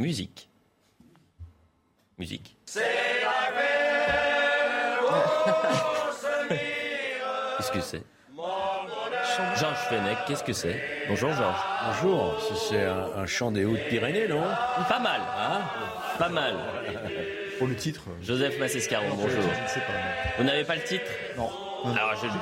Musique. Musique. Qu'est-ce que c'est? Georges Fenech, qu'est-ce que c'est? Bonjour Georges. Bonjour, c'est un, chant des Hautes-Pyrénées, non? Pas mal, hein? Pas mal. Pour le titre Joseph Massescaron, bonjour. Je ne sais pas. Vous n'avez pas le titre? Non.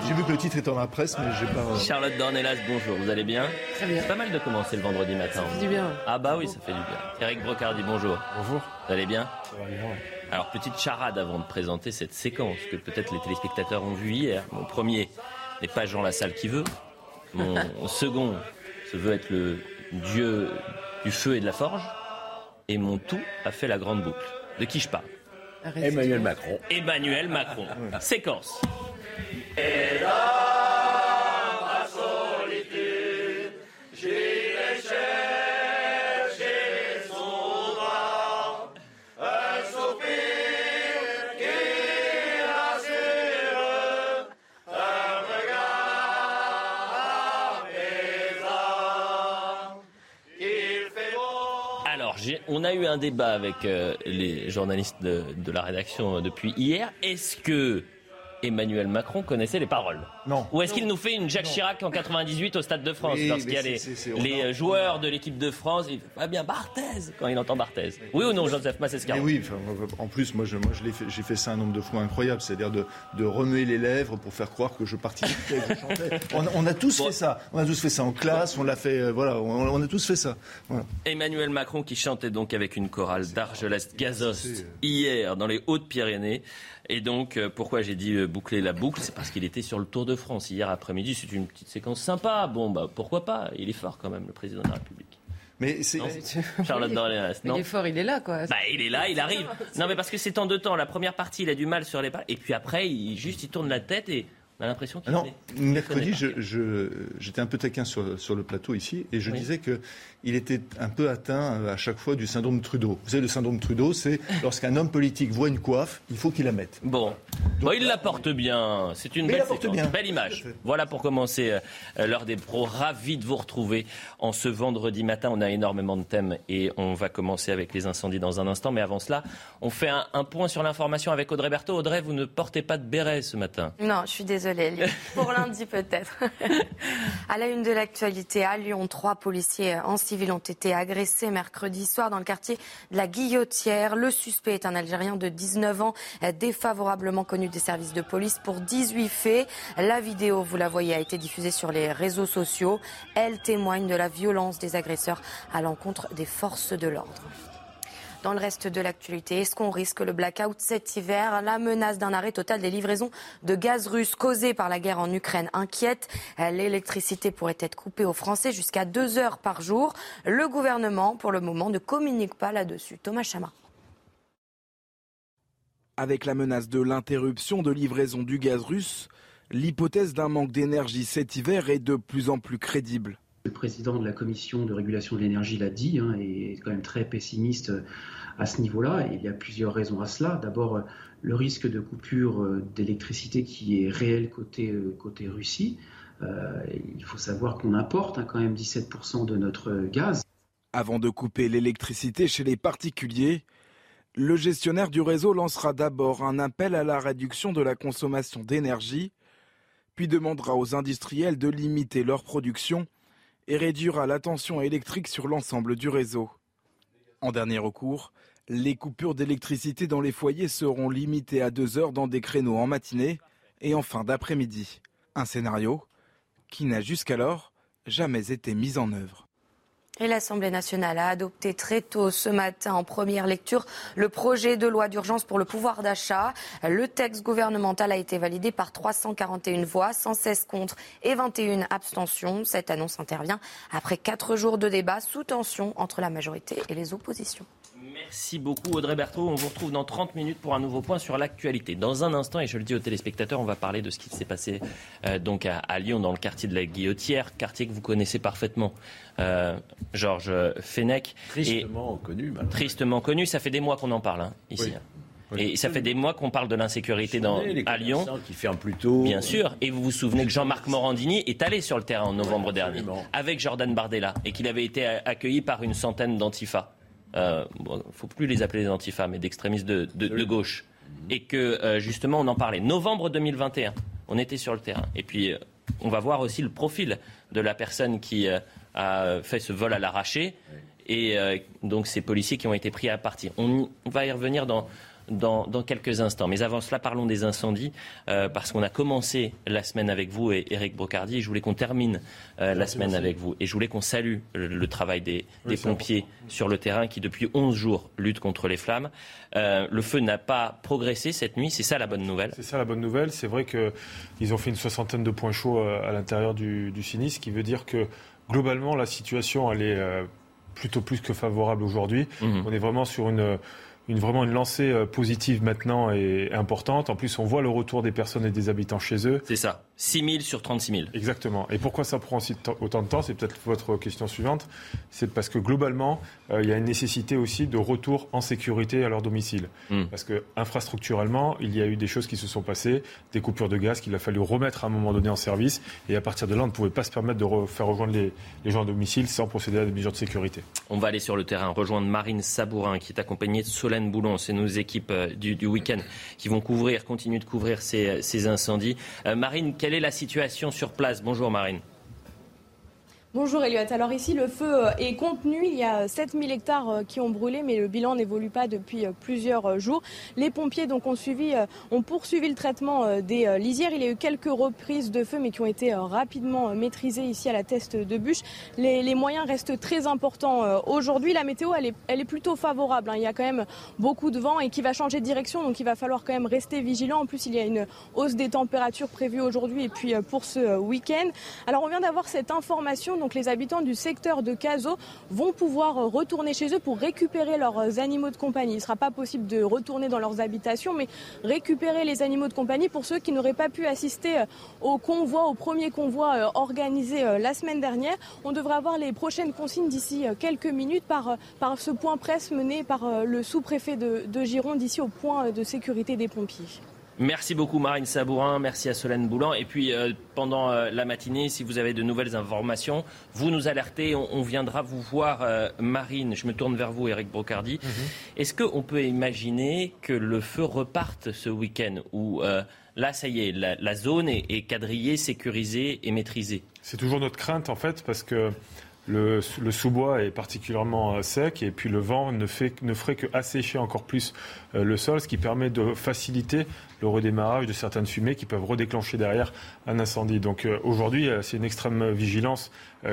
J'ai vu que le titre était dans la presse, mais j'ai pas. euh, Charlotte Dornelas, bonjour, vous allez bien Très bien. C'est pas mal de commencer le vendredi matin. Ça fait du bien. Ah bah oui, ça fait du bien. Eric Brocardi, bonjour. Bonjour. Vous allez bien Ça va bien, ouais. Alors, petite charade avant de présenter cette séquence que peut-être les téléspectateurs ont vue hier. Mon premier n'est pas Jean Lassalle qui veut. Mon second se veut être le dieu du feu et de la forge. Et mon tout a fait la grande boucle. De qui je parle? Emmanuel Macron. Emmanuel Macron. Séquence. Alors, on a eu un débat avec euh, les journalistes de, de la rédaction euh, depuis hier. Est-ce que Emmanuel Macron connaissait les paroles Non. Ou est-ce qu'il nous fait une Jacques Chirac en 98 au Stade de France Oui, lorsqu'il y a les, a- euh, joueurs de l'équipe de France Il fait pas bien Barthez quand il entend Barthez. Oui ou non, Joseph Massescaron oui, enfin, en plus, moi, je, moi, je l'ai fait- j'ai fait ça un nombre de fois incroyable, c'est-à-dire de, de remuer les lèvres pour faire croire que je participais, que je chantais. On, on a tous fait ça. On a tous fait ça en classe. On l'a fait. euh, voilà, on, on a tous fait ça. Voilà. Emmanuel Macron qui chantait donc avec une chorale d'Argelès-Gazost c'est- hier dans les Hautes-Pyrénées. Et donc, euh, pourquoi j'ai dit euh, boucler la boucle C'est parce qu'il était sur le Tour de France hier après-midi. C'est une petite séquence sympa. Bon, bah pourquoi pas? Il est fort quand même, le président de la République. Mais c'est. Charlotte non il est fort, il est là, quoi. bah, il est là, il arrive. Non, mais parce que c'est en deux temps. La première partie, il a du mal sur les pas. Et puis après, il, juste, il tourne la tête et on a l'impression qu'il non, mercredi, connaît je- je- j'étais un peu taquin sur, sur le plateau ici et je Oui. disais que il était un peu atteint euh, à chaque fois du syndrome Trudeau. Vous savez, le syndrome Trudeau, c'est lorsqu'un homme politique voit une coiffe, il faut qu'il la mette. Bon, Bon, il la porte bien. C'est une belle la porte séquence. bien. Belle image. Voilà pour commencer euh, l'heure des pros. Ravi de vous retrouver en ce vendredi matin. On a énormément de thèmes et on va commencer avec les incendies dans un instant. Mais avant cela, on fait un, un point sur l'information avec Audrey Berthaud. Audrey, vous ne portez pas de béret ce matin. Non, je suis désolée. Lyon. Pour lundi peut-être. à la une de l'actualité, à Lyon, trois policiers en civil ont été agressés mercredi soir dans le quartier de la Guillotière. Le suspect est un Algérien de 19 ans, défavorablement connu des services de police pour 18 faits. La vidéo, vous la voyez, a été diffusée sur les réseaux sociaux. Elle témoigne de la violence des agresseurs à l'encontre des forces de l'ordre. Dans le reste de l'actualité, est-ce qu'on risque le blackout cet hiver? La menace d'un arrêt total des livraisons de gaz russe causée par la guerre en Ukraine inquiète. L'électricité pourrait être coupée aux Français jusqu'à deux heures par jour. Le gouvernement, pour le moment, ne communique pas là-dessus. Thomas Chama. Avec la menace de l'interruption de livraison du gaz russe, l'hypothèse d'un manque d'énergie cet hiver est de plus en plus crédible. Le président de la commission de régulation de l'énergie l'a dit, hein, et est quand même très pessimiste à ce niveau-là. Il y a plusieurs raisons à cela. D'abord, le risque de coupure euh, d'électricité qui est réel côté, euh, côté Russie. Euh, il faut savoir qu'on importe hein, quand même 17% de notre gaz. Avant de couper l'électricité chez les particuliers, le gestionnaire du réseau lancera d'abord un appel à la réduction de la consommation d'énergie, puis demandera aux industriels de limiter leur production et réduira la tension électrique sur l'ensemble du réseau. En dernier recours, les coupures d'électricité dans les foyers seront limitées à deux heures dans des créneaux en matinée et en fin d'après-midi. Un scénario qui n'a jusqu'alors jamais été mis en œuvre. Et l'Assemblée nationale a adopté très tôt ce matin en première lecture le projet de loi d'urgence pour le pouvoir d'achat. Le texte gouvernemental a été validé par 341 voix, 116 contre et 21 abstentions. Cette annonce intervient après quatre jours de débat sous tension entre la majorité et les oppositions. Merci beaucoup Audrey Berthaud. On vous retrouve dans 30 minutes pour un nouveau point sur l'actualité. Dans un instant, et je le dis aux téléspectateurs, on va parler de ce qui s'est passé euh, donc à, Lyon, dans le quartier de la Guillotière, quartier que vous connaissez parfaitement, euh, Georges Fenech. Tristement et connu. Tristement connu. Ça fait des mois qu'on en parle hein, ici. Oui. Oui. Et ça fait des mois qu'on parle de l'insécurité dans, à Lyon. Qui ferment plus tôt. Bien sûr. Et vous vous souvenez que Jean-Marc Morandini est allé sur le terrain en novembre dernier avec Jordan Bardella et qu'il avait été accueilli par une centaine d'antifas. il ne faut plus les appeler des antifas, mais d'extrémistes de, gauche, et que justement on en parlait. Novembre 2021, on était sur le terrain. Et puis on va voir aussi le profil de la personne qui a fait ce vol à l'arraché et donc ces policiers qui ont été pris à partie. On, va y revenir dans, dans, quelques instants. Mais avant cela, parlons des incendies, euh, parce qu'on a commencé la semaine avec vous et Eric Brocardi, et je voulais qu'on termine euh, la semaine avec vous. Et je voulais qu'on salue le, travail des, pompiers sur le terrain qui, depuis 11 jours, luttent contre les flammes. Euh, le feu n'a pas progressé cette nuit, c'est ça la bonne nouvelle C'est ça la bonne nouvelle. C'est vrai qu'ils ont fait une soixantaine de points chauds à l'intérieur du, du sinistre, ce qui veut dire que globalement, la situation, elle est plutôt plus que favorable aujourd'hui. Mmh. On est vraiment sur une une, vraiment une lancée euh, positive maintenant et importante. En plus, on voit le retour des personnes et des habitants chez eux. C'est ça. 6 000 sur 36 000. Exactement. Et pourquoi ça prend autant de temps C'est peut-être votre question suivante. C'est parce que globalement, euh, il y a une nécessité aussi de retour en sécurité à leur domicile. Hmm. Parce que infrastructurellement, il y a eu des choses qui se sont passées, des coupures de gaz qu'il a fallu remettre à un moment donné en service. Et à partir de là, on ne pouvait pas se permettre de faire rejoindre les, les gens à domicile sans procéder à des mesures de sécurité. On va aller sur le terrain, rejoindre Marine Sabourin, qui est accompagnée de Solène Boulon. C'est nos équipes euh, du, du week-end qui vont couvrir, continuer de couvrir ces, ces incendies. Euh, Marine, quelle est la situation sur place? Bonjour Marine. Bonjour Elliot. Alors ici, le feu euh, est contenu. Il y a 7000 hectares euh, qui ont brûlé, mais le bilan n'évolue pas depuis euh, plusieurs jours. Les pompiers donc, ont, suivi, ont poursuivi le traitement des lisières. Il y a eu quelques reprises de feu, mais qui ont été rapidement maîtrisées ici à la teste de bûche. Les, moyens restent très importants aujourd'hui. La météo, elle est, plutôt favorable. Hein. Il y a quand même beaucoup de vent et qui va changer de direction, donc il va falloir quand même rester vigilant. En plus, il y a une hausse des températures prévues aujourd'hui et puis pour ce week-end. Alors on vient d'avoir cette information les habitants du secteur de Caso vont pouvoir retourner chez eux pour récupérer leurs animaux de compagnie. Il ne sera pas possible de retourner dans leurs habitations, mais récupérer les animaux de compagnie pour ceux qui n'auraient pas pu assister au convoi, au premier convoi euh, organisé euh, la semaine dernière. On devrait avoir les prochaines consignes d'ici euh, quelques minutes par, par ce point presse mené par le sous-préfet de, de Gironde ici au point de sécurité des pompiers. Merci beaucoup Marine Sabourin, merci à Solène Boulan. Et puis euh, pendant euh, la matinée, si vous avez de nouvelles informations, vous nous alertez, on, viendra vous voir. Euh, Marine, je me tourne vers vous, Eric Brocardi. Mhm. Est-ce qu'on peut imaginer que le feu reparte ce week-end où là, ça y est, la, zone est, est quadrillée, sécurisée et maîtrisée? C'est toujours notre crainte en fait parce que le, sous-bois est particulièrement sec et puis le vent ne, fait, ne ferait que assécher encore plus le sol, ce qui permet de faciliter le redémarrage de certaines fumées qui peuvent redéclencher derrière un incendie. Donc euh, aujourd'hui, c'est une extrême vigilance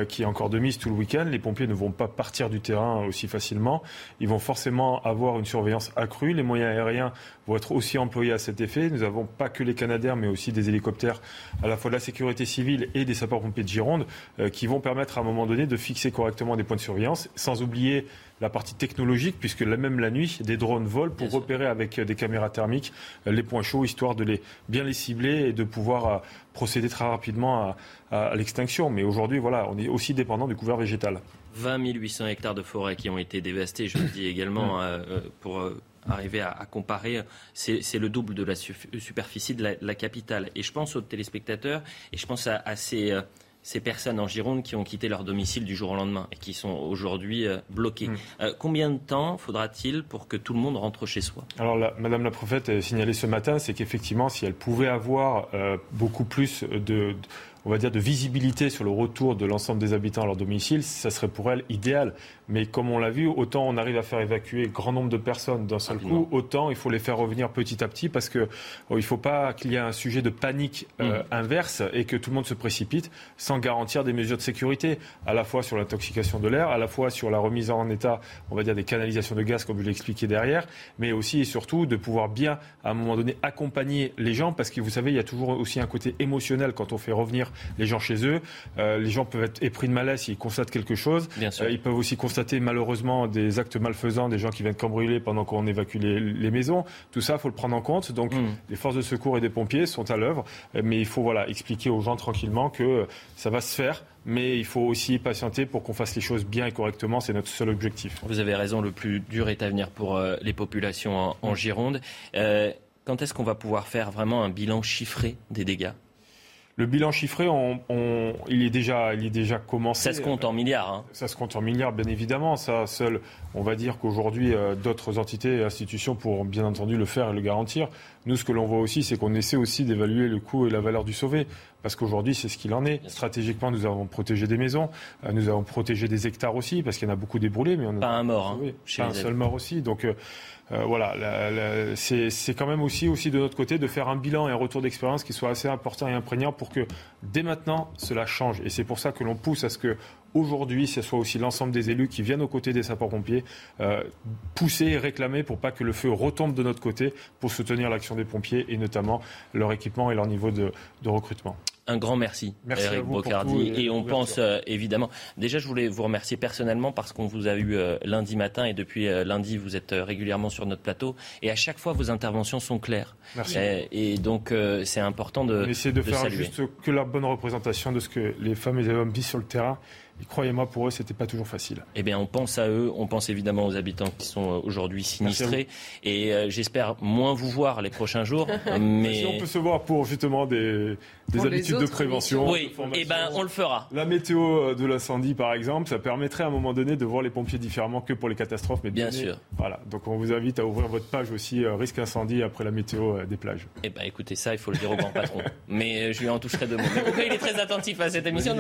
qui est encore de mise tout le week-end. Les pompiers ne vont pas partir du terrain aussi facilement. Ils vont forcément avoir une surveillance accrue. Les moyens aériens vont être aussi employés à cet effet. Nous n'avons pas que les Canadaires, mais aussi des hélicoptères à la fois de la sécurité civile et des sapeurs-pompiers de Gironde qui vont permettre à un moment donné de fixer correctement des points de surveillance, sans oublier la partie technologique, puisque même la nuit, des drones volent pour repérer avec des caméras thermiques les points chauds, histoire de les bien les cibler et de pouvoir euh, procéder très rapidement à, l'extinction. Mais aujourd'hui, voilà, on est aussi dépendant du couvert végétal. 20 800 hectares de forêt qui ont été dévastés, je le dis également, euh, euh, pour arriver à, comparer, c'est le double de la superficie de la, capitale. Et je pense aux téléspectateurs et je pense à ces ces personnes en Gironde qui ont quitté leur domicile du jour au lendemain et qui sont aujourd'hui euh, bloquées. Mm. Euh, combien de temps faudra-t-il pour que tout le monde rentre chez soi? Alors, Madame la Prophète a signalé ce matin, c'est qu'effectivement, si elle pouvait avoir euh, beaucoup plus de on va dire, de visibilité sur le retour de l'ensemble des habitants à leur domicile, ça serait pour elle idéal. Mais comme on l'a vu, autant on arrive à faire évacuer grand nombre de personnes d'un seul coup, autant il faut les faire revenir petit à petit parce que oh, il ne faut pas qu'il y ait un sujet de panique euh, mm. inverse et que tout le monde se précipite sans garantir des mesures de sécurité, à la fois sur l'intoxication de l'air, à la fois sur la remise en état, on va dire, des canalisations de gaz, comme je l'ai expliqué derrière, mais aussi et surtout de pouvoir bien, à un moment donné, accompagner les gens parce que vous savez, il y a toujours aussi un côté émotionnel quand on fait revenir les gens chez eux. Euh, les gens peuvent être épris de malaise s'ils constatent quelque chose. Euh, ils peuvent aussi constater malheureusement des actes malfaisants, des gens qui viennent cambrioler pendant qu'on évacue les, maisons. Tout ça, il faut le prendre en compte. Donc, hmm. les forces de secours et des pompiers sont à l'œuvre, euh, mais il faut voilà expliquer aux gens tranquillement que ça va se faire mais il faut aussi patienter pour qu'on fasse les choses bien et correctement. C'est notre seul objectif. Vous avez raison, le plus dur est à venir pour les populations en, Gironde. quand est-ce qu'on va pouvoir faire vraiment un bilan chiffré des dégâts? Le bilan chiffré, il, est déjà, il est déjà commencé. Ça se compte en milliards. Hein. Ça se compte en milliards, bien évidemment. Ça, seul, on va dire qu'aujourd'hui, euh, d'autres entités et institutions pourront bien entendu le faire et le garantir. Nous, ce que l'on voit aussi, c'est qu'on essaie aussi d'évaluer le coût et la valeur du sauvé. Parce qu'aujourd'hui, c'est ce qu'il en est. Stratégiquement, nous avons protégé des maisons, euh, nous avons protégé des hectares aussi, parce qu'il y en a beaucoup débrûlés. Mais on pas un mort. Hein, pas un seul mort aussi. Donc, euh, euh, voilà, c'est quand même aussi, aussi de notre côté de faire un bilan et un retour d'expérience qui soit assez important et imprégnant pour que dès maintenant cela change. Et c'est pour ça que l'on pousse à ce que aujourd'hui, ce soit aussi l'ensemble des élus qui viennent aux côtés des sapeurs-pompiers, euh, pousser et réclamer pour pas que le feu retombe de notre côté, pour soutenir l'action des pompiers et notamment leur équipement et leur niveau de recrutement. Un grand merci, Eric Brocardi. Et, on pense euh, évidemment. Déjà, je voulais vous remercier personnellement parce qu'on vous a eu euh, lundi matin et depuis euh, lundi, vous êtes régulièrement sur notre plateau. Et à chaque fois, vos interventions sont claires. Merci. Et, donc, c'est important de. Essayer de, faire juste que la bonne représentation de ce que les femmes et les hommes vivent sur le terrain et croyez-moi, pour eux, c'était pas toujours facile. Eh bien, on pense à eux, on pense évidemment aux habitants qui sont euh, aujourd'hui sinistrés. Et euh, j'espère moins vous voir les prochains jours. mais... Si on peut se voir pour justement des, habitudes de prévention. Oui, eh ben, on le fera. La météo euh, de l'incendie, par exemple, ça permettrait à un moment donné de voir les pompiers différemment que pour les catastrophes. Mais bien sûr. Voilà. Donc, on vous invite à ouvrir votre page aussi, risque incendie après la météo des plages. Eh ben, écoutez, ça, il faut le dire au grand patron. mais je lui en toucherai deux mots. Mais pourquoi il est très attentif à cette émission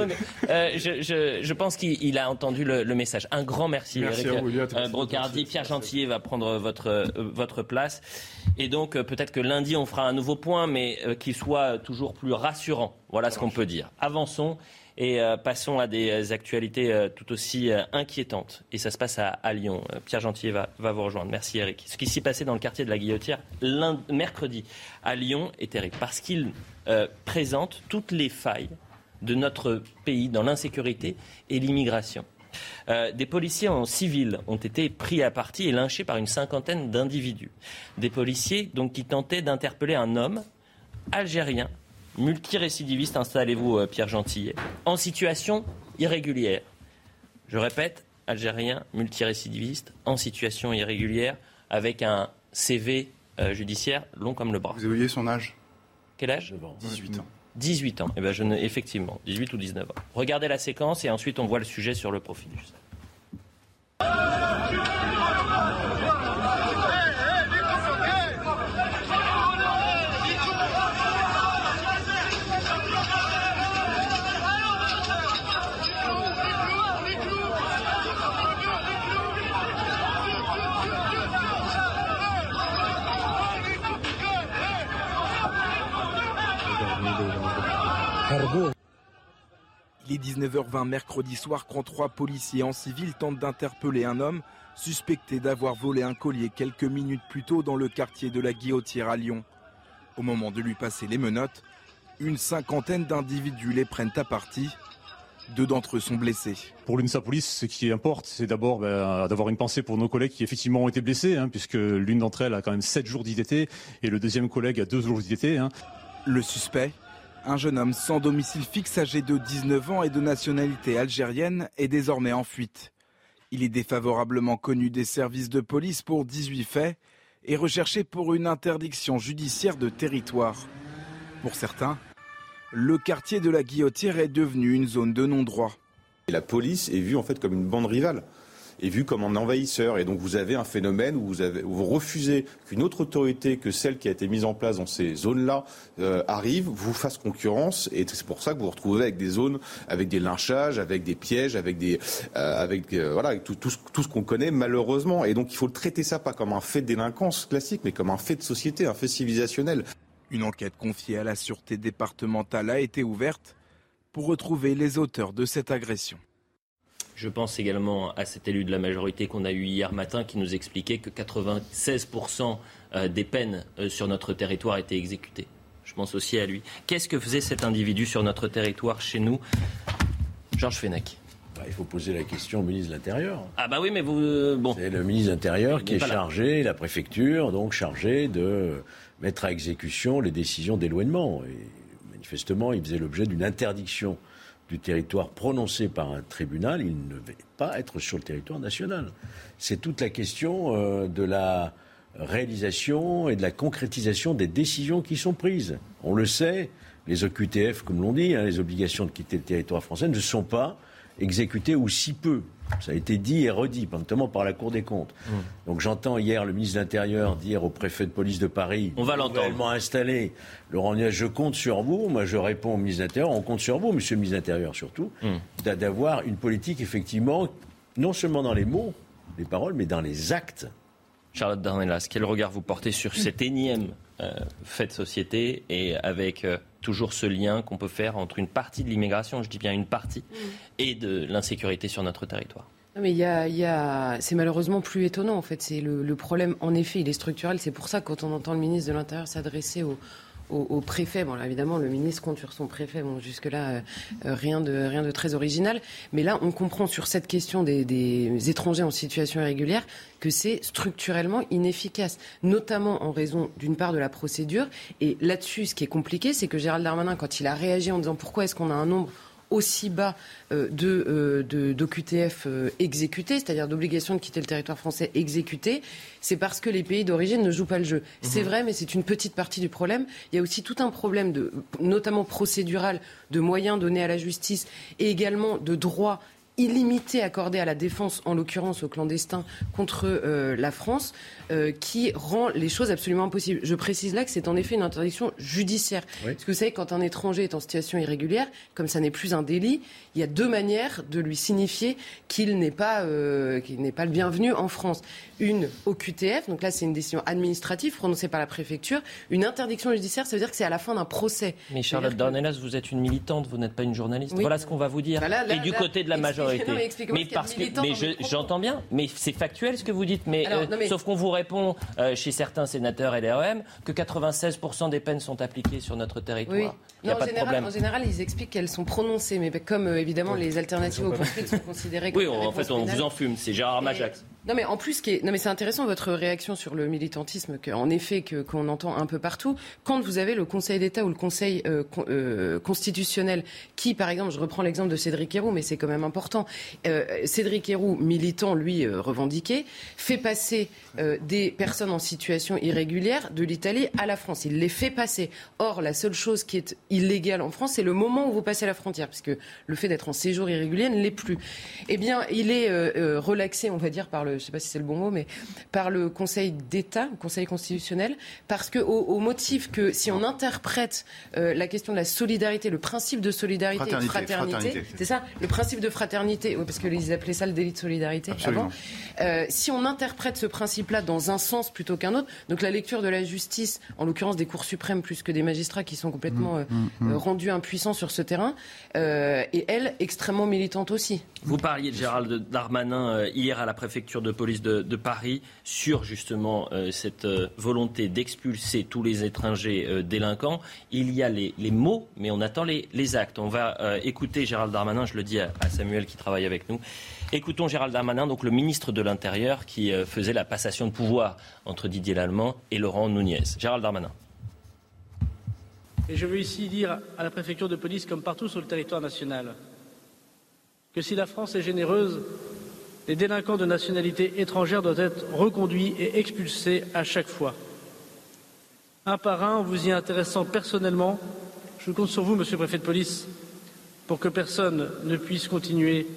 je je pense qu'il a entendu le, message. Un grand merci, merci Eric euh, Brocardi. Pierre Gentillet va prendre votre, euh, votre place. Et donc, euh, peut-être que lundi, on fera un nouveau point, mais qu'il soit toujours plus rassurant. Voilà ce qu'on peut dire. Avançons. Et passons à des actualités tout aussi inquiétantes. Et ça se passe à, Lyon. Pierre Gentillet va, va, vous rejoindre. Merci Eric. Ce qui s'est passé dans le quartier de la Guillotière mercredi à Lyon est terrible parce qu'il présente toutes les failles de notre pays dans l'insécurité et l'immigration. Euh, des policiers en civil ont été pris à partie et lynchés par une cinquantaine d'individus. Des policiers donc, qui tentaient d'interpeller un homme algérien, multirécidiviste, installez-vous euh, Pierre Gentillet, en situation irrégulière. Je répète, algérien, multirécidiviste, en situation irrégulière, avec un CV euh, judiciaire long comme le bras. Vous avez oublié son âge? Quel âge? 18 ans. 18 ans. Eh ben je ne, effectivement, 18 ou 19 ans. Regardez la séquence et ensuite on voit le sujet sur le profil Il est 19h20 mercredi soir quand trois policiers en civil tentent d'interpeller un homme suspecté d'avoir volé un collier quelques minutes plus tôt dans le quartier de la Guillotière à Lyon. Au moment de lui passer les menottes, une cinquantaine d'individus les prennent à partie. Deux d'entre eux sont blessés. Pour l'UNSA Police, ce qui importe, c'est d'abord ben, d'avoir une pensée pour nos collègues qui effectivement ont été blessés, hein, puisque l'une d'entre elles a quand même sept jours d'IDT et le deuxième collègue a deux jours d'IDT. Hein. Le suspect, un jeune homme sans domicile fixe âgé de 19 ans et de nationalité algérienne est désormais en fuite. Il est défavorablement connu des services de police pour 18 faits et recherché pour une interdiction judiciaire de territoire. Pour certains, le quartier de la Guillotière est devenu une zone de non-droit. La police est vue en fait comme une bande rivale est vu comme un envahisseur. Et donc vous avez un phénomène où vous, refusez qu'une autre autorité que celle qui a été mise en place dans ces zones-là euh, arrive, vous fasse concurrence. Et c'est pour ça que vous vous retrouvez avec des zones, avec des lynchages, avec des pièges, avec des, euh, avec euh, voilà, tout, tout, tout ce qu'on connaît malheureusement. Et donc il faut traiter ça pas comme un fait de délinquance classique, mais comme un fait de société, un fait civilisationnel. Une enquête confiée à la sûreté départementale a été ouverte pour retrouver les auteurs de cette agression. Je pense également à cet élu de la majorité qu'on a eu hier matin qui nous expliquait que 96% euh, des peines euh, sur notre territoire étaient exécutées. Je pense aussi à lui. Qu'est-ce que faisait cet individu sur notre territoire chez nous? Georges Fenech. Bah, il faut poser la question au ministre de l'Intérieur. Ah bah oui, mais vous... Euh, bon. C'est le ministre de l'Intérieur qui est chargé, la préfecture, donc chargé de mettre à exécution les décisions d'éloignement. Et manifestement, il faisait l'objet d'une interdiction du territoire prononcé par un tribunal, il ne va pas être sur le territoire national. C'est toute la question euh, de la réalisation et de la concrétisation des décisions qui sont prises. On le sait, les OQTF, comme l'on dit, hein, les obligations de quitter le territoire français, ne sont pas exécutées ou si peu. Ça a été dit et redit, notamment par la Cour des comptes. Mmh. Donc j'entends hier le ministre de l'Intérieur dire au préfet de police de Paris, on va l'entendre, installé, Laurent je compte sur vous. Moi, je réponds au ministre de l'Intérieur, on compte sur vous, Monsieur le ministre de l'Intérieur surtout, mmh. d'avoir une politique effectivement, non seulement dans les mots, les paroles, mais dans les actes. Charlotte Darnelas, quel regard vous portez sur cette énième fait de société et avec euh, toujours ce lien qu'on peut faire entre une partie de l'immigration, je dis bien une partie, mm. et de l'insécurité sur notre territoire. mais il y a, c'est malheureusement plus étonnant en fait. C'est le, problème, en effet, il est structurel. C'est pour ça que quand on entend le ministre de l'Intérieur s'adresser aux, au, préfet. Bon, là, évidemment, le ministre compte sur son préfet. Bon, jusque-là, euh, rien, de, rien de très original. Mais là, on comprend sur cette question des, des étrangers en situation irrégulière que c'est structurellement inefficace, notamment en raison d'une part de la procédure. Et là-dessus, ce qui est compliqué, c'est que Gérald Darmanin, quand il a réagi en disant pourquoi est-ce qu'on a un nombre aussi bas euh, de, euh, d'OQTF euh, exécutés, c'est-à-dire d'obligation de quitter le territoire français exécuté, c'est parce que les pays d'origine ne jouent pas le jeu. C'est mhm. vrai, mais c'est une petite partie du problème. Il y a aussi tout un problème, de, notamment procédural, de moyens donnés à la justice et également de droits illimité accordé à la défense, en l'occurrence aux clandestins, contre euh, la France, euh, qui rend les choses absolument impossibles. Je précise là que c'est en effet une interdiction judiciaire. Parce que vous savez, quand un étranger est en situation irrégulière, comme ça n'est plus un délit, il y a deux manières de lui signifier qu'il n'est pas, euh, qu'il n'est pas le bienvenu en France. Une au QTF, donc là c'est une décision administrative prononcée par la préfecture. Une interdiction judiciaire, ça veut dire que c'est à la fin d'un procès. Mais Charlotte Dornelas, vous êtes une militante, vous n'êtes pas une journaliste. Voilà ce qu'on va vous dire. Bah Et du côté de la majorité. Mais, parce que, mais j'entends bien, mais c'est factuel ce que vous dites. Mais, euh, sauf qu'on vous répond euh, chez certains sénateurs et LREM que 96% des peines sont appliquées sur notre territoire. Il a pas de problème. en général, ils expliquent qu'elles sont prononcées, mais comme évidemment les alternatives aux poursuites sont considérées comme. Oui, en fait, on vous en fume. C'est Gérard Majax. Non mais en plus, non mais c'est intéressant votre réaction sur le militantisme, qu'en effet que qu'on entend un peu partout. Quand vous avez le Conseil d'État ou le Conseil euh, euh, constitutionnel, qui, par exemple, je reprends l'exemple de Cédric Héroux, mais c'est quand même important. Euh, Cédric Héroux, militant, lui revendiqué, fait passer des personnes en situation irrégulière de l'Italie à la France. Il les fait passer. Or, la seule chose qui est illégale en France, c'est le moment où vous passez la frontière, puisque le fait d'être en séjour irrégulier ne l'est plus. Eh bien, il est relaxé, on va dire, par le je sais pas si c'est le bon mot, mais par le Conseil d'État, le Conseil constitutionnel, parce que au, motif que si on interprète euh, la question de la solidarité, le principe de solidarité et de fraternité, c'est ça, le principe de fraternité, parce que ils appelaient ça le délit de solidarité avant. Euh, si on interprète ce principe-là dans un sens plutôt qu'un autre, donc la lecture de la justice, en l'occurrence des cours suprêmes plus que des magistrats qui sont complètement mmh, mmh, mmh. Euh, rendus impuissants sur ce terrain, et elle extrêmement militante aussi. Vous parliez de Gérald Darmanin hier à la préfecture de police de, Paris sur justement euh, cette euh, volonté d'expulser tous les étrangers euh, délinquants. Il y a les, mots, mais on attend les, actes. On va écouter Gérald Darmanin, je le dis à, Samuel qui travaille avec nous. Écoutons Gérald Darmanin, donc le ministre de l'Intérieur, qui faisait la passation de pouvoir entre Didier Lallemand et Laurent Nunez. Gérald Darmanin. Je veux ici dire à la préfecture de police, comme partout sur le territoire national, que si la France est généreuse, les délinquants de nationalité étrangère doivent être reconduits et expulsés à chaque fois. Un par un, en vous y intéressant personnellement, je compte sur vous, monsieur le préfet de police, pour que personne ne puisse continuer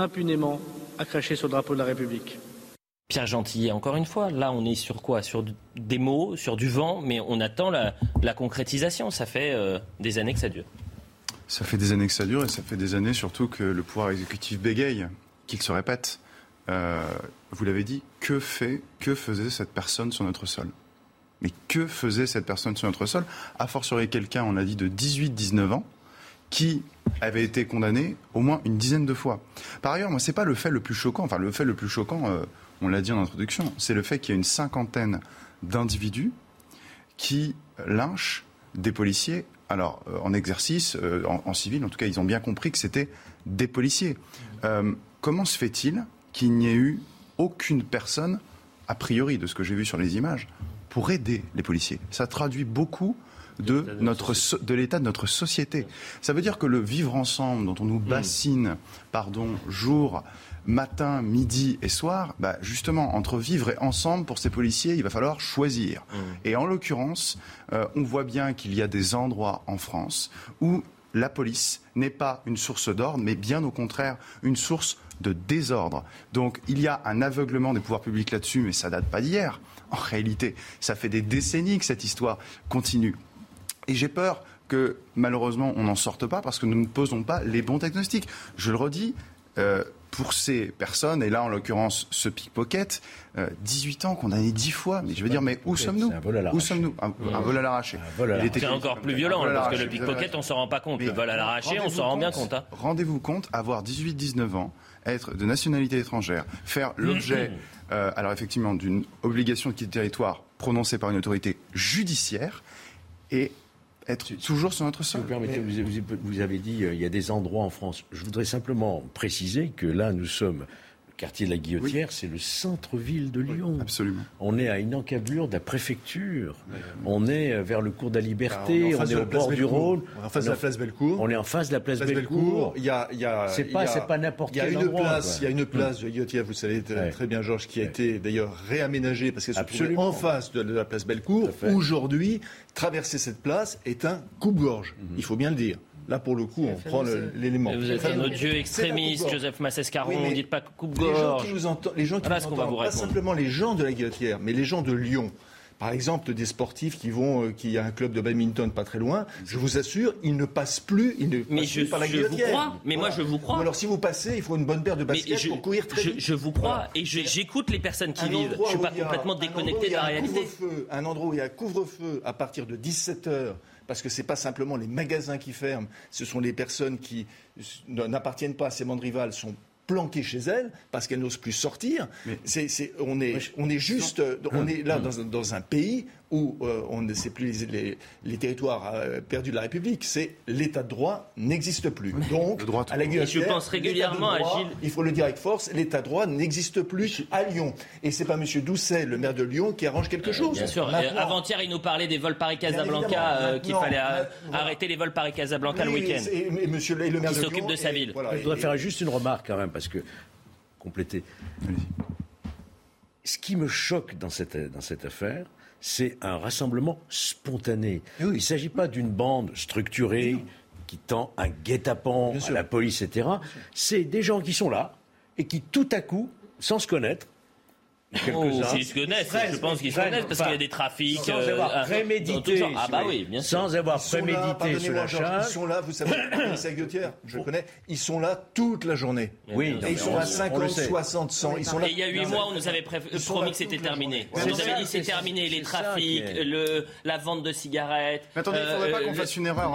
impunément à cracher sur le drapeau de la République. Pierre Gentillet, encore une fois, là on est sur quoi? Sur des mots, sur du vent, mais on attend la, concrétisation. Ça fait euh, des années que ça dure. Ça fait des années que ça dure et ça fait des années surtout que le pouvoir exécutif bégaye, qu'il se répète. Euh, vous l'avez dit, que fait, que faisait cette personne sur notre sol? Mais que faisait cette personne sur notre sol? A fortiori quelqu'un, on a dit, de 18-19 ans, qui avait été condamné au moins une dizaine de fois. Par ailleurs, moi, c'est pas le fait le plus choquant. Enfin, le fait le plus choquant, euh, on l'a dit en introduction, c'est le fait qu'il y a une cinquantaine d'individus qui lynchent des policiers. Alors, euh, en exercice, en, en, civil, en tout cas, ils ont bien compris que c'était des policiers. comment se fait-il qu'il n'y ait eu aucune personne, a priori de ce que j'ai vu sur les images, pour aider les policiers? Ça traduit beaucoup de notre de l'état de notre société. Ça veut dire que le vivre ensemble dont on nous bassine, pardon, jour matin, midi et soir, bah justement, entre vivre et ensemble, pour ces policiers, il va falloir choisir. Et en l'occurrence, euh, on voit bien qu'il y a des endroits en France où la police n'est pas une source d'ordre, mais bien au contraire une source de désordre. Donc il y a un aveuglement des pouvoirs publics là-dessus, mais ça date pas d'hier. En réalité, ça fait des décennies que cette histoire continue. Et j'ai peur que malheureusement on n'en sorte pas parce que nous ne posons pas les bons diagnostics. Je le redis, euh, pour ces personnes, et là en l'occurrence ce pickpocket, 18 euh, ans condamné 10 fois, mais je veux dire, mais où sommes-nous Où sommes-nous un, vol à l'arraché. C'est encore plus violent, parce que le pickpocket, on ne s'en rend pas compte. le vol à l'arraché, on s'en rend bien compte. Hein. Rendez-vous compte, avoir 18-19 ans, être de nationalité étrangère, faire l'objet, euh, alors effectivement, d'une obligation de quitter le territoire prononcée par une autorité judiciaire, et être toujours sur notre sol. vous, permettez, vous, avez dit euh, il y a des endroits en France. Je voudrais simplement préciser que là, nous sommes quartier de la Guillotière, c'est le centre-ville de Lyon. absolument. On est à une encablure de la préfecture. On est euh, vers le cours de la Liberté. on, est au bord du Rhône. On est en face de la place Bellecour. On est en face de la place, Bellecour. Il y a, il y a, c'est pas, c'est pas n'importe quel une endroit. Place, il y a une place de Guillotière, vous savez très bien, Georges, qui a été d'ailleurs réaménagée parce qu'elle se trouvait en face de la place Bellecour. Aujourd'hui, traverser cette place est un coupe-gorge. Mhm. Il faut bien le dire. Là, pour le coup, on prend l'élément. Vous êtes un odieux extrémiste, Joseph Massescaron, oui, dites pas coupe-gorge. Les gens qui nous les gens qui nous entendent, pas simplement les gens de la Guillotière, mais les gens de Lyon. Par exemple, des sportifs qui vont, euh, qui a un club de badminton pas très loin, je vous assure, ils ne passent plus, ils ne mais passent je, plus par la je vous crois, mais moi je vous crois. alors si vous passez, il faut une bonne paire de baskets pour courir très vite. Je, vous crois et j'écoute les personnes qui vivent. Je suis pas complètement déconnecté de la réalité. Un endroit où il y a couvre-feu à partir de 17 h parce que ce n'est pas simplement les magasins qui ferment, ce sont les personnes qui n'appartiennent pas à ces bandes rivales, sont planquées chez elles parce qu'elles n'osent plus sortir. on, est, on est juste, on est là dans, dans un pays où euh, on ne sait plus les, territoires euh, perdus de la République, c'est l'état de droit n'existe plus. Donc, à la je pense régulièrement à Gilles. Il faut le dire avec force, l'état de droit n'existe plus à Lyon. Et c'est pas M. Doucet, le maire de Lyon, qui arrange quelque chose. Bien sûr. Avant-hier, il nous parlait des vols Paris-Casablanca, euh, qu'il fallait arrêter les vols Paris-Casablanca le week-end. Et, monsieur le maire qui s'occupe de sa ville. je voudrais faire juste une remarque quand même, parce que compléter. Ce qui me choque dans cette, dans cette affaire, c'est un rassemblement spontané. Il ne s'agit pas d'une bande structurée qui tend un guet-apens à la police, etc. C'est des gens qui sont là et qui, tout à coup, sans se connaître, Oh, ils se connaissent, je pense qu'ils se connaissent parce qu'il y a des trafics. Sans euh, avoir prémédité. Ah bah oui, bien sûr. Sans avoir prémédité sur la Ils sont là, vous savez, c'est Gauthier, je connais, ils sont là toute la journée. Oui. Et ils sont à 50, 60, 100. Ils sont là. Et il y a 8 mois, on nous avait promis que c'était terminé. On nous avait dit c'est terminé, les trafics, la vente de cigarettes. Mais attendez, il ne faudrait pas euh, qu'on fasse une erreur.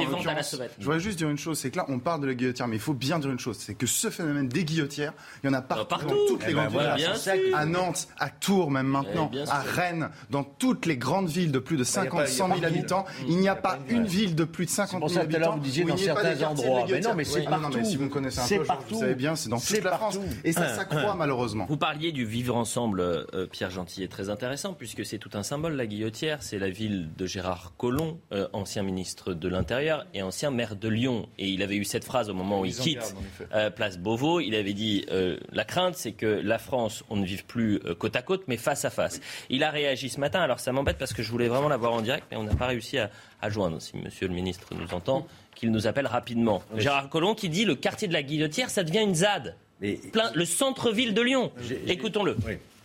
Je voudrais juste dire une chose, c'est que là, on parle de la guillotière, mais il faut bien dire une chose, c'est que ce phénomène des guillotières, il y en a partout dans toutes les eh ben grandes villes. À Nantes, à Tours même maintenant, eh, à Rennes, dans toutes les grandes villes de plus de 50, 100 000 habitants, il n'y a pas une ville de plus de 50 000 habitants. vous disiez dans certains endroits. Mais non, mais c'est partout. si vous me connaissez un peu, vous savez bien, c'est dans toute la France. Et ça s'accroît malheureusement. Vous parliez du vivre ensemble, euh, Pierre Gentil, très intéressant, puisque c'est tout un symbole, la Guillotière. C'est la ville de Gérard Collomb, euh, ancien ministre de l'Intérieur et ancien maire de Lyon. Et il avait eu cette phrase au moment où il quitte euh, Place Beauvau. Il avait dit La crainte, c'est que la France, on ne vive plus côte à côte, mais face à face. Il a réagi ce matin, alors ça m'embête parce que je voulais vraiment l'avoir en direct, mais on n'a pas réussi à, joindre. Si Monsieur le ministre nous entend, qu'il nous appelle rapidement. Gérard Collomb qui dit le quartier de la Guillotière, ça devient une ZAD. le centre-ville de Lyon. Écoutons-le.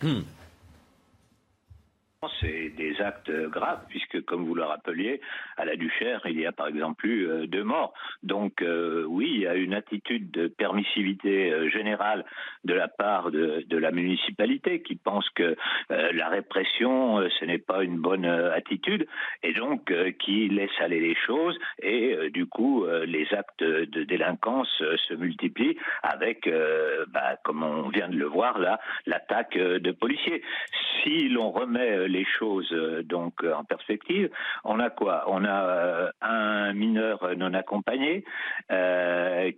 Hmm. C'est des actes graves, puisque, comme vous le rappeliez, à la Duchère, il y a par exemple eu euh, deux morts. Donc, euh, oui, il y a une attitude de permissivité euh, générale de la part de, la municipalité qui pense que la répression, ce n'est pas une bonne attitude, et donc qui laisse aller les choses, et du coup, les actes de délinquance se multiplient avec, bah, comme on vient de le voir là, l'attaque de policiers. Si l'on remet les choses donc en perspective, on a quoi? On a euh, un mineur non accompagné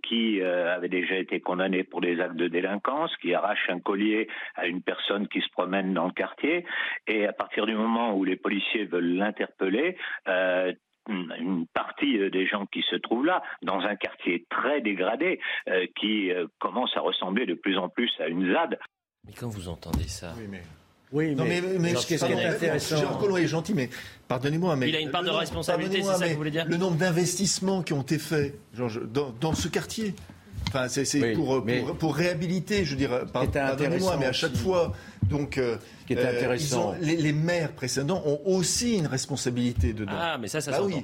qui avait déjà été condamné pour des actes de délinquance, qui arrache un collier à une personne qui se promène dans le quartier, et à partir du moment où les policiers veulent l'interpeller, une partie des gens qui se trouvent là, dans un quartier très dégradé, qui commence à ressembler de plus en plus à une ZAD. Mais quand vous entendez ça Oui, mais... Oui, mais, mais, ce qui est intéressant. Gérard Collomb est gentil, mais pardonnez-moi. Mais il a une part de responsabilité, c'est ça que vous voulez dire Le nombre d'investissements qui ont été faits dans, dans ce quartier, Enfin, c'est pour, pour, réhabiliter, je veux dire, pardonnez-moi, mais à chaque fois. Donc, euh, qui est euh, intéressant. les, maires précédents ont aussi une responsabilité dedans. Ah, mais ça, ça bah oui.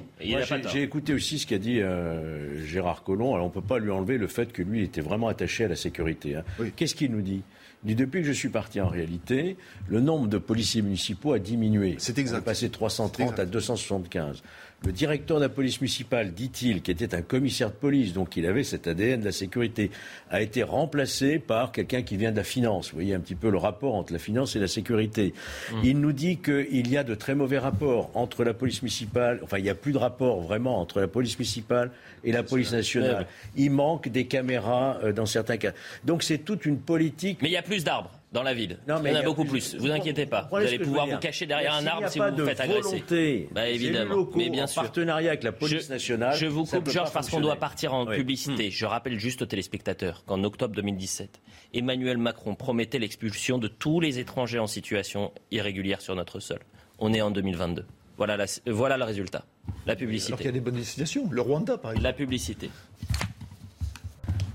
J'ai écouté aussi ce qu'a dit euh, Gérard Collomb. Alors, on ne peut pas lui enlever le fait que lui était vraiment attaché à la sécurité. Hein. Qu'est-ce qu'il nous dit? Dit depuis que je suis parti, en réalité, le nombre de policiers municipaux a diminué. C'est exact. On est passé de 330 à 275. Le directeur de la police municipale, dit-il, qui était un commissaire de police, donc il avait cet ADN de la sécurité, a été remplacé par quelqu'un qui vient de la finance. Vous voyez un petit peu le rapport entre la finance et la sécurité. Mmh. Il nous dit qu'il y a de très mauvais rapports entre la police municipale, enfin il n'y a plus de rapport vraiment entre la police municipale et la police nationale. Il manque des caméras euh, dans certains cas. Donc c'est toute une politique. Mais il y a plus d'arbres dans la ville. Non, mais il y en a, beaucoup plus. Vous inquiétez pas. Vous allez pouvoir vous cacher derrière un arbre si vous vous faites agresser. Bah, évidemment. Mais bien sûr. En partenariat avec la police nationale. Je vous coupe, Georges, parce qu'on doit partir en publicité. Je rappelle juste aux téléspectateurs qu'en octobre 2017, Emmanuel Macron promettait l'expulsion de tous les étrangers en situation irrégulière sur notre sol. On est en 2022. Voilà, voilà le résultat. La publicité. Alors qu'il y a des bonnes destinations. Le Rwanda, par exemple. La publicité.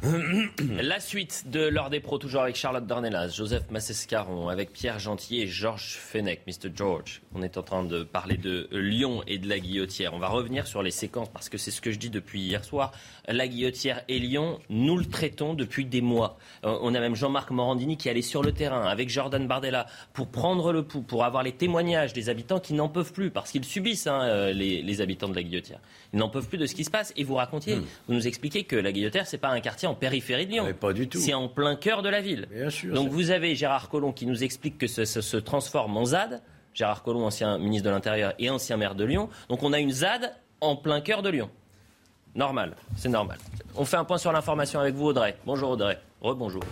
La suite de l'heure des pros, toujours avec Charlotte Dornelas, Joseph Massescaron, avec Pierre Gentil et Georges Fenech, Mr. George. On est en train de parler de Lyon et de la Guillotière. On va revenir sur les séquences parce que c'est ce que je dis depuis hier soir. La Guillotière et Lyon, nous le traitons depuis des mois. Euh, on a même Jean-Marc Morandini qui allait sur le terrain avec Jordan Bardella pour prendre le pouls, pour avoir les témoignages des habitants qui n'en peuvent plus parce qu'ils subissent hein, euh, les, habitants de la Guillotière. Ils n'en peuvent plus de ce qui se passe. Et vous racontiez, hmm. vous nous expliquez que la Guillotière, c'est pas un quartier en périphérie de Lyon. pas du tout. C'est en plein cœur de la ville. Donc vous avez Gérard Collomb qui nous explique que ça, se transforme en ZAD. Gérard Collomb, ancien ministre de l'Intérieur et ancien maire de Lyon. Donc on a une ZAD en plein cœur de Lyon. Normal, c'est normal. On fait un point sur l'information avec vous, Audrey. Bonjour Audrey. Rebonjour.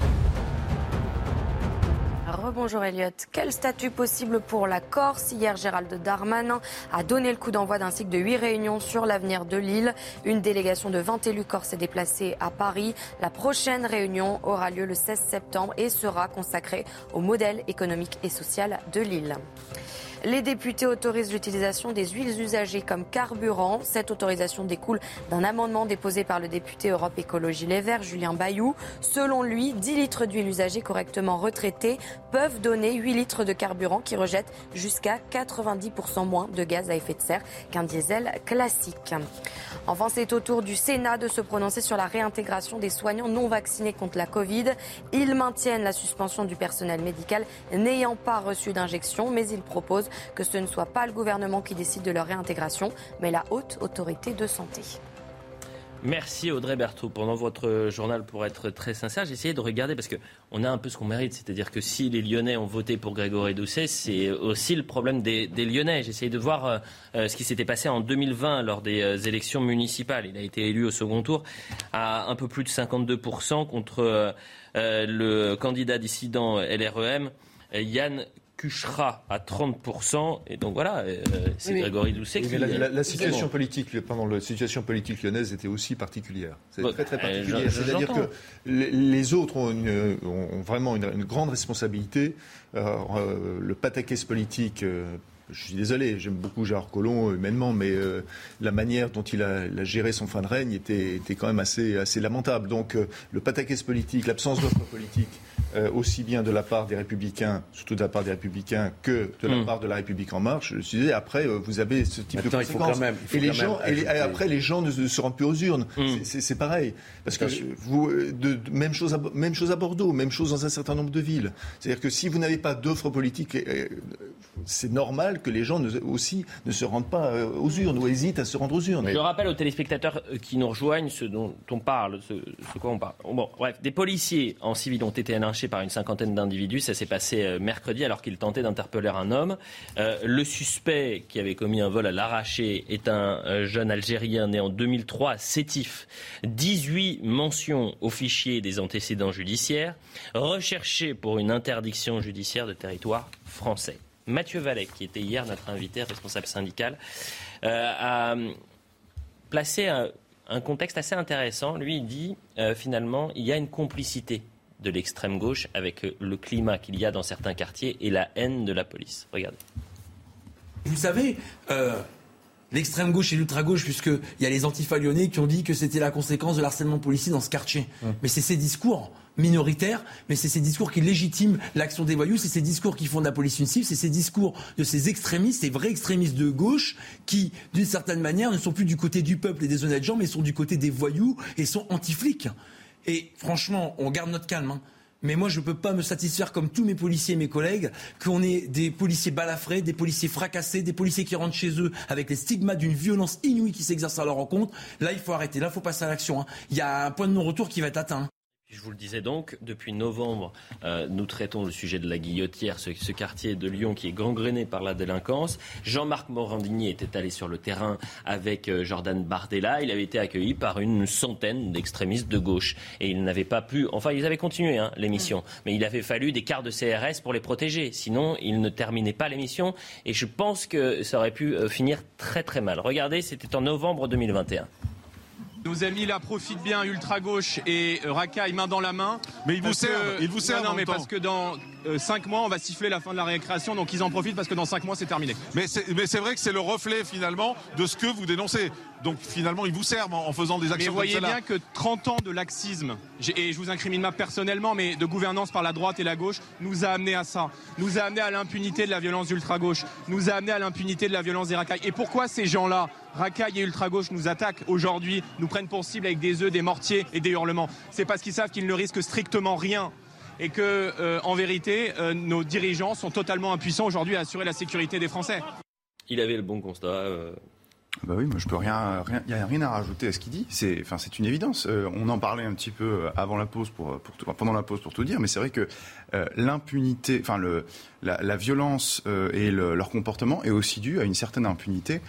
Rebonjour Elliot. Quel statut possible pour la Corse Hier, Gérald Darmanin a donné le coup d'envoi d'un cycle de huit réunions sur l'avenir de l'île. Une délégation de 20 élus corses est déplacée à Paris. La prochaine réunion aura lieu le 16 septembre et sera consacrée au modèle économique et social de l'île. Les députés autorisent l'utilisation des huiles usagées comme carburant. Cette autorisation découle d'un amendement déposé par le député Europe Écologie Les Verts, Julien Bayou. Selon lui, 10 litres d'huile usagée correctement retraitée peuvent donner 8 litres de carburant qui rejette jusqu'à 90% moins de gaz à effet de serre qu'un diesel classique. Enfin, c'est au tour du Sénat de se prononcer sur la réintégration des soignants non vaccinés contre la Covid. Ils maintiennent la suspension du personnel médical n'ayant pas reçu d'injection, mais ils proposent que ce ne soit pas le gouvernement qui décide de leur réintégration, mais la haute autorité de santé. Merci Audrey Berthaud. Pendant votre journal, pour être très sincère, j'ai essayé de regarder parce qu'on a un peu ce qu'on mérite. C'est-à-dire que si les Lyonnais ont voté pour Grégory Doucet, c'est aussi le problème des, Lyonnais. J'ai essayé de voir euh, euh, ce qui s'était passé en 2020 lors des euh, élections municipales. Il a été élu au second tour à un peu plus de 52% contre le candidat dissident LREM, Yann Cuchera à 30%. Et donc voilà, euh, c'est Grégory Doucet qui... la, situation politique, pardon, la situation politique lyonnaise était aussi particulière. C'est très très euh, particulier. C'est-à-dire que les, autres ont, vraiment une, grande responsabilité. Euh, le pataquès politique je suis désolé, j'aime beaucoup Gérard Collomb humainement, mais la manière dont il a, géré son fin de règne était, était quand même assez, assez lamentable. Donc le pataquès politique, l'absence d'offre politique, euh, aussi bien de la part des Républicains, surtout de la part des Républicains, que de la hmm. part de la République en marche. Je suis après, euh, vous avez ce type de conséquences. et les gens, et, après, les gens ne, se rendent plus aux urnes. Hmm. C'est pareil, parce que vous, euh, de, même chose, à, même chose à Bordeaux, même chose dans un certain nombre de villes. C'est-à-dire que si vous n'avez pas d'offre politique, c'est normal que les gens aussi ne se rendent pas aux urnes ou hésitent à se rendre aux urnes. Je rappelle aux téléspectateurs qui nous rejoignent ce dont on parle, ce, ce quoi on parle. Bon, bref, des policiers en civil ont été lynchés par une cinquantaine d'individus. Ça s'est passé euh, mercredi alors qu'il tentait d'interpeller un homme. Euh, le suspect qui avait commis un vol à l'arraché est un euh, jeune Algérien né en 2003 à Sétif. 18 mentions au fichier des antécédents judiciaires, recherché pour une interdiction judiciaire de territoire français. Mathieu Vallet, qui était hier notre invité responsable syndical, a placé un, contexte assez intéressant. Lui, il dit finalement, il y a une complicité de l'extrême gauche avec le climat qu'il y a dans certains quartiers et la haine de la police. Regardez. Vous savez, euh, l'extrême gauche et l'ultra gauche, puisqu'il y a les antifa qui ont dit que c'était la conséquence de l'harcèlement policier dans ce quartier. Mais c'est ces discours minoritaires, mais c'est ces discours qui légitiment l'action des voyous, c'est ces discours qui font de la police une cible, c'est ces discours de ces extrémistes, ces vrais extrémistes de gauche, qui, d'une certaine manière, ne sont plus du côté du peuple et des honnêtes gens, mais sont du côté des voyous et sont anti-flics. Et franchement, on garde notre calme. Hein. Mais moi, je ne peux pas me satisfaire, comme tous mes policiers et mes collègues, qu'on ait des policiers balafrés, des policiers fracassés, des policiers qui rentrent chez eux avec les stigmas d'une violence inouïe qui s'exerce à leur rencontre. Là, il faut arrêter. Là, il faut passer à l'action. Hein. Il y a un point de non-retour qui va être atteint. Je vous le disais donc, depuis novembre, euh, nous traitons le sujet de la Guillotière, ce, quartier de Lyon qui est gangréné par la délinquance. Jean-Marc Morandini était allé sur le terrain avec euh, Jordan Bardella. Il avait été accueilli par une centaine d'extrémistes de gauche. Et il n'avait pas pu. Enfin, ils avaient continué hein, l'émission. Mais il avait fallu des quarts de CRS pour les protéger. Sinon, ils ne terminaient pas l'émission. Et je pense que ça aurait pu euh, finir très très mal. Regardez, c'était en novembre 2021. Nos amis là profitent bien, ultra gauche et euh, Racaille main dans la main. Mais ils vous servent, ils vous servent. Non, mais parce que dans 5 euh, mois, on va siffler la fin de la récréation, donc ils en profitent parce que dans 5 mois, c'est terminé. Mais c'est vrai que c'est le reflet finalement de ce que vous dénoncez. Donc finalement, ils vous servent en, faisant des actions mais voyez bien que 30 ans de laxisme, et je vous incrimine moi personnellement, mais de gouvernance par la droite et la gauche, nous a amené à ça. Nous a amené à l'impunité de la violence d'ultra-gauche. Nous a amené à l'impunité de la violence des racailles. Et pourquoi ces gens-là, racailles et ultra-gauche, nous attaquent aujourd'hui, nous prennent pour cible avec des œufs, des mortiers et des hurlements C'est parce qu'ils savent qu'ils ne risquent strictement rien et que, euh, en vérité, euh, nos dirigeants sont totalement impuissants aujourd'hui à assurer la sécurité des Français. Il avait le bon constat. Euh, bah oui, moi je peux rien, rien, y a rien à rajouter à ce qu'il dit. C'est, enfin, c'est une évidence. Euh, on en parlait un petit peu avant la pause pour, pour pendant la pause pour tout dire, mais c'est vrai que euh, l'impunité, enfin le, la, la violence euh, et le, leur comportement est aussi dû à une certaine impunité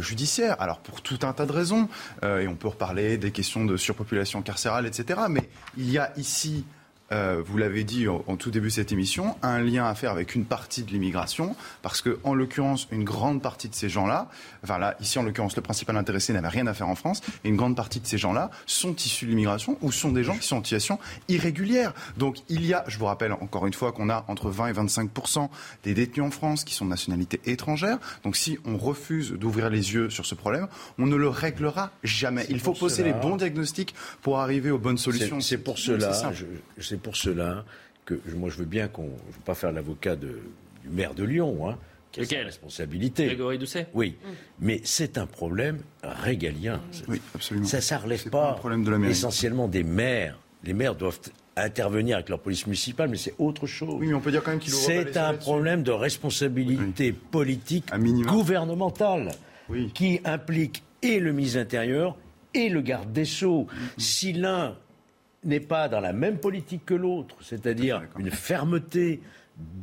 judiciaire. Alors pour tout un tas de raisons, et on peut reparler des questions de surpopulation carcérale, etc. Mais il y a ici euh, vous l'avez dit en, tout début de cette émission, un lien à faire avec une partie de l'immigration, parce que en l'occurrence, une grande partie de ces gens-là, enfin là, ici en l'occurrence, le principal intéressé n'avait rien à faire en France, et une grande partie de ces gens-là sont issus de l'immigration ou sont des gens qui sont en situation irrégulière. Donc il y a, je vous rappelle encore une fois, qu'on a entre 20 et 25% des détenus en France qui sont de nationalité étrangère. Donc si on refuse d'ouvrir les yeux sur ce problème, on ne le réglera jamais. Il faut poser les bons diagnostics pour arriver aux bonnes solutions. C'est pour cela, c'est pour cela que moi je veux bien qu'on, je veux pas faire l'avocat du maire de Lyon, hein, qui a sa responsabilité. Grégory Doucet? Oui, mais c'est un problème régalien. Oui, absolument. Ça, ça relève pas, problème de la essentiellement des maires. Les maires doivent intervenir avec leur police municipale, mais c'est autre chose. Oui, mais on peut dire quand même qu'il C'est un problème de responsabilité politique gouvernementale qui implique et le ministre intérieur et le garde des Sceaux. Mm-hmm. Si l'un n'est pas dans la même politique que l'autre, c'est-à-dire une fermeté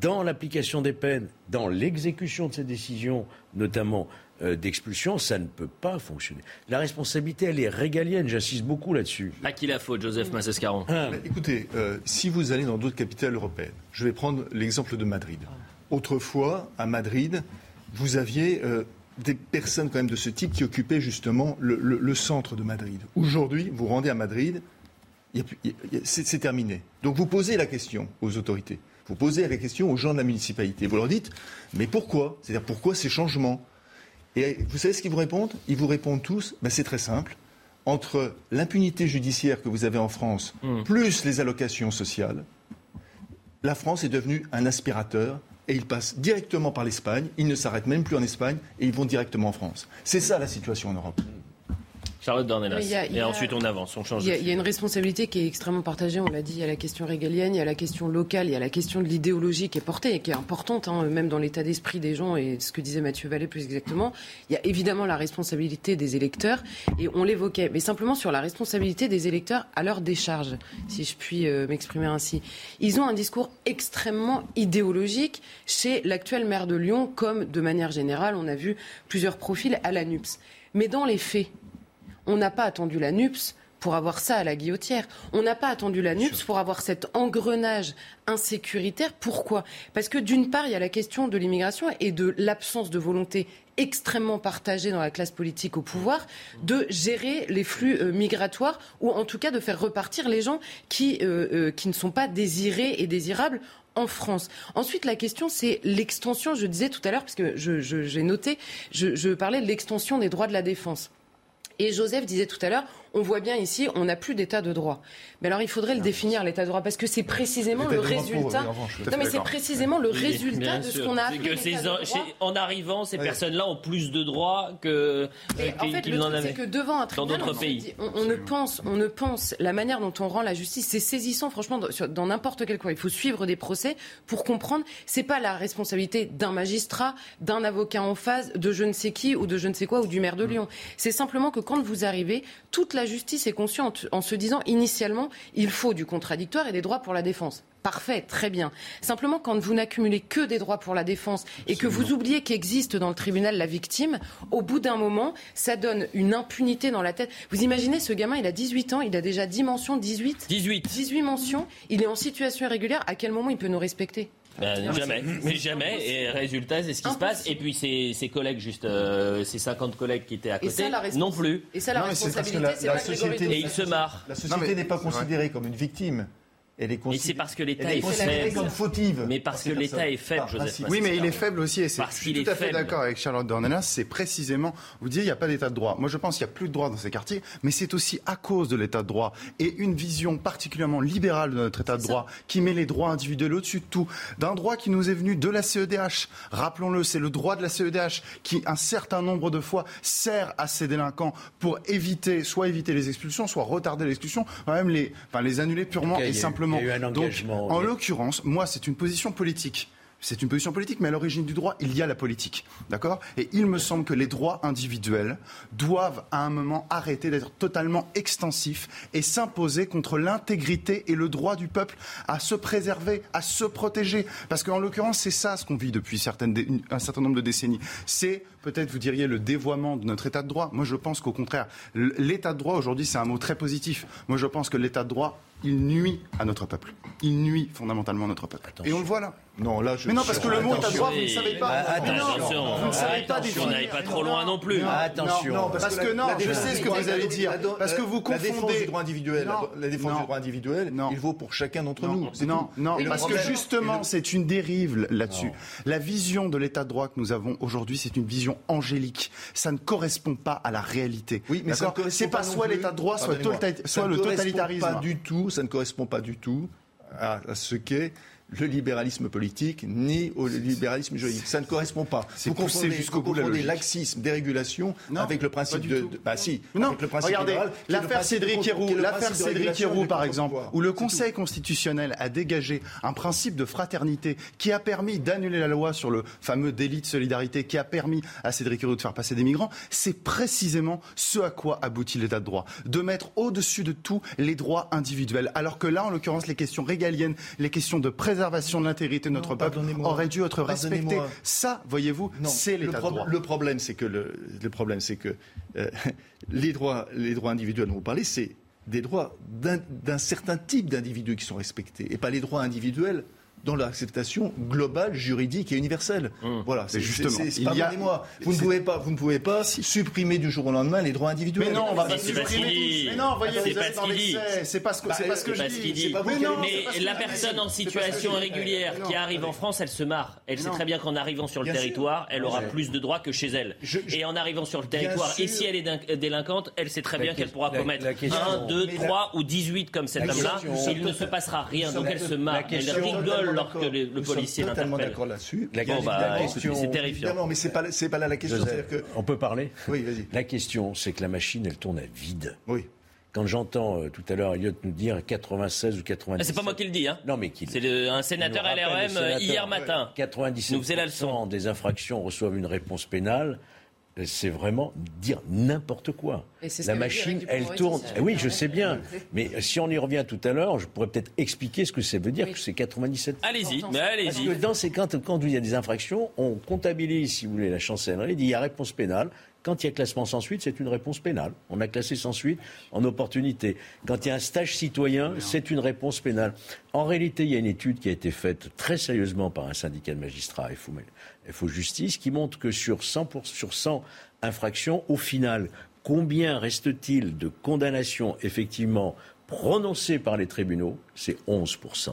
dans l'application des peines, dans l'exécution de ces décisions, notamment euh, d'expulsion, ça ne peut pas fonctionner. La responsabilité, elle est régalienne, j'insiste beaucoup là-dessus. À qui la faute, Joseph Massescaron ah. Écoutez, euh, si vous allez dans d'autres capitales européennes, je vais prendre l'exemple de Madrid. Autrefois, à Madrid, vous aviez euh, des personnes quand même de ce type qui occupaient justement le, le centre de Madrid. Aujourd'hui, vous rendez à Madrid, c'est terminé. Donc vous posez la question aux autorités. Vous posez la question aux gens de la municipalité. Vous leur dites, mais pourquoi? C'est-à-dire pourquoi ces changements? Et vous savez ce qu'ils vous répondent? Ils vous répondent tous, ben c'est très simple. Entre l'impunité judiciaire que vous avez en France, hmm. plus les allocations sociales, la France est devenue un aspirateur et ils passent directement par l'Espagne. Ils ne s'arrêtent même plus en Espagne et ils vont directement en France. C'est ça la situation en Europe. Charlotte Dornelas. et ensuite, on avance, on change. Il y, a une responsabilité qui est extrêmement partagée. On l'a dit, il y a la question régalienne, il y a la question locale, il y a la question de l'idéologie qui est portée et qui est importante, hein, même dans l'état d'esprit des gens et ce que disait Mathieu Vallée plus exactement. Il y a évidemment la responsabilité des électeurs et on l'évoquait, mais simplement sur la responsabilité des électeurs à leur décharge, si je puis euh, m'exprimer ainsi. Ils ont un discours extrêmement idéologique chez l'actuel maire de Lyon, comme de manière générale, on a vu plusieurs profils à la NUPS. Mais dans les faits, on n'a pas attendu la NUPS pour avoir ça à la guillotière. On n'a pas attendu la NUPS pour avoir cet engrenage insécuritaire. Pourquoi? Parce que d'une part, il y a la question de l'immigration et de l'absence de volonté extrêmement partagée dans la classe politique au pouvoir de gérer les flux euh, migratoires ou en tout cas de faire repartir les gens qui, euh, euh, qui ne sont pas désirés et désirables en France. Ensuite, la question, c'est l'extension, je disais tout à l'heure, parce que j'ai noté, je, je parlais de l'extension des droits de la défense. Et Joseph disait tout à l'heure, on voit bien ici, on n'a plus d'état de droit. Mais alors il faudrait le définir, l'état de droit, parce que c'est précisément le résultat. non, mais c'est précisément le résultat de ce qu'on a appelé. en arrivant, ces personnes-là ont plus de droits que. en fait, le truc, c'est que devant un tribunal, dans d'autres pays, on, ne pense, on ne pense la manière dont on rend la justice, c'est saisissant, franchement, dans n'importe quel coin. Il faut suivre des procès pour comprendre. C'est pas la responsabilité d'un magistrat, d'un avocat en phase, de je ne sais qui ou de je ne sais quoi ou du maire de Lyon. C'est simplement que quand vous arrivez, toute la justice est consciente en se disant initialement il faut du contradictoire et des droits pour la défense. Parfait, très bien. Simplement, quand vous n'accumulez que des droits pour la défense et que vous oubliez qu'existe dans le tribunal la victime, au bout d'un moment, ça donne une impunité dans la tête. Vous imaginez, ce gamin, il a 18 ans, il a déjà 10 mentions, 18 18. 18 mentions, il est en situation irrégulière. À quel moment il peut nous respecter? Ben, jamais, mais jamais. Et résultat, c'est ce qui se passe. Et puis ses, collègues, juste euh, ses 50 collègues qui étaient à côté, non plus. Et ça, la responsabilité, c'est la, société. Et il se marre. La société n'est pas considérée comme une victime. Elle est c'est parce que l'État est, faible. Comme fautive. Mais parce que l'État est faible, Joseph. Oui, mais il est faible aussi. Et c'est, je suis tout à fait d'accord avec Charlotte Dornelas. C'est précisément, vous dites, il n'y a pas d'état de droit. Moi, je pense qu'il n'y a plus de droit dans ces quartiers, mais c'est aussi à cause de l'état de droit et une vision particulièrement libérale de notre état de droit qui met les droits individuels au-dessus de tout. D'un droit qui nous est venu de la CEDH. Rappelons-le, c'est le droit de la CEDH qui, un certain nombre de fois, sert à ces délinquants pour éviter, soit éviter les expulsions, soit retarder l'expulsion, même les, enfin, les annuler purement et simplement donc, en l'occurrence, moi, c'est une position politique. C'est une position politique, mais à l'origine du droit, il y a la politique. D'accord? Et il me semble que les droits individuels doivent, à un moment, arrêter d'être totalement extensifs et s'imposer contre l'intégrité et le droit du peuple à se préserver, à se protéger. Parce qu'en l'occurrence, c'est ça ce qu'on vit depuis certaines, un certain nombre de décennies. C'est peut-être, vous diriez, le dévoiement de notre état de droit. Moi, je pense qu'au contraire, l'état de droit, aujourd'hui, c'est un mot très positif. Moi, je pense que l'état de droit il nuit à notre peuple. Il nuit fondamentalement à notre peuple. Et on le voit là. Non, là, je mais non, parce que le mot droit, vous ne savez pas. attention, vous ne savez pas On n'allez pas trop loin non plus. attention. parce, que, non, je sais ce que vous allez dire. Parce que vous confondez. La défense du droit individuel, la, défense du droit individuel, il vaut pour chacun d'entre nous. Non, non, parce que justement, c'est une dérive là-dessus. La vision de l'état de droit que nous avons aujourd'hui, c'est une vision angélique. Ça ne correspond pas à la réalité. Oui, mais ça c'est pas soit l'état de droit, soit le totalitarisme. Pas du tout. Ça ne correspond pas du tout à ce qu'est le libéralisme politique ni au libéralisme juridique. Ça ne correspond pas. Vous confondez, jusqu'au bout confondez laxisme, dérégulation avec le principe de, Bah si. Non. Le principe Regardez, l'affaire Cédric Héroux, l'affaire Cédric Héroux par exemple, où le Conseil constitutionnel a dégagé un principe de fraternité qui a permis d'annuler la loi sur le fameux délit de solidarité, qui a permis à Cédric Héroux de faire passer des migrants, c'est précisément ce à quoi aboutit l'état de droit, de mettre au-dessus de tout les droits individuels. Alors que là, en l'occurrence, les questions régaliennes, les questions de préservation préservation de l'intégrité de notre peuple aurait dû être respectée. Ça, voyez-vous, c'est l'état de droit. Le problème, c'est que, le, problème, c'est que euh, les, droits, les droits individuels dont vous parlez, c'est des droits d'un certain type d'individus qui sont respectés, et pas les droits individuels dans l'acceptation globale, juridique et universelle. Hum. Voilà, c'est justement. Pardonnez-moi, vous ne pouvez pas, vous ne pouvez pas supprimer du jour au lendemain les droits individuels. Mais non, on va pas supprimer. Mais non, voyez, vous êtes dans l'excès. C'est pas ce que, c'est pas ce que je dis. Mais la personne en situation irrégulière qui arrive en France, elle se marre. Elle sait très bien qu'en arrivant sur le territoire, elle aura plus de droits que chez elle. Et en arrivant sur le territoire, et si elle est délinquante, elle sait très bien qu'elle pourra commettre 1, 2, 3 ou 18 comme cet homme-là. Il ne se passera rien, donc elle se marre. Elle rigole alors que le policier l'interpelle. totalement d'accord là-dessus. La, bah, question, c'est terrifiant. Non, mais c'est pas, pas là la question. Que... On peut parler Oui, vas-y. La question, c'est que la machine, elle tourne à vide. Oui. Quand j'entends euh, tout à l'heure Elliot nous dire 96 ou 97. Ah, c'est pas moi qui le dis, hein. Non, mais qui. C'est un sénateur LRM euh, hier matin. 97 nous faisait la leçon. des infractions reçoivent une réponse pénale c'est vraiment dire n'importe quoi. La machine, elle tourne. oui, je sais bien. Mais si on y revient tout à l'heure, je pourrais peut-être expliquer ce que ça veut dire que c'est 97. Allez-y, mais allez-y. Parce que dans ces quand, quand il y a des infractions, on comptabilise, si vous voulez, la chancellerie, il y a réponse pénale, Quand il y a classement sans suite, c'est une réponse pénale. On a classé sans suite en opportunité. Quand il y a un stage citoyen, c'est une réponse pénale. En réalité, il y a une étude qui a été faite très sérieusement par un syndicat de magistrats, FO, Justice, qui montre que sur 100, sur 100 infractions, au final, combien reste-t-il de condamnations effectivement prononcées par les tribunaux? C'est 11%.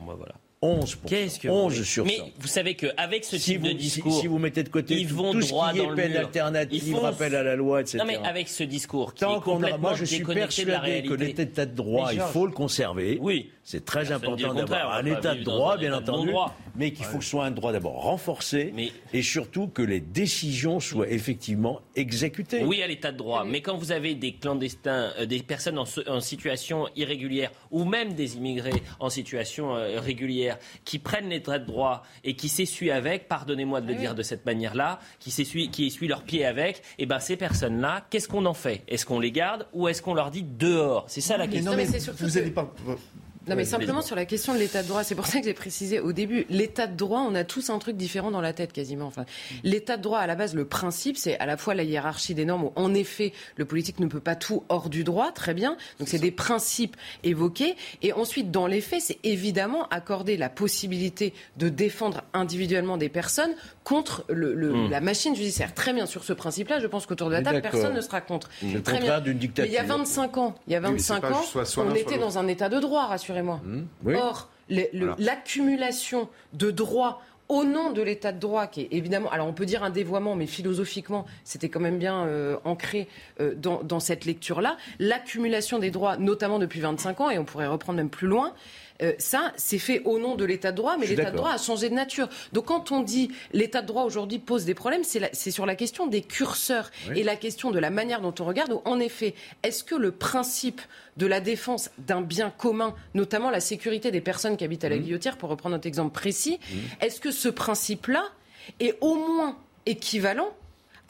Bon, voilà. 11, Qu'est-ce que 11 sur 100. Mais vous savez qu'avec ce si type vous, de discours, si, si, vous mettez de côté ils vont tout ce droit qui est dans le peine mur. alternative, Ils font- rappel à la loi, etc. Non mais avec ce discours qui Tant est qu'on moi je suis persuadé que l'état de droit, il faut le conserver. Oui. C'est très Personne important d'avoir un état de droit, un bien état de entendu, non-droit. Mais qu'il faut que ce soit un droit d'abord renforcé et surtout que les décisions soient effectivement exécutées. Oui, à l'état de droit. Mais quand vous avez des clandestins, euh, des personnes en, situation irrégulière, ou même des immigrés en situation euh, régulière, qui prennent l'état de droit et qui s'essuient avec, pardonnez-moi de le dire de cette manière-là, qui s'essuient, qui essuient leurs pieds avec, et ben ces personnes-là, qu'est-ce qu'on en fait? Est-ce qu'on les garde ou est-ce qu'on leur dit dehors? C'est ça la Mais question. non, mais c'est surtout que- pas. Non, mais simplement sur la question de l'état de droit, c'est pour ça que j'ai précisé au début, l'état de droit, on a tous un truc différent dans la tête quasiment. Enfin, l'état de droit, à la base, le principe, c'est à la fois la hiérarchie des normes où, en effet, le politique ne peut pas tout hors du droit, très bien. Donc, c'est des principes évoqués. Et ensuite, dans les faits, c'est évidemment accorder la possibilité de défendre individuellement des personnes contre le, le- Hmm. la machine judiciaire. Très bien, sur ce principe-là, je pense qu'autour de la table, personne ne sera contre. Très bien. d'une Mais il y a dictature. 25 ans, il y a Oui, mais c'est 25 pas ans, soit- soit on était dans un état de droit, rassurez-moi. oui. Or, Voilà. l'accumulation de droits au nom de l'état de droit, qui est évidemment, alors on peut dire un dévoiement, mais philosophiquement, c'était quand même bien euh, ancré euh, dans, dans cette lecture-là. L'accumulation des droits, notamment depuis 25 ans, et on pourrait reprendre même plus loin, euh, ça, c'est fait au nom de l'état de droit, mais l'état de droit a changé de nature. Donc quand on dit l'état de droit aujourd'hui pose des problèmes, c'est sur la question des curseurs Oui. et la question de la manière dont on regarde. Où, en effet, est-ce que le principe de la défense d'un bien commun, notamment la sécurité des personnes qui habitent à la Mmh. guillotière, pour reprendre notre exemple précis, est-ce que ce principe-là est au moins équivalent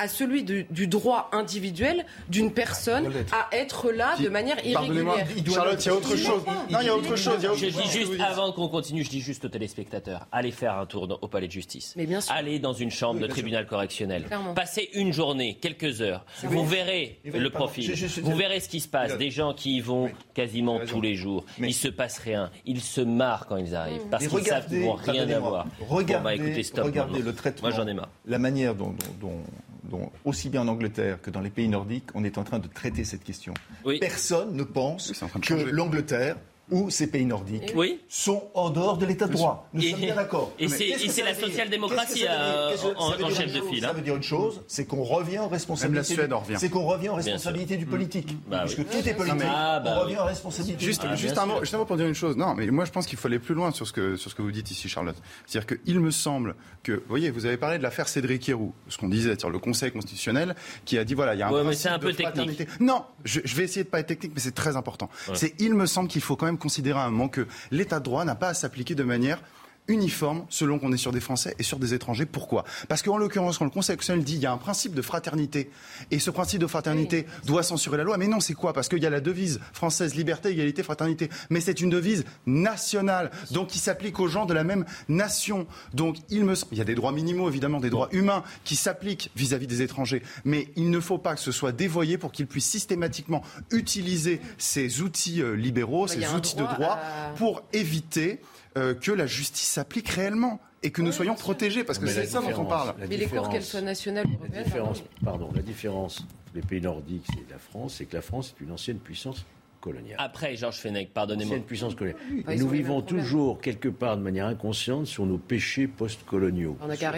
à celui du, du droit individuel d'une personne à être là de manière Pardonnez-moi, irrégulière Charlotte, il y a autre chose. Non, il y a autre chose. il Je dis juste, avant qu'on continue, je dis juste aux téléspectateurs, allez faire un tour au palais de justice. Mais bien sûr. Allez dans une chambre de tribunal correctionnel. Clairement. Passez une journée, quelques heures. Vous verrez Il le profil. Vous verrez ce qui se passe. Il Des gens qui y vont quasiment tous les jours. Il se passe rien. Ils se marrent quand ils arrivent. Parce Et qu'ils savent qu'ils vont rien avoir. Regardez, bon, bah écoutez, stop. regardez le traitement. Moi, j'en ai marre. La manière dont, dont- dont- dont, aussi bien en Angleterre que dans les pays nordiques, on est en train de traiter cette question. Oui. Personne ne pense que l'Angleterre ou ces pays nordiques Oui. sont en dehors de l'état de droit. Nous Et- sommes bien d'accord. et c'est- la social-démocratie, euh, en- chef de file, hein. Ça veut dire une chose, c'est qu'on revient aux responsabilités. Suède en revient. C'est qu'on revient aux responsabilités du politique. Bah Parce oui. que tout est politique. Ah, bah on oui. revient aux responsabilités. Juste, Ah, juste un mot, juste un mot pour dire une chose. Non, mais moi je pense qu'il faut aller plus loin sur ce que, sur ce que vous dites ici, Charlotte. C'est-à-dire qu'il me semble que, vous voyez, vous avez parlé de l'affaire Cédric Héroux, ce qu'on disait, c'est-à-dire le Conseil constitutionnel qui a dit voilà, il y a un Ouais, mais principe c'est un peu technique. Non, je, je vais essayer de pas être technique, mais c'est très important. C'est, il me semble qu'il faut quand même considérer à un moment que l'état de droit n'a pas à s'appliquer de manière uniforme selon qu'on est sur des Français et sur des étrangers. Pourquoi? Parce qu'en l'occurrence, quand le Conseil constitutionnel dit il y a un principe de fraternité et ce principe de fraternité doit censurer la loi, mais non, c'est quoi? Parce qu'il y a la devise française liberté, égalité, fraternité, mais c'est une devise nationale, donc qui s'applique aux gens de la même nation. Donc il me semble, il y a des droits minimaux évidemment, des droits humains qui s'appliquent vis-à-vis des étrangers, mais il ne faut pas que ce soit dévoyé pour qu'ils puissent systématiquement utiliser ces outils euh, libéraux, Bah, ces outils droit de droit à- pour éviter euh, que la justice s'applique réellement et que nous soyons protégés, parce que Mais c'est ça dont on différence- parle. Mais les cours, qu'elles soient nationales ou La européennes, différence, pardon, la différence entre les pays nordiques et la France, c'est que la France est une ancienne puissance coloniale. Après, Georges Fenech, pardonnez-moi. Ancienne puissance coloniale. Et nous vivons toujours quelque part de manière inconsciente sur nos péchés post-coloniaux. On a qu'à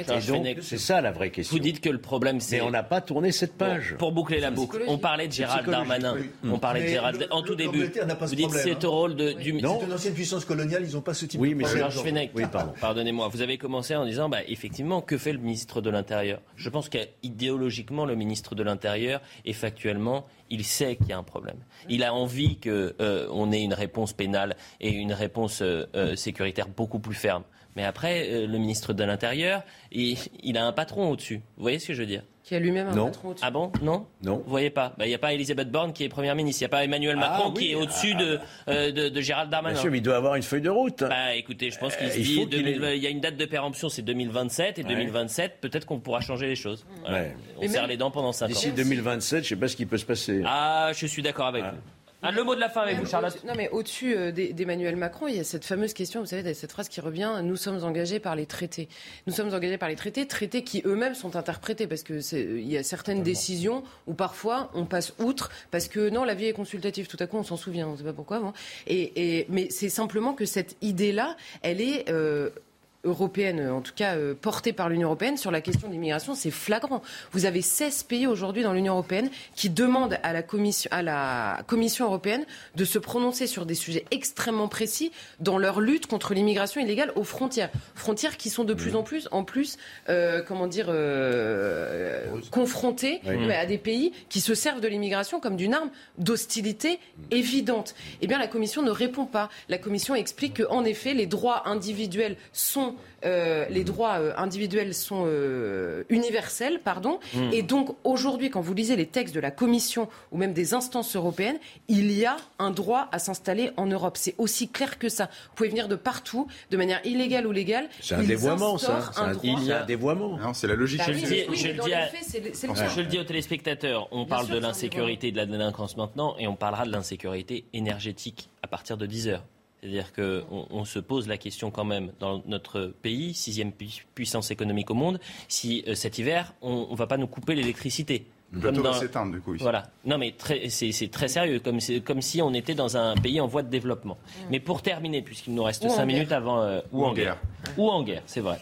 c'est ça la vraie question. Vous dites que le problème, c'est. Mais on n'a pas tourné cette page. Pour, pour boucler la boucle, on parlait de Gérald Darmanin. oui. On parlait de Mais Gérald le- en tout début. pas Vous dites c'est hein. au rôle de, du. Non. C'est une ancienne puissance coloniale, ils n'ont pas ce type Oui, de mais problème. Georges Fenech, Oui, pardon. pardonnez-moi, vous avez commencé en disant, bah, effectivement, que fait le ministre de l'Intérieur? Je pense qu'idéologiquement, le ministre de l'Intérieur, et factuellement, il sait qu'il y a un problème. Il a envie qu'on ait une réponse pénale et une réponse euh, euh, sécuritaire beaucoup plus ferme. Mais après, euh, le ministre de l'Intérieur, il a un patron au-dessus. Vous voyez ce que je veux dire? Qui a lui-même un Non. patron au-dessus. Ah bon? Non? Non. Vous voyez pas Bah, Il n'y a pas Elisabeth Borne qui est Première ministre. Il n'y a pas Emmanuel Ah, Macron oui. qui est au-dessus de, euh, de, de Gérald Darmanin. Bien sûr, mais il doit avoir une feuille de route. Bah écoutez, je pense qu'il se dit, faut qu'il 2000 ait- il y a une date de péremption, c'est 2027, et 2027, peut-être qu'on pourra changer les choses. Voilà. Ouais. On Mais serre même- les dents pendant 5 ans. D'ici 2027, je ne sais pas ce qui peut se passer. Ah, je suis d'accord avec vous. Ah, le mot de la fin avec vous, Charlotte. Non, mais au-dessus euh, d'E- d'Emmanuel Macron, il y a cette fameuse question, vous savez, cette phrase qui revient nous sommes engagés par les traités. Nous sommes engagés par les traités, traités qui eux-mêmes sont interprétés, parce que c'est- il y a certaines décisions où parfois on passe outre, parce que non, la vie est consultative. Tout à coup, on s'en souvient, on ne sait pas pourquoi. bon. Et, et- mais c'est simplement que cette idée-là, elle est. euh, européenne, en tout cas euh, portée par l'Union européenne sur la question de l'immigration, c'est flagrant. Vous avez 16 pays aujourd'hui dans l'Union européenne qui demandent à la, commission, à la Commission européenne de se prononcer sur des sujets extrêmement précis dans leur lutte contre l'immigration illégale aux frontières. Frontières qui sont de plus en plus, en plus, euh, comment dire, euh, confrontées Oui. à des pays qui se servent de l'immigration comme d'une arme d'hostilité évidente. Eh bien, la Commission ne répond pas. La Commission explique qu'en effet, les droits individuels sont euh, les droits euh, individuels sont euh, universels, pardon. Mm. Et donc aujourd'hui, quand vous lisez les textes de la Commission ou même des instances européennes, il y a un droit à s'installer en Europe. C'est aussi clair que ça. Vous pouvez venir de partout, de manière illégale ou légale. C'est un dévoiement, ça. instaurent C'est un un, droit. il y a un dévoiement. Non, c'est la logique. Bah Je oui, le dis, oui, je mais le dans dis les à- faits, c'est le- c'est le je cas. le dis aux téléspectateurs, on Bien parle sûr, de l'insécurité et de la délinquance maintenant, et on parlera de l'insécurité énergétique à partir de 10 heures. C'est-à-dire qu'on on se pose la question quand même dans notre pays, sixième pu- puissance économique au monde, si euh, cet hiver, on ne va pas nous couper l'électricité. Le plateau va s'éteindre, du coup. ici. Voilà. Non, mais très- c'est très sérieux, comme, si on était dans un pays en voie de développement. Mais pour terminer, puisqu'il nous reste Ou en 5 minutes guerre. avant. euh, ou, en guerre. Ou en guerre, c'est vrai.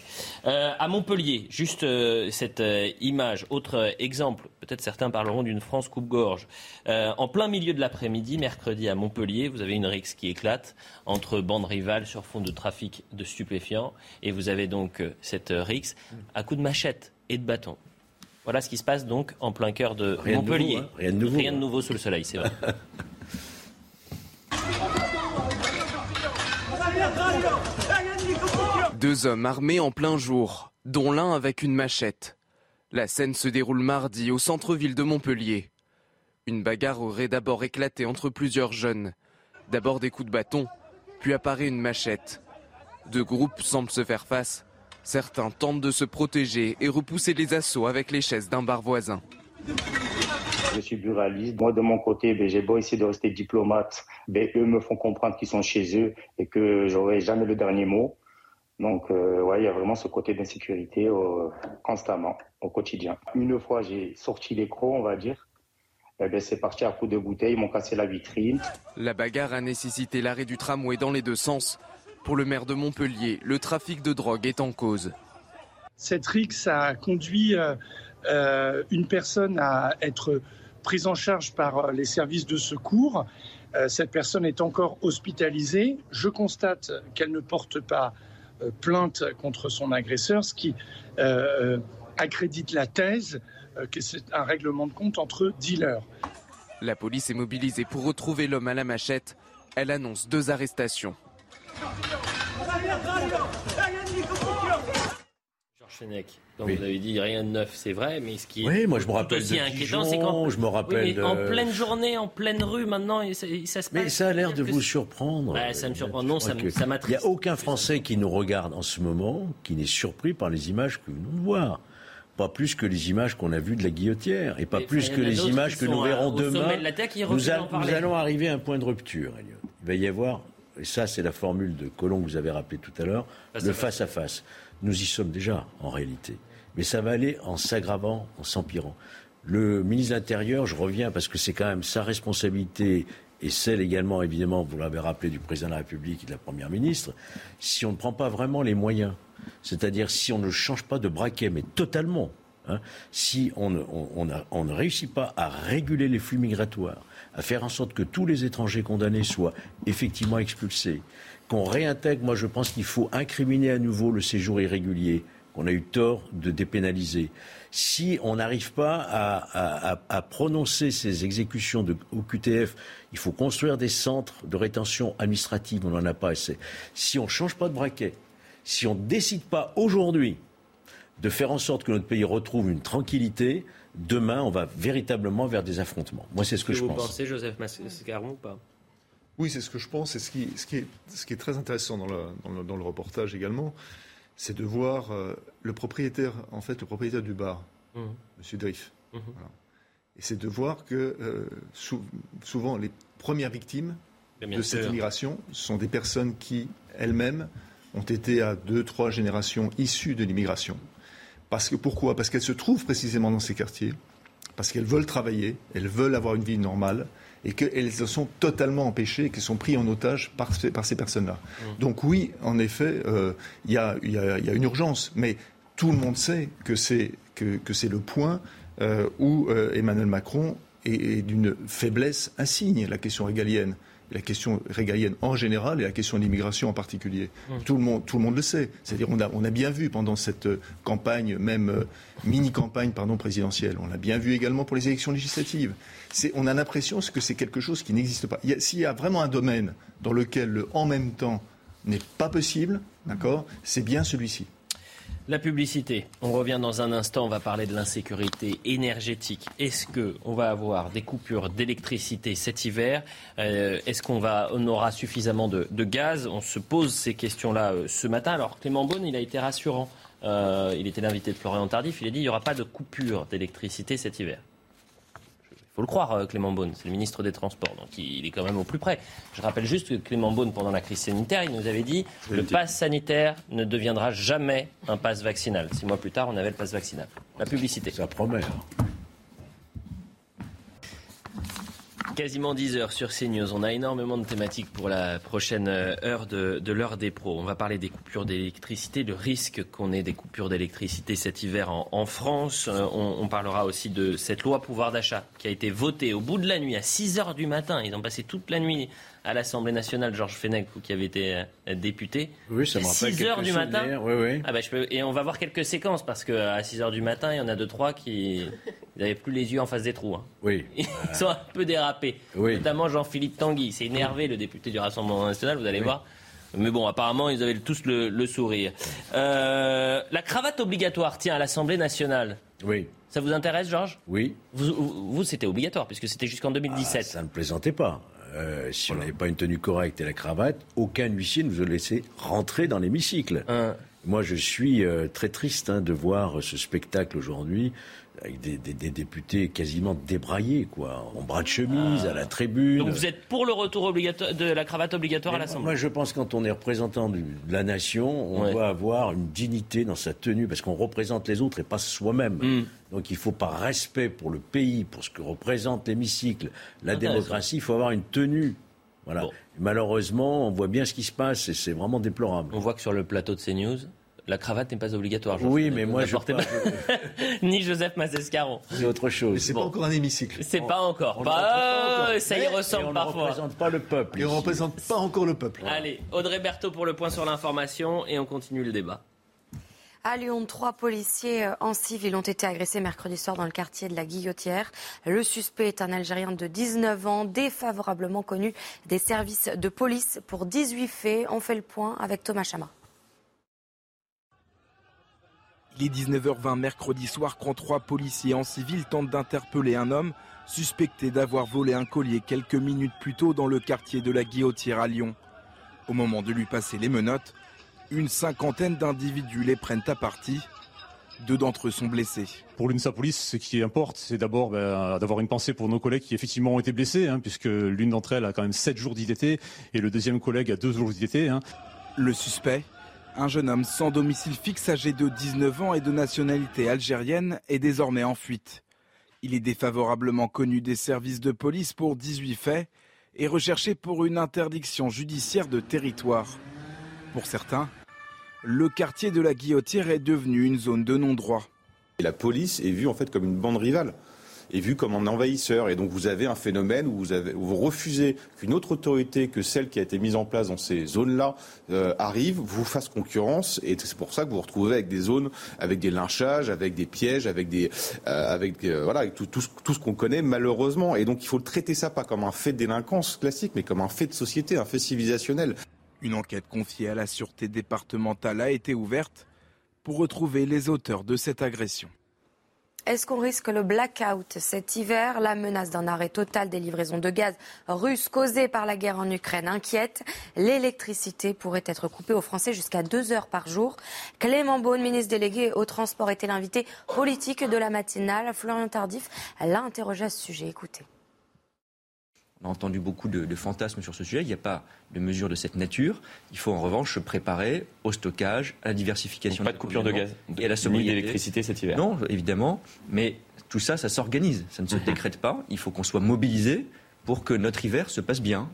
Euh, à Montpellier, juste euh, cette euh, image, autre exemple, peut-être certains parleront d'une France coupe-gorge. Euh, en plein milieu de l'après-midi, mercredi à Montpellier, vous avez une rixe qui éclate entre bandes rivales sur fond de trafic de stupéfiants. Et vous avez donc euh, cette euh, rixe à coups de machette et de bâton. Voilà ce qui se passe donc en plein cœur de Rien de Montpellier. nouveau, hein. Rien de nouveau, Rien de nouveau sous le soleil, c'est vrai. Deux hommes armés en plein jour, dont l'un avec une machette. La scène se déroule mardi au centre-ville de Montpellier. Une bagarre aurait d'abord éclaté entre plusieurs jeunes. D'abord des coups de bâton, puis apparaît une machette. Deux groupes semblent se faire face. Certains tentent de se protéger et repousser les assauts avec les chaises d'un bar voisin. Je suis buraliste. Moi, de mon côté, ben, j'ai beau essayer de rester diplomate. Ben, eux me font comprendre qu'ils sont chez eux et que j'aurai jamais le dernier mot. Donc, euh, ouais, il y a vraiment ce côté d'insécurité euh, constamment, au quotidien. Une fois, j'ai sorti les crocs, on va dire. Eh ben, c'est parti à coups de bouteille, ils m'ont cassé la vitrine. La bagarre a nécessité l'arrêt du tramway dans les deux sens. Pour le maire de Montpellier, le trafic de drogue est en cause. Cette rixe a conduit euh, euh, une personne à être prise en charge par euh, les services de secours. Euh, cette personne est encore hospitalisée. Je constate qu'elle ne porte pas euh, plainte contre son agresseur, ce qui accrédite la thèse que c'est un règlement de compte entre dealers. La police est mobilisée pour retrouver l'homme à la machette. Elle annonce deux arrestations. Georges Fenech, quand Oui. vous avez dit rien de neuf, c'est vrai, mais ce qui est Oui, moi, je me rappelle aussi de inquiétant, c'est qu'en je me rappelle Oui, en pleine journée, en pleine rue, maintenant, et ça, et ça se passe. Mais ça a l'air de vous surprendre. Ouais, ça me surprend. Non, ça, ça Il n'y a aucun Français qui nous regarde en ce moment qui n'est surpris par les images que nous venons de voir. Pas plus que les images qu'on a vues de la guillotière, et pas Mais plus que les images que nous au demain. de nous, a- nous allons arriver à un point de rupture, Elliot. Il va y avoir, et ça c'est la formule de Colomb que vous avez rappelé tout à l'heure, le à face. face à face. Nous y sommes déjà en réalité, mais ça va aller en s'aggravant, en s'empirant. Le ministre de l'Intérieur, je reviens parce que c'est quand même sa responsabilité et celle également, évidemment, vous l'avez rappelé, du président de la République et de la Première ministre, si on ne prend pas vraiment les moyens, c'est-à-dire si on ne change pas de braquet, mais totalement, hein, si on ne, réussit pas à réguler les flux migratoires, à faire en sorte que tous les étrangers condamnés soient effectivement expulsés, qu'on réintègre, moi je pense qu'il faut incriminer à nouveau le séjour irrégulier, qu'on a eu tort de dépénaliser. Si on n'arrive pas à, prononcer ces exécutions au QTF, il faut construire des centres de rétention administrative, on n'en a pas assez. Si on ne change pas de braquet, si on ne décide pas aujourd'hui de faire en sorte que notre pays retrouve une tranquillité, demain, on va véritablement vers des affrontements. Moi, c'est ce que, je pense. Vous pensez, Joseph Mascaron, ou pas? Oui, c'est ce que je pense. Et ce qui, ce qui, est, ce qui est, très intéressant dans le, dans le, reportage également, c'est de voir euh, le propriétaire, en fait, le propriétaire du bar, mmh. M. Driff. Mmh. Et c'est de voir que euh, souvent les premières victimes de cette immigration sont des personnes qui, elles-mêmes, ont été à deux, trois générations issues de l'immigration. Parce que, pourquoi? Parce qu'elles se trouvent précisément dans ces quartiers, parce qu'elles veulent travailler, elles veulent avoir une vie normale, et qu'elles sont totalement empêchées, qu'elles sont prises en otage par, par ces personnes-là. Mmh. Donc oui, en effet, euh, il y, a, une urgence, mais tout le monde sait que c'est que, que le point euh, où euh, Emmanuel Macron est d'une faiblesse insigne, la question régalienne la question régalienne en général et la question de l'immigration en particulier. Mmh. Tout, le monde, tout le monde le sait. C'est-à-dire on a, on a bien vu pendant cette euh, campagne, même euh, mini-campagne pardon, présidentielle, on l'a bien vu également pour les élections législatives. On a l'impression que c'est quelque chose qui n'existe pas. S'il y a vraiment un domaine dans lequel le en même temps n'est pas possible, d'accord, c'est bien celui-ci. La publicité. On revient dans un instant. On va parler de l'insécurité énergétique. Est-ce que on va avoir des coupures d'électricité cet hiver? Euh, Est-ce qu'on aura suffisamment de, gaz? On se pose ces questions-là euh, ce matin. Alors Clément Beaune, il a été rassurant. Euh, il était l'invité de Florian Tardif. Il a dit il n'y aura pas de coupure d'électricité cet hiver faut le croire, euh, Clément Beaune, c'est le ministre des Transports, donc il est quand même au plus près. Je rappelle juste que Clément Beaune, pendant la crise sanitaire, il nous avait dit que le pass sanitaire ne deviendra jamais un pass vaccinal. Six mois plus tard, on avait le pass vaccinal. La publicité. Ça promet. Hein. Quasiment 10 heures sur CNews. On a énormément de thématiques pour la prochaine euh, heure de, l'heure des pros. On va parler des coupures d'électricité, le risque qu'on ait des coupures d'électricité cet hiver en, France. Euh, on, parlera aussi de cette loi pouvoir d'achat qui a été votée au bout de la nuit à 6 heures du matin. Ils ont passé toute la nuit à l'Assemblée nationale, Georges Fenech, qui avait été euh, député. Oui, ça me rappelle 6 heures du matin. Oui, oui. Ah bah, je peux... Et on va voir quelques séquences parce qu'à 6 heures du matin, il y en a deux trois qui n'avaient plus les yeux en face des trous. Hein. Oui. Ils sont un peu dérapés. Oui. Notamment Jean-Philippe Tanguy. C'est énervé, le député du Rassemblement national, vous allez voir. Mais bon, apparemment, ils avaient tous le, sourire. Euh, la cravate obligatoire, tiens, à l'Assemblée nationale. Oui. Ça vous intéresse, Georges? Oui. Vous, c'était obligatoire, puisque c'était jusqu'en 2017. Ah, ça ne plaisantait pas. Euh, si on n'avait pas une tenue correcte et la cravate, aucun huissier ne nous a laissé rentrer dans l'hémicycle. Moi, je suis euh, très triste hein, de voir ce spectacle aujourd'hui avec des, députés quasiment débraillés, quoi, en bras de chemise, à la tribune. Donc vous êtes pour le retour obligatoire de la cravate obligatoire à l'Assemblée Moi, je pense que quand on est représentant de, la nation, on doit avoir une dignité dans sa tenue, parce qu'on représente les autres et pas soi-même. Hmm. Donc il faut, par respect pour le pays, pour ce que représente l'hémicycle, la démocratie, il faut avoir une tenue. Voilà. Malheureusement, on voit bien ce qui se passe et c'est vraiment déplorable. On voit que sur le plateau de CNews, la cravate n'est pas obligatoire. Oui, mais moi je pas... Ni Joseph Massescaron. C'est autre chose. Mais c'est pas encore un hémicycle. C'est pas encore. Bah, ça y ressemble parfois. On ne représente pas le peuple. Et on ne représente pas encore le peuple. Allez, Audrey Berthaud pour le point sur l'information et on continue le débat. À Lyon, trois policiers euh, en civil ont été agressés mercredi soir dans le quartier de la Guillotière. Le suspect est un Algérien de 19 ans, défavorablement connu des services de police pour 18 faits. On fait le point avec Thomas Chama. Il est 19h20 mercredi soir quand trois policiers en civil tentent d'interpeller un homme suspecté d'avoir volé un collier quelques minutes plus tôt dans le quartier de la Guillotière à Lyon. Au moment de lui passer les menottes, une cinquantaine d'individus les prennent à partie. Deux d'entre eux sont blessés. Pour l'UNSA Police, ce qui importe, c'est d'abord ben, d'avoir une pensée pour nos collègues qui effectivement ont été blessés, hein, puisque l'une d'entre elles a quand même 7 jours d'IDT et le deuxième collègue a 2 jours d'IDT. Hein. Le suspect, un jeune homme sans domicile fixe âgé de 19 ans et de nationalité algérienne est désormais en fuite. Il est défavorablement connu des services de police pour 18 faits et recherché pour une interdiction judiciaire de territoire. Pour certains, le quartier de la Guillotière est devenu une zone de non-droit. La police est vue en fait comme une bande rivale est vu comme un envahisseur. Et donc vous avez un phénomène où vous, refusez qu'une autre autorité que celle qui a été mise en place dans ces zones-là euh, arrive, vous fasse concurrence. Et c'est pour ça que vous vous retrouvez avec des zones, avec des lynchages, avec des pièges, avec des, euh, euh, voilà, avec tout, tout, tout ce qu'on connaît malheureusement. Et donc il faut traiter ça pas comme un fait de délinquance classique, mais comme un fait de société, un fait civilisationnel. Une enquête confiée à la sûreté départementale a été ouverte. pour retrouver les auteurs de cette agression. Est-ce qu'on risque le blackout cet hiver? La menace d'un arrêt total des livraisons de gaz russe causée par la guerre en Ukraine inquiète. L'électricité pourrait être coupée aux Français jusqu'à deux heures par jour. Clément Beaune, ministre délégué au transport, était l'invité politique de la matinale. Florian Tardif l'a interrogé à ce sujet. Écoutez. On a entendu beaucoup de, fantasmes sur ce sujet. Il n'y a pas de mesures de cette nature. Il faut en revanche se préparer au stockage, à la diversification. pas de coupure de gaz et à la sobriété. d'électricité cet hiver. Non, évidemment. Mais tout ça, ça s'organise. Ça ne se décrète pas. Il faut qu'on soit mobilisé pour que notre hiver se passe bien.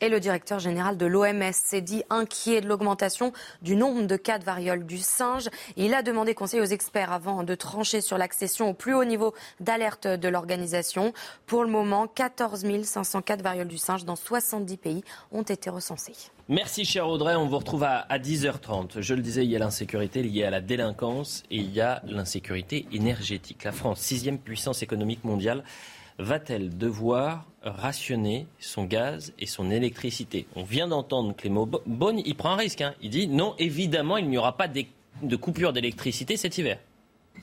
Et le directeur général de l'OMS s'est dit inquiet de l'augmentation du nombre de cas de variole du singe. Il a demandé conseil aux experts avant de trancher sur l'accession au plus haut niveau d'alerte de l'organisation. Pour le moment, 14 500 cas de variole du singe dans 70 pays ont été recensés. Merci cher Audrey, on vous retrouve à, 10h30. Je le disais, il y a l'insécurité liée à la délinquance et il y a l'insécurité énergétique. La France, sixième puissance économique mondiale, va-t-elle devoir rationner son gaz et son électricité? On vient d'entendre Clément Bonne, il prend un risque. Hein. Il dit non, évidemment, il n'y aura pas de coupure d'électricité cet hiver.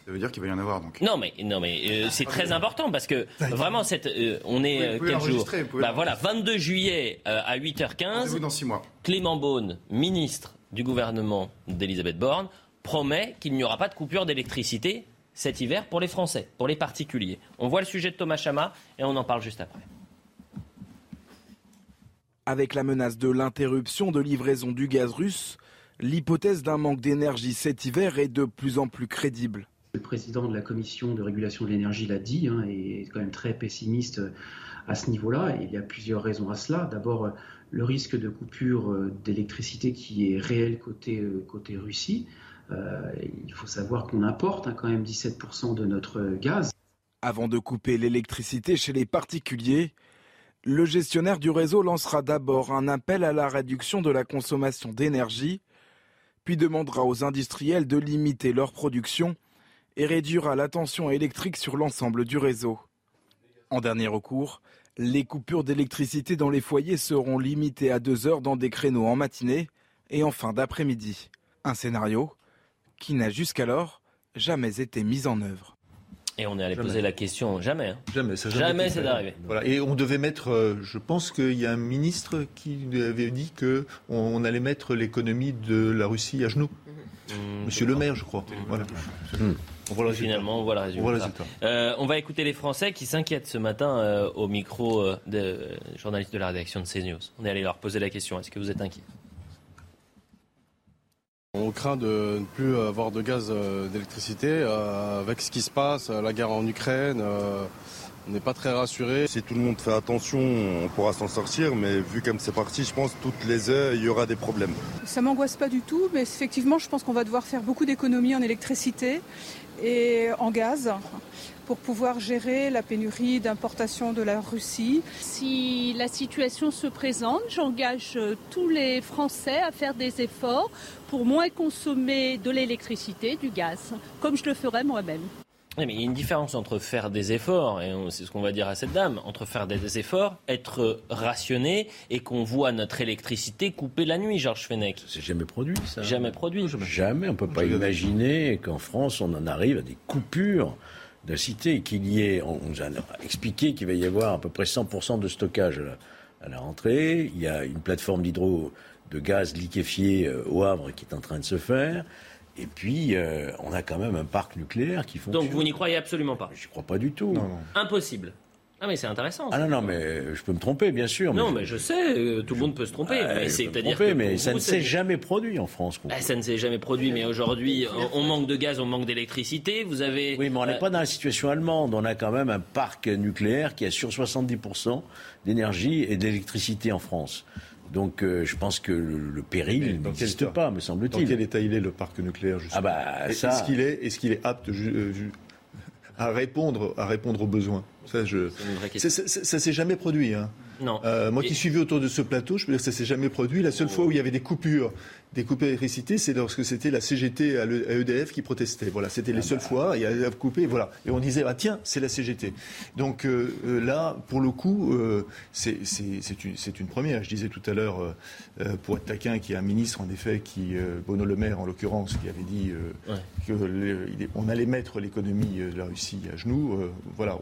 Ça veut dire qu'il va y en avoir donc. Non mais non mais euh, c'est très important parce que vraiment cette euh, on est euh, quel jour bah, voilà 22 juillet à 8h15. Dans six mois. Clément Beaune, ministre du gouvernement d'Elisabeth Borne, promet qu'il n'y aura pas de coupure d'électricité cet hiver pour les Français, pour les particuliers. On voit le sujet de Thomas Chama et on en parle juste après. Avec la menace de l'interruption de livraison du gaz russe, l'hypothèse d'un manque d'énergie cet hiver est de plus en plus crédible. Le président de la commission de régulation de l'énergie l'a dit hein, et est quand même très pessimiste à ce niveau-là. il y a plusieurs raisons à cela. D'abord, le risque de coupure euh, d'électricité qui est réel côté, euh, côté Russie. Euh, il faut savoir qu'on importe hein, quand même 17% de notre gaz. Avant de couper l'électricité chez les particuliers, le gestionnaire du réseau lancera d'abord un appel à la réduction de la consommation d'énergie, puis demandera aux industriels de limiter leur production et réduira la tension électrique sur l'ensemble du réseau. En dernier recours, les coupures d'électricité dans les foyers seront limitées à deux heures dans des créneaux en matinée et en fin d'après-midi. Un scénario qui n'a jusqu'alors jamais été mise en œuvre. Et on est allé poser la question jamais. Hein. Jamais, ça jamais, c'est arrivé. Voilà. Et on devait mettre, euh, je pense qu'il y a un ministre qui avait dit que on, allait mettre l'économie de la Russie à genoux. Mmh. Monsieur Le Maire, je crois. Voilà. Mmh. On voit le Finalement, on voit le résultat. Euh, on va écouter les Français qui s'inquiètent ce matin euh, au micro de journalistes de la rédaction de CNews. On est allé leur poser la question. Est-ce que vous êtes inquiets? On craint de ne plus avoir de gaz euh, d'électricité. Euh, avec ce qui se passe, la guerre en Ukraine, euh, on n'est pas très rassuré. Si tout le monde fait attention, on pourra s'en sortir, mais vu comme c'est parti, je pense toutes les heures, il y aura des problèmes. Ça m'angoisse pas du tout, mais effectivement, je pense qu'on va devoir faire beaucoup d'économies en électricité et en gaz pour pouvoir gérer la pénurie d'importation de la Russie. Si la situation se présente, j'engage tous les Français à faire des efforts pour moins consommer de l'électricité, du gaz, comme je le ferais moi-même. mais il y a une différence entre faire des efforts, et c'est ce qu'on va dire à cette dame, entre faire des efforts, être rationné et qu'on voit notre électricité couper la nuit, Georges Fenech. C'est jamais produit, ça. Jamais produit. Jamais. On ne peut pas imaginer qu'en France, on en arrive à des coupures de cité, qu'il y ait, on nous a expliqué qu'il va y avoir à peu près 100% de stockage à la, rentrée. Il y a une plateforme d'hydro de gaz liquéfié euh, au Havre qui est en train de se faire. Et puis, euh, on a quand même un parc nucléaire qui fonctionne. Donc vous n'y croyez absolument pas Je n'y crois pas du tout. Impossible. Ah mais c'est intéressant. Ah non non mais je peux me tromper bien sûr. Non mais, je sais, euh, tout le monde peut se tromper. mais c'est-à-dire mais ça ne s'est jamais produit en France. Ah, ça ne s'est jamais produit, mais aujourd'hui on, manque de gaz, on manque d'électricité. Vous avez. Oui, mais on n'est euh, pas dans la situation allemande. On a quand même un parc nucléaire qui a sur 70% d'énergie et d'électricité en France. Donc euh, je pense que le, péril n'existe pas, me semble-t-il. Dans quel état il est le parc nucléaire justement? Ah bah, Est-ce qu'il est, est, qu'il est apte à répondre, à répondre aux besoins Ça, je... ça, ça s'est jamais produit. Hein. Non. Euh, moi qui suis vu autour de ce plateau, je peux dire que ça s'est jamais produit. La seule fois où il y avait des coupures, des coupures d'électricité, c'est lorsque c'était la CGT à EDF qui protestait. Voilà, c'était les seules fois. Il y a coupé, voilà. Et on disait, ah tiens, c'est la CGT. Donc euh, euh, là, pour le coup, euh, c'est une, une, première. Je disais tout à l'heure, euh, pour être taquin, qu'il y a un ministre, en effet, qui, Bono Le Maire, en l'occurrence, qui avait dit qu'on allait mettre l'économie de la Russie à genoux. voilà,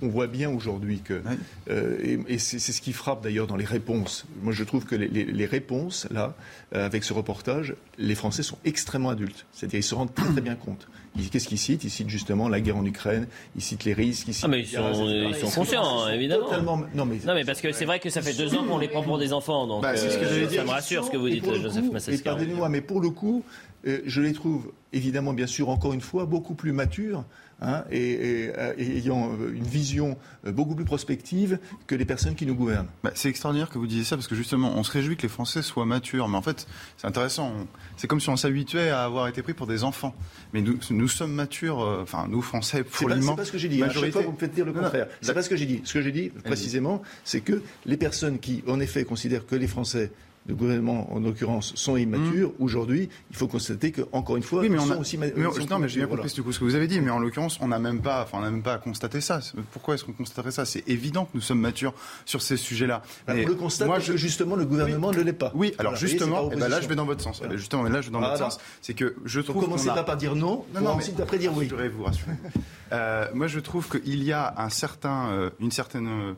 on voit bien aujourd'hui que, et, et c'est ce qui frappe d'ailleurs dans les réponses. Moi, je trouve que les, réponses, là, avec ce reportage, les Français sont extrêmement adultes. C'est-à-dire, ils se rendent très, très bien compte. Qu'est-ce qu'ils citent? Ils citent justement la guerre en Ukraine, ils citent les risques. Ils ah, mais ils sont, conscients, évidemment. Non, mais... parce que c'est vrai que ça fait deux ans qu'on les prend pour des enfants. Donc, bah, ce que euh, ça me rassure ce que vous dites, Joseph Massesca. Pardonnez-moi, mais pour le coup, euh, je les trouve évidemment, bien sûr, encore une fois, beaucoup plus matures Hein, et, euh, ayant euh, une vision euh, beaucoup plus prospective que les personnes qui nous gouvernent. Bah, c'est extraordinaire que vous disiez ça parce que justement, on se réjouit que les Français soient matures, mais en fait, c'est intéressant. C'est comme si on s'habituait à avoir été pris pour des enfants. Mais nous, nous sommes matures, enfin nous Français, pour l'immense. C'est pas ce que j'ai dit. Majorité... À chaque fois, vous me faites dire le contraire. C'est pas ce que j'ai dit. Ce que j'ai dit précisément, c'est que les personnes qui, en effet, considèrent que les Français le gouvernement, en l'occurrence, sont immatures. Mmh. Aujourd'hui, il faut constater qu'encore une fois, oui, mais ils sont aussi matures. Non, mais j'ai bien compris ce que vous avez dit, mais en l'occurrence, on n'a même pas, enfin, on n'a même pas à constater ça. Pourquoi est-ce qu'on constaterait ça? C'est évident que nous sommes matures sur ces sujets-là. Bah, on le constate moi, je... justement, le gouvernement ne l'est pas. Oui, alors justement, eh ben là, je vais dans votre sens. Justement, là, je vais dans votre sens. C'est que je trouve. Faut commencer pas par dire non, non, non, mais après dire oui. Je vous rassurer. Euh, moi, je trouve qu'il y a un certain, euh, une certaine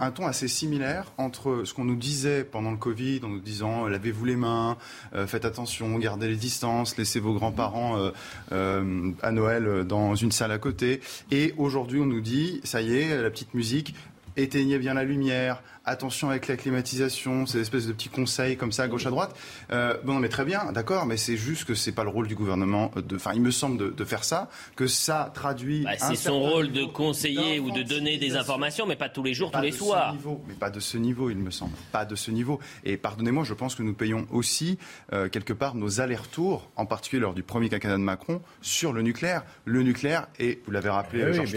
un ton assez similaire entre ce qu'on nous disait pendant le Covid, en nous disant euh, lavez-vous les mains, euh, faites attention, gardez les distances, laissez vos grands-parents euh, à Noël dans une salle à côté. Et aujourd'hui, on nous dit ça y est, la petite musique, éteignez bien la lumière, attention avec la climatisation, ces espèces de petits conseils comme ça à gauche à droite. Euh, bon, mais très bien, d'accord, mais c'est juste que c'est pas le rôle du gouvernement. De, enfin, il me semble de, faire ça, que ça traduit. Bah, c'est son rôle de conseiller ou de donner des informations, mais pas tous les jours, tous les soirs. mais pas de ce niveau, il me semble, pas de ce niveau. Et pardonnez-moi, je pense que nous payons aussi euh, quelque part nos allers-retours, en particulier lors du premier quinquennat de Macron, sur le nucléaire. Le nucléaire et vous l'avez rappelé, ah Georges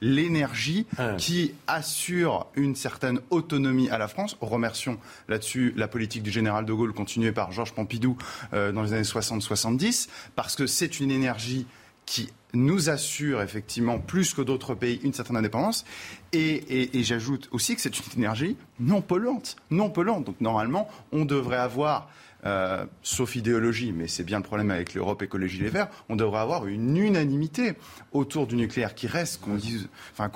l'énergie ah. qui assure une certaine autonomie à la France. Remercions là-dessus la politique du général de Gaulle continuée par Georges Pompidou euh, dans les années 60-70, parce que c'est une énergie qui nous assure effectivement plus que d'autres pays une certaine indépendance. Et, et j'ajoute aussi que c'est une énergie non polluante, non polluante. Donc normalement, on devrait avoir euh, sauf idéologie, mais c'est bien le problème avec l'Europe Écologie Les Verts, on devrait avoir une unanimité autour du nucléaire qui reste, qu'on dise, enfin,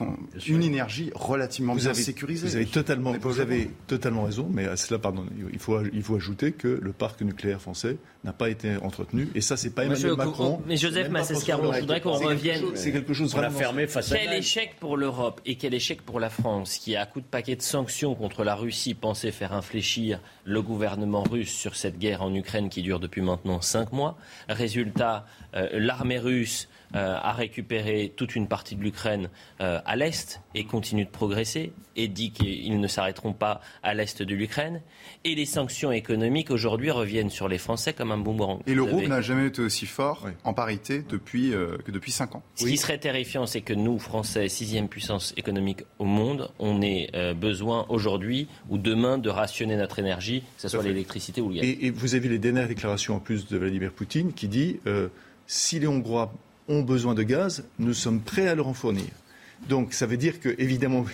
une énergie relativement bien sécurisée. Vous avez totalement, vous avez totalement raison, mais à cela, pardon, il faut, il faut ajouter que le parc nucléaire français n'a pas été entretenu, et ça, c'est pas Emmanuel Macron. Mais Joseph Massescaron, je voudrais qu'on revienne. C'est quelque chose vraiment fermé face à Quel échec pour l'Europe et quel échec pour la France, qui à coup de paquet de sanctions contre la Russie pensait faire infléchir le gouvernement russe sur cette guerre en Ukraine qui dure depuis maintenant cinq mois. Résultat, euh, l'armée russe euh, a récupéré toute une partie de l'Ukraine euh, à l'est et continue de progresser et dit qu'ils ne s'arrêteront pas à l'est de l'Ukraine. Et les sanctions économiques aujourd'hui reviennent sur les Français comme un boomerang. Et l'euro n'a jamais été aussi fort en parité depuis, que depuis cinq ans. Ce qui serait terrifiant, c'est que nous, Français, sixième puissance économique au monde, on ait besoin aujourd'hui ou demain de rationner notre énergie, que ce soit l'électricité ou le gaz. Et, vous avez les dernières déclarations en plus de Vladimir Poutine qui dit si les Hongrois ont besoin de gaz, nous sommes prêts à leur en fournir. Donc ça veut dire que évidemment,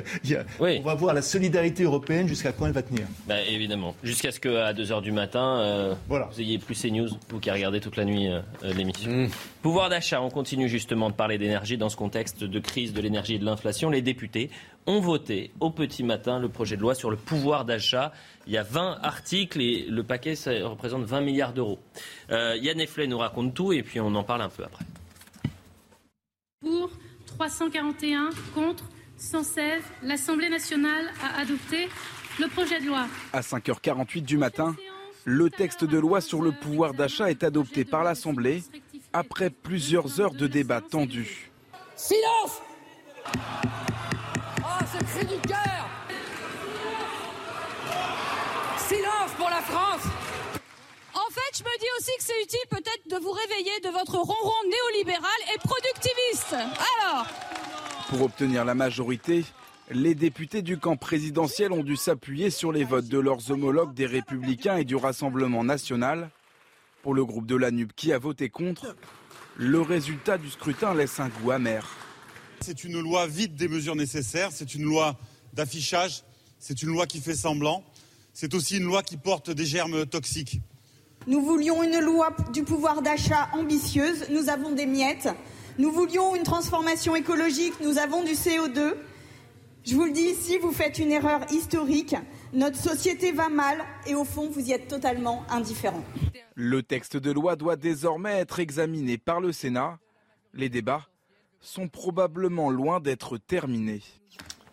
on va voir la solidarité européenne jusqu'à quand elle va tenir. Bah, évidemment, jusqu'à ce qu'à 2h du matin, euh, vous ayez plus ces news, vous qui regardez toute la nuit euh, euh, l'émission. Mm. Pouvoir d'achat, on continue justement de parler d'énergie dans ce contexte de crise de l'énergie et de l'inflation. Les députés ont voté au petit matin le projet de loi sur le pouvoir d'achat. Il y a 20 articles et le paquet ça représente 20 milliards d'euros. Yann Efflet nous raconte tout et puis on en parle un peu après. Pour 341 contre 116, l'Assemblée nationale a adopté le projet de loi. À 5h48 du matin, le texte de loi sur le pouvoir d'achat est adopté par l'Assemblée après plusieurs heures de débat tendus. Silence Oh, ce cri du cœur Silence pour la France fait, je me dis aussi que c'est utile peut-être de vous réveiller de votre ronron néolibéral et productiviste. Alors, Pour obtenir la majorité, les députés du camp présidentiel ont dû s'appuyer sur les votes de leurs homologues des Républicains et du Rassemblement national. Pour le groupe de la NUP qui a voté contre, le résultat du scrutin laisse un goût amer. C'est une loi vide des mesures nécessaires, c'est une loi d'affichage, c'est une loi qui fait semblant, c'est aussi une loi qui porte des germes toxiques. Nous voulions une loi du pouvoir d'achat ambitieuse, nous avons des miettes. Nous voulions une transformation écologique, nous avons du CO2. Je vous le dis ici, vous faites une erreur historique. Notre société va mal et au fond, vous y êtes totalement indifférent. Le texte de loi doit désormais être examiné par le Sénat. Les débats sont probablement loin d'être terminés.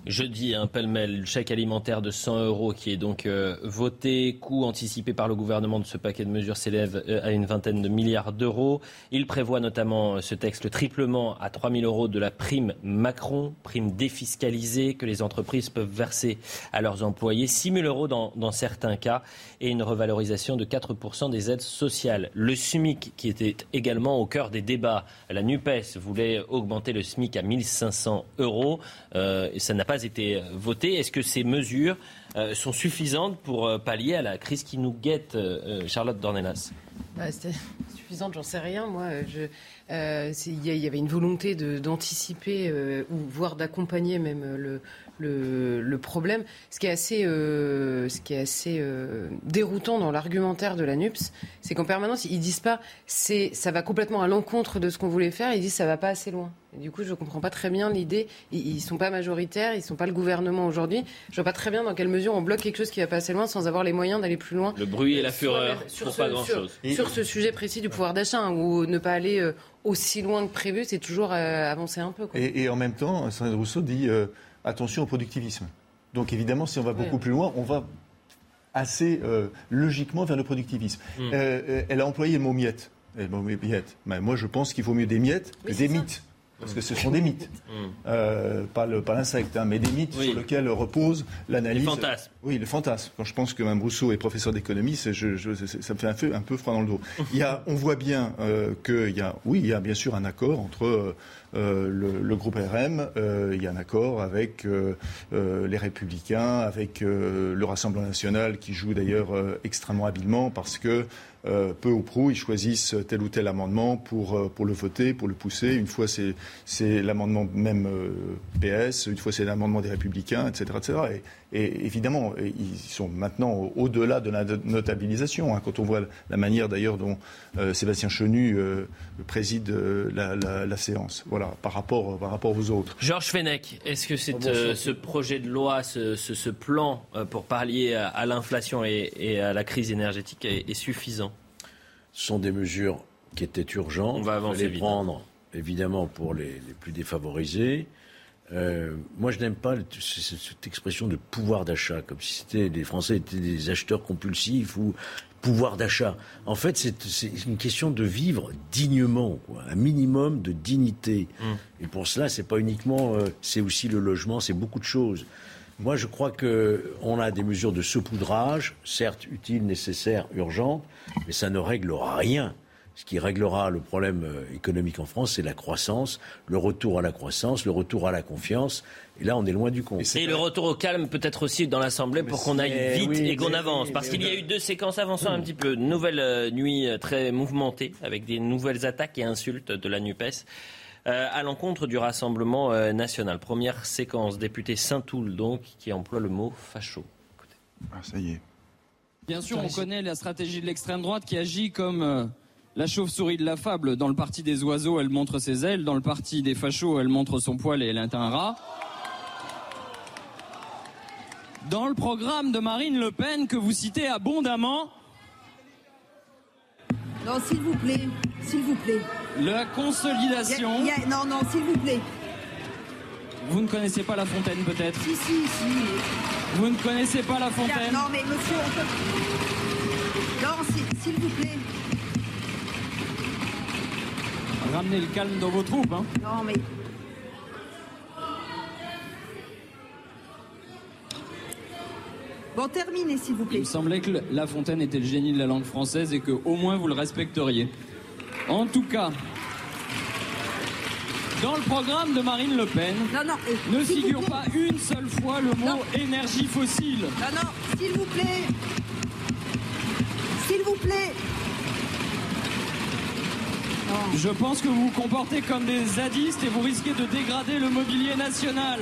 Jeudi, un pêle-mêle, chèque alimentaire de 100 euros qui est donc euh, voté, coût anticipé par le gouvernement de ce paquet de mesures s'élève euh, à une vingtaine de milliards d'euros. Il prévoit notamment euh, ce texte le triplement à 3 000 euros de la prime Macron, prime défiscalisée que les entreprises peuvent verser à leurs employés, 6 000 euros dans, certains cas et une revalorisation de 4% des aides sociales. Le SMIC qui était également au cœur des débats, la NUPES voulait augmenter le SMIC à 1500 euros euh, et ça n'a pas été euh, voté. Est-ce que ces mesures euh, sont suffisantes pour euh, pallier à la crise qui nous guette, Charlotte Dornelas? Bah, C'était suffisante, j'en sais rien. Moi, il y, y, avait une volonté d'anticiper ou voire d'accompagner même le, le, le, problème. Ce qui est assez, euh, ce qui est assez euh, déroutant dans l'argumentaire de la NUPS, c'est qu'en permanence, ils disent pas c'est ça va complètement à l'encontre de ce qu'on voulait faire, ils disent ça va pas assez loin. Et du coup, je comprends pas très bien l'idée. Ils, ils sont pas majoritaires, ils sont pas le gouvernement aujourd'hui. Je vois pas très bien dans quelle mesure on bloque quelque chose qui va pas assez loin sans avoir les moyens d'aller plus loin. Le bruit et la fureur sur, pour ce, pas grand sur, chose. Sur ce sujet précis du pouvoir d'achat, hein, ou ne pas aller euh, aussi loin que prévu, c'est toujours euh, avancer un peu. Quoi. Et, et, en même temps, Sandrine Rousseau dit euh, attention au productivisme. Donc évidemment, si on va beaucoup plus loin, on va assez euh, logiquement vers le productivisme. Mm. Euh, elle a employé le mot miette. Mais moi, je pense qu'il vaut mieux des miettes que des mythes. Parce que ce sont des mythes, Mm. euh, pas l'insecte, hein, mais des mythes oui. sur lesquels repose l'analyse. Les fantasmes. Oui, le fantasme. Quand je pense que Mme Rousseau est professeur d'économie, je, je, ça me fait un peu, un peu froid dans le dos. Il y a, on voit bien euh, qu'il y a, oui, il y a bien sûr un accord entre euh, le, le, groupe RM, euh, il y a un accord avec euh, les Républicains, avec le Rassemblement national qui joue d'ailleurs extrêmement habilement parce que euh, peu ou prou, ils choisissent tel ou tel amendement pour, euh, pour le voter, pour le pousser. Une fois, c'est l'amendement même euh, PS, une fois, c'est l'amendement des Républicains, etc. etc. Et, et évidemment, ils sont maintenant au-delà de la notabilisation. Hein, quand on voit la manière d'ailleurs dont euh, Sébastien Chenu préside la, la, la, séance, voilà, par rapport, par rapport aux autres. Georges Fenech, est-ce que c'est oh, ce projet de loi, ce, ce, ce plan pour pallier à, à l'inflation et, et, à la crise énergétique est, est suffisant? Ce sont des mesures qui étaient urgentes. On va avancer les prendre, évidemment, pour les, les plus défavorisés. Euh, moi, je n'aime pas cette expression de pouvoir d'achat, comme si c'était les Français étaient des acheteurs compulsifs ou pouvoir d'achat. En fait, c'est une question de vivre dignement, quoi, un minimum de dignité. Mmh. Et pour cela, c'est pas uniquement, euh, c'est aussi le logement, c'est beaucoup de choses. Moi, je crois qu'on a des mesures de saupoudrage, certes utiles, nécessaires, urgentes, mais ça ne règle rien. Ce qui réglera le problème économique en France, c'est la croissance, le retour à la croissance, le retour à la confiance. Et là, on est loin du compte. Et, et le retour au calme, peut-être aussi dans l'Assemblée, pour qu'on aille vite oui, et qu'on avance. Parce qu'il y a eu deux séquences avançant mmh. un petit peu. Nouvelle euh, nuit très mouvementée, avec des nouvelles attaques et insultes de la NUPES. Euh, à l'encontre du Rassemblement euh, national. Première séquence, député Saint-Toul, donc, qui emploie le mot facho. Écoutez. Ah, ça y est. Bien sûr, on connaît la stratégie de l'extrême droite qui agit comme euh, la chauve-souris de la fable. Dans le parti des oiseaux, elle montre ses ailes. Dans le parti des fachos, elle montre son poil et elle est un rat. Dans le programme de Marine Le Pen que vous citez abondamment. Non, s'il vous plaît, s'il vous plaît. La consolidation. Y a, y a, non, non, s'il vous plaît. Vous ne connaissez pas La Fontaine, peut-être? Si, si, si. Vous ne connaissez pas La Fontaine? Non, mais monsieur, on peut... Non, s'il vous plaît. Ramenez le calme dans vos troupes, hein Non, mais... Bon, terminez, s'il vous plaît. Il me semblait que La Fontaine était le génie de la langue française et que au moins vous le respecteriez. En tout cas, Dans le programme de Marine Le Pen ne figure pas une seule fois le mot énergie fossile. Non, non, s'il vous plaît. S'il vous plaît. Je pense que vous vous comportez comme des zadistes et vous risquez de dégrader le mobilier national.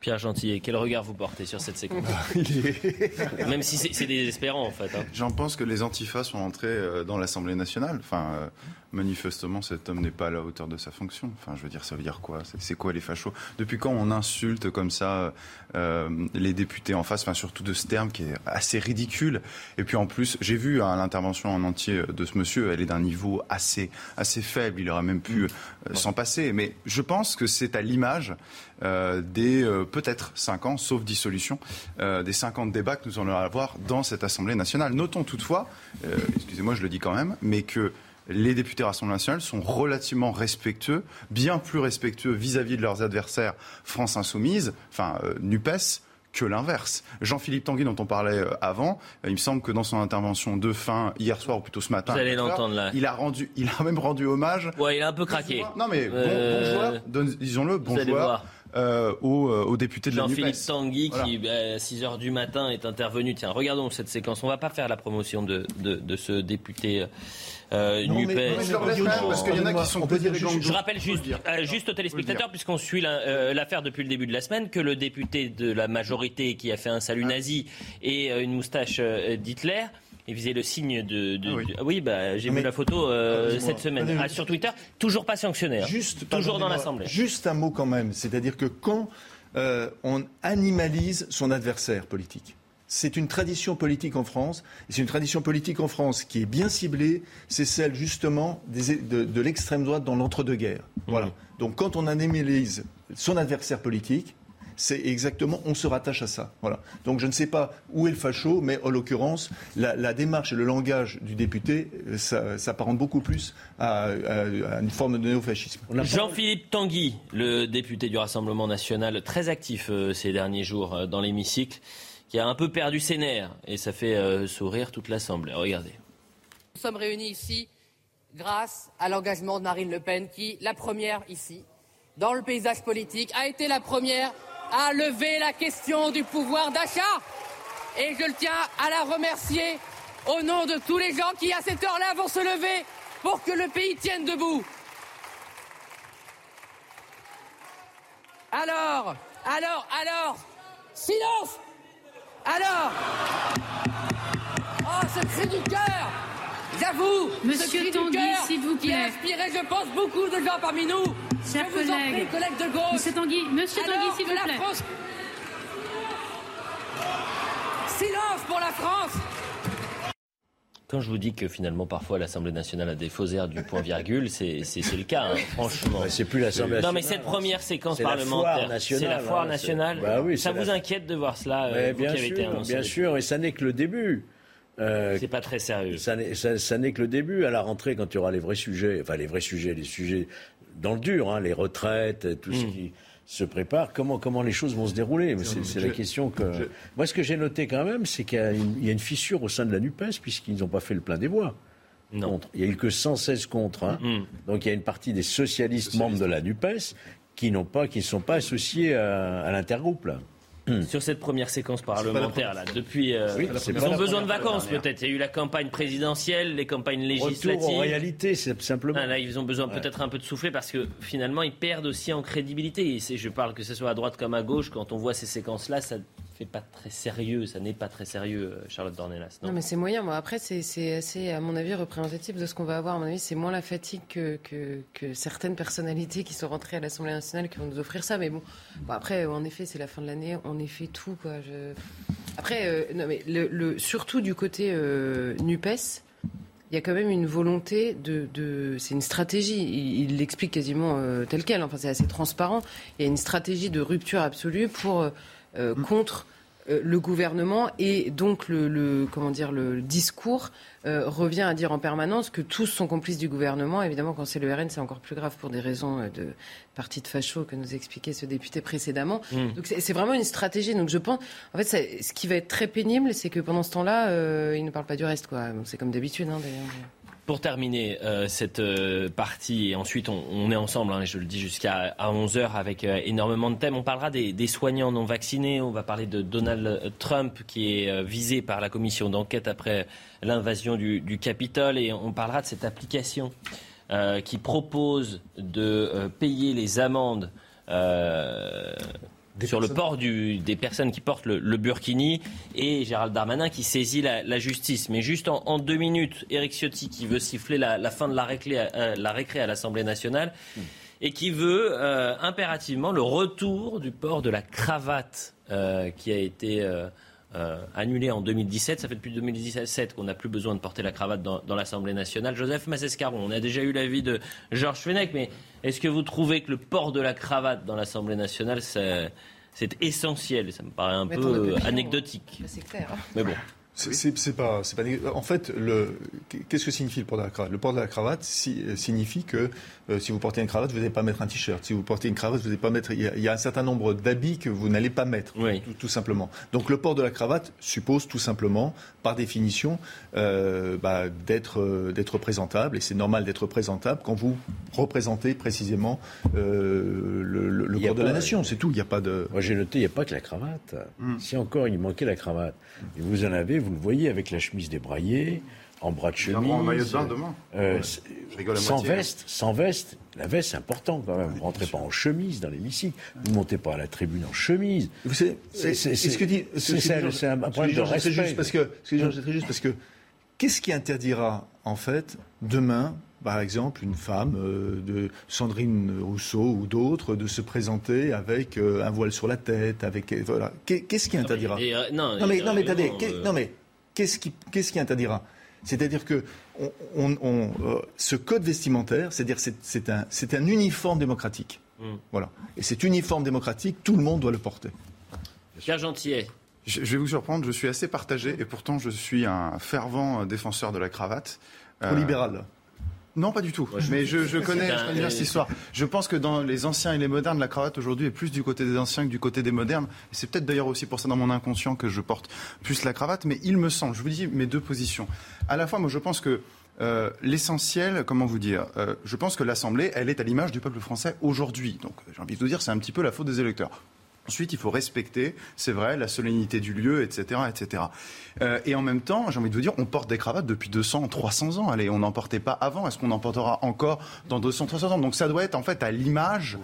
Pierre Gentillet, quel regard vous portez sur cette séquence Même si c'est désespérant en fait. hein. J'en pense que les antifas sont entrés euh, dans l'Assemblée nationale. Enfin, euh, manifestement, cet homme n'est pas à la hauteur de sa fonction. Enfin, je veux dire, ça veut dire quoi? C'est- C'est quoi les fachos? Depuis quand on insulte comme ça euh, les députés en face Enfin, surtout de ce terme qui est assez ridicule. Et puis en plus, j'ai vu hein, l'intervention en entier de ce monsieur. Elle est d'un niveau assez assez faible. Il aurait même pu euh, s'en passer. Mais je pense que c'est à l'image euh, des peut-être 5 ans, sauf dissolution, des 50 débats que nous allons avoir dans cette Assemblée nationale. Notons toutefois, excusez-moi, je le dis quand même, mais que les députés Rassemblement national sont relativement respectueux, bien plus respectueux vis-à-vis de leurs adversaires France Insoumise, enfin euh, NUPES, que l'inverse. Jean-Philippe Tanguy, dont on parlait euh, avant, euh, il me semble que dans son intervention de fin hier soir, ou plutôt ce matin, Vous allez l'entendre, là. il a rendu, il a même rendu hommage. Ouais, il a un peu craqué. Non mais bon, Euh, bon joueur, disons-le, bon joueur euh, aux, euh, aux députés de la Jean-Philippe. Tanguy Voilà. qui, bah, à 6 h du matin, est intervenu. Tiens, regardons cette séquence. On va pas faire la promotion de, de, de ce député euh, Non, mais- NUPES. non, mais je leur laisse quand même, parce qu'il y en a qui sont On peut dire petits juste- gangs Je rappelle juste, euh, juste aux téléspectateurs, puisqu'on suit euh, l'affaire depuis le début de la semaine, que le député de la majorité qui a fait un salut nazi et euh, une moustache euh, d'Hitler. Il faisait le signe de. ah oui, bah, j'ai vu la photo euh, cette semaine. Ah, sur Twitter. Toujours pas sanctionné. hein. Juste, toujours dans l'Assemblée. Juste un mot quand même, c'est-à-dire que quand euh, on animalise son adversaire politique, c'est une tradition politique en France, et c'est une tradition politique en France qui est bien ciblée, c'est celle justement des- de, de l'extrême droite dans l'entre-deux-guerres. Voilà. Donc quand on animalise son adversaire politique, c'est exactement, on se rattache à ça. Voilà. Donc je ne sais pas où est le facho, mais en l'occurrence, la, la démarche et le langage du député, euh, ça s'apparente beaucoup plus à, à- à une forme de néofascisme. Jean-Philippe Tanguy, le député du Rassemblement national, très actif euh, ces derniers jours euh, dans l'hémicycle, qui a un peu perdu ses nerfs et ça fait euh, sourire toute l'Assemblée. Regardez. Nous sommes réunis ici grâce à l'engagement de Marine Le Pen, qui, la première ici, dans le paysage politique, a été la première à lever la question du pouvoir d'achat. Et je le tiens à la remercier au nom de tous les gens qui, à cette heure-là, vont se lever pour que le pays tienne debout. Alors, alors, alors, silence Alors Oh, ce cri du cœur J'avoue, ce Monsieur cri Tanguy, s'il vous qui plaît. a inspiré, je pense, beaucoup de gens parmi nous. Chers je vous en prie, collègues. collègues de gauche. Monsieur Tanguy, Monsieur Tanguy, s'il vous la plaît. France... Silence pour la France Quand je vous dis que finalement parfois l'Assemblée nationale a des faux airs du point virgule, c'est le cas, hein, franchement. C'est plus l'Assemblée Non mais nationale. cette première séquence parlementaire, nationale, c'est la foire hein, nationale. c'est- bah oui, ça vous la- inquiète de voir cela, euh, vous bien qui avez été sûr, annoncé bien sûr, et ça n'est que le début. Euh, C'est pas très sérieux. Ça n'est que le début. À la rentrée, quand il y aura les vrais sujets, enfin les vrais sujets, les sujets dans le dur, hein, les retraites, tout ce Mm. qui se prépare, comment, comment les choses vont se dérouler Mais C'est la question que... je- Moi, ce que j'ai noté quand même, c'est qu'il y, a une- il y a une fissure au sein de la NUPES, puisqu'ils n'ont pas fait le plein des voix. Contre. Il n'y a eu que 116 contre. hein. Mm. Donc il y a une partie des socialistes, membres de la NUPES qui n'ont pas, qui ne sont pas associés à, à l'intergroupe. Là. Sur cette première séquence parlementaire, là, depuis, euh, Oui, ils ont besoin de vacances peut-être. Il y a eu la campagne présidentielle, les campagnes Retour législatives. en réalité, c'est simplement. Ah, là, ils ont besoin Ouais. peut-être un peu de souffler parce que finalement, ils perdent aussi en crédibilité. Et je parle que ce soit à droite comme à gauche, quand on voit ces séquences-là, ça fait. Ça n'est pas très sérieux, euh, Charlotte Dornelas. Non, mais c'est moyen. Bon, après, c'est assez, à mon avis, représentatif de ce qu'on va avoir. À mon avis, c'est moins la fatigue que, certaines personnalités qui sont rentrées à l'Assemblée nationale qui vont nous offrir ça. Mais bon, bon après, en effet, c'est la fin de l'année. On est fait tout, quoi. Après, euh, non, mais surtout du côté euh, NUPES, il y a quand même une volonté de. c'est une stratégie. Il il l'explique quasiment euh, tel quel. Enfin, c'est assez transparent. Il y a une stratégie de rupture absolue pour euh, euh, contre euh, le gouvernement et donc le, le- comment dire le discours euh, revient à dire en permanence que tous sont complices du gouvernement. Évidemment, quand c'est le RN, c'est encore plus grave pour des raisons euh, de parti de facho que nous expliquait ce député précédemment. Mm. Donc c'est vraiment une stratégie. Donc je pense, en fait, ça- ce qui va être très pénible, c'est que pendant ce temps-là, il ne parle pas du reste, quoi. Bon, C'est comme d'habitude, hein, d'ailleurs. Pour terminer euh, cette euh, partie, et ensuite on, est ensemble, hein, je le dis jusqu'à 11h avec euh, énormément de thèmes. On parlera des, soignants non vaccinés, on va parler de Donald Trump qui est visé par la commission d'enquête après l'invasion du, du, Capitole et on parlera de cette application qui propose de payer les amendes sur le port des personnes qui portent le, burkini et Gérald Darmanin qui saisit la, justice. Mais juste en, deux minutes, Éric Ciotti qui veut siffler la, fin de la récré, euh, la récré à l'Assemblée nationale et qui veut euh, impérativement le retour du port de la cravate euh, qui a été annulé en 2017. Ça fait depuis 2017 qu'on n'a plus besoin de porter la cravate dans, l'Assemblée nationale. Joseph Massescaron, on a déjà eu l'avis de Georges Fenech, mais est-ce que vous trouvez que le port de la cravate dans l'Assemblée nationale, c'est essentiel? Ça me paraît un peu anecdotique. C'est clair. Mais bon. C'est pas, pas. En fait, qu'est-ce que signifie le port de la cravate? Le port de la cravate signifie que euh, si vous portez une cravate, vous n'allez pas mettre un t-shirt. Si vous portez une cravate, vous n'allez pas mettre. Il y, a, un certain nombre d'habits que vous n'allez pas mettre, tout, simplement. Donc le port de la cravate suppose tout simplement, par définition, euh, bah, euh, d'être présentable. Et c'est normal d'être présentable quand vous représentez précisément le, port de la nation. C'est tout. Il n'y a pas de. Moi j'ai noté, il n'y a pas que la cravate. Hmm. Si encore il manquait la cravate, et vous en avez, vous le voyez avec la chemise débraillée en bras de chemise. en maillot de bain demain. Euh, sans veste, sans veste. La veste, c'est important quand même. Vous ne rentrez pas en chemise dans l'hémicycle. Vous ne montez pas à la tribune en chemise. C'est ce que dit. C'est un problème de respect. Juste parce que, c'est juste parce que qu'est-ce qui interdira en fait demain par exemple, une femme euh, de Sandrine Rousseau ou d'autres de se présenter avec euh, un voile sur la tête, avec voilà. Qu'est-ce qui interdira non, mais non mais attendez, non mais qu'est-ce qui qu'est-ce qui interdira? C'est-à-dire que euh, ce code vestimentaire, c'est-à-dire c'est un, un, uniforme démocratique. Mm. Voilà. Et cet uniforme démocratique, tout le monde doit le porter. Pierre Gentillet. Je, vais vous surprendre, je suis assez partagé et pourtant je suis un fervent défenseur de la cravate. Au libéral. Non, pas du tout. mais je, connais, bien cette histoire. Je pense que dans les anciens et les modernes, la cravate aujourd'hui est plus du côté des anciens que du côté des modernes. C'est peut-être d'ailleurs aussi pour ça dans mon inconscient que je porte plus la cravate. Mais il me semble, je vous dis mes deux positions. À la fois, moi, je pense que euh, l'essentiel, comment vous dire euh, Je pense que l'Assemblée, elle est à l'image du peuple français aujourd'hui. Donc, j'ai envie de vous dire, c'est un petit peu la faute des électeurs. Ensuite, il faut respecter, c'est vrai, la solennité du lieu, etc., etc. Euh, et en même temps, j'ai envie de vous dire, on porte des cravates depuis 200, 300 ans. Allez, on n'en portait pas avant. Est-ce qu'on en portera encore dans 200, 300 ans? Donc ça doit être en fait à l'image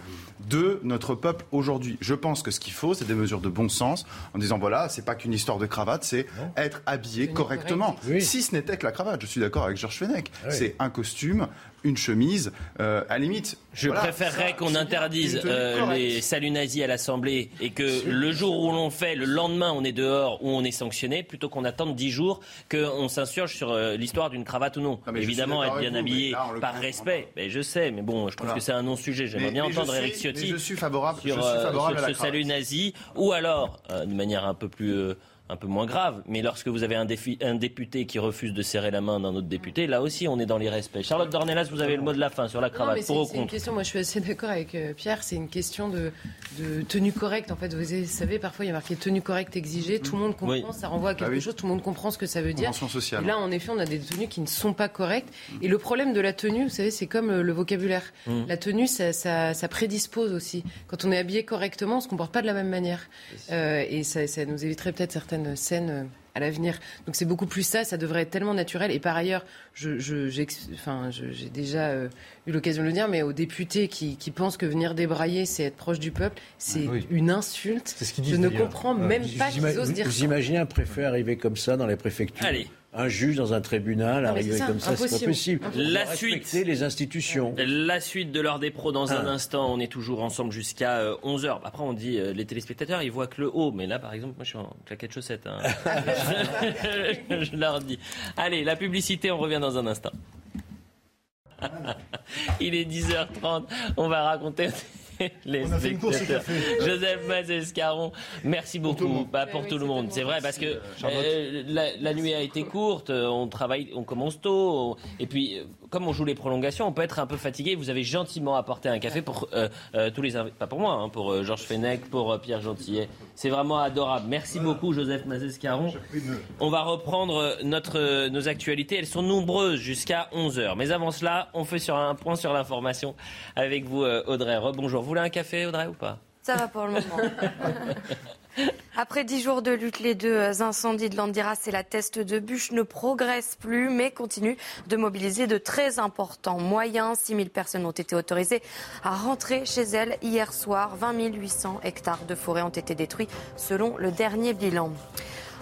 de notre peuple aujourd'hui. Je pense que ce qu'il faut, c'est des mesures de bon sens, en disant voilà, c'est pas qu'une histoire de cravate, c'est être habillé correctement. Si ce n'était que la cravate, je suis d'accord avec Georges Fenech. C'est un costume, une chemise, euh, à limite. Je préférerais qu'on interdise euh, les saluts nazis à l'Assemblée et que le jour où l'on fait, le lendemain, on est dehors ou on est sanctionné, plutôt qu'on attende dix jours qu'on s'insurge sur euh, l'histoire d'une cravate ou non. Évidemment, être bien habillé par respect, mais je sais, mais bon, je trouve que c'est un non-sujet. J'aimerais bien entendre Eric Ciotti je suis favorable, sur, ce salut nazi, ou alors, de manière un peu plus un peu moins grave. Mais lorsque vous avez un, un, député qui refuse de serrer la main d'un autre député, là aussi, on est dans l'irrespect. Charlotte Dornelas, vous avez le mot de la fin sur la cravate. pour ou contre une question, moi je suis assez d'accord avec euh, Pierre, c'est une question de, tenue correcte. En fait, vous savez, parfois il y a marqué tenue correcte exigée, tout le monde comprend, ça renvoie à quelque bah chose, tout le monde comprend ce que ça veut dire. Et là, en effet, on a des tenues qui ne sont pas correctes. Et le problème de la tenue, vous savez, c'est comme euh, le, vocabulaire. Mmh. La tenue, ça, ça, prédispose aussi. Quand on est habillé correctement, on ne se comporte pas de la même manière. Euh, et ça, ça nous éviterait peut-être certaines scènes euh, à l'avenir. Donc c'est beaucoup plus ça, ça devrait être tellement naturel. Et par ailleurs, je, j'ai déjà euh, eu l'occasion de le dire, mais aux députés qui, pensent que venir débrailler, c'est être proche du peuple, c'est ah une insulte. Ce je ne comprends même pas qu'ils osent dire ça. Vous imaginez un préfet arriver comme ça dans les préfectures Allez un juge dans un tribunal arriver comme ça, c'est pas possible. La suite, les institutions. La suite de l'heure des pros dans un ah. instant. On est toujours ensemble jusqu'à 11 euh, Après, on dit euh, les téléspectateurs, ils voient que le haut, mais là, par exemple, moi, je suis en claquette chaussette. Hein. je leur dis. Allez, la publicité, on revient dans un instant. Il est 10h30. On va raconter les On a fait une course café. Joseph Mazescaron, merci beaucoup. Bah, pour tout le monde. C'est vrai parce que euh, la, la nuit a été courte, euh, on travaille, on commence tôt, on- et puis euh, comme on joue les prolongations, on peut être un peu fatigué. Vous avez gentiment apporté un café pour euh, euh, tous les invités, pas pour moi, hein, pour euh, Georges Fenech, pour euh, Pierre Gentillet. C'est vraiment adorable. Merci beaucoup, Joseph Mazescaron. On va reprendre notre, nos actualités. Elles sont nombreuses jusqu'à 11h. Mais avant cela, on fait sur un point sur l'information avec vous, Audrey. Rebonjour. Vous voulez un café, Audrey, ou pas Ça va pour le moment. Après dix jours de lutte, les deux incendies de Landiras et la teste de bûche ne progressent plus, mais continuent de mobiliser de très importants moyens. 6 000 personnes ont été autorisées à rentrer chez elles hier soir. 20 800 hectares de forêt ont été détruits selon le dernier bilan.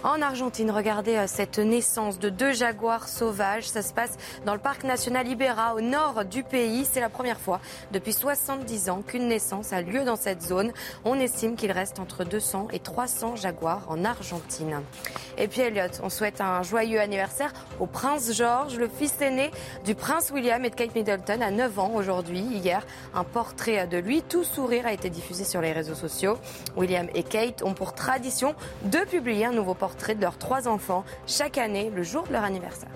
En Argentine, regardez euh, cette naissance de deux jaguars sauvages. Ça se passe dans le parc national Ibera, au nord du pays. C'est la première fois depuis 70 ans qu'une naissance a lieu dans cette zone. On estime qu'il reste entre 200 et 300 jaguars en Argentine. Et puis Elliot, on souhaite un joyeux anniversaire au prince George, le fils aîné du prince William et de Kate Middleton, à 9 ans aujourd'hui. Hier, un portrait de lui, tout sourire, a été diffusé sur les réseaux sociaux. William et Kate ont pour tradition de publier un nouveau portrait de leurs trois enfants chaque année, le jour de leur anniversaire.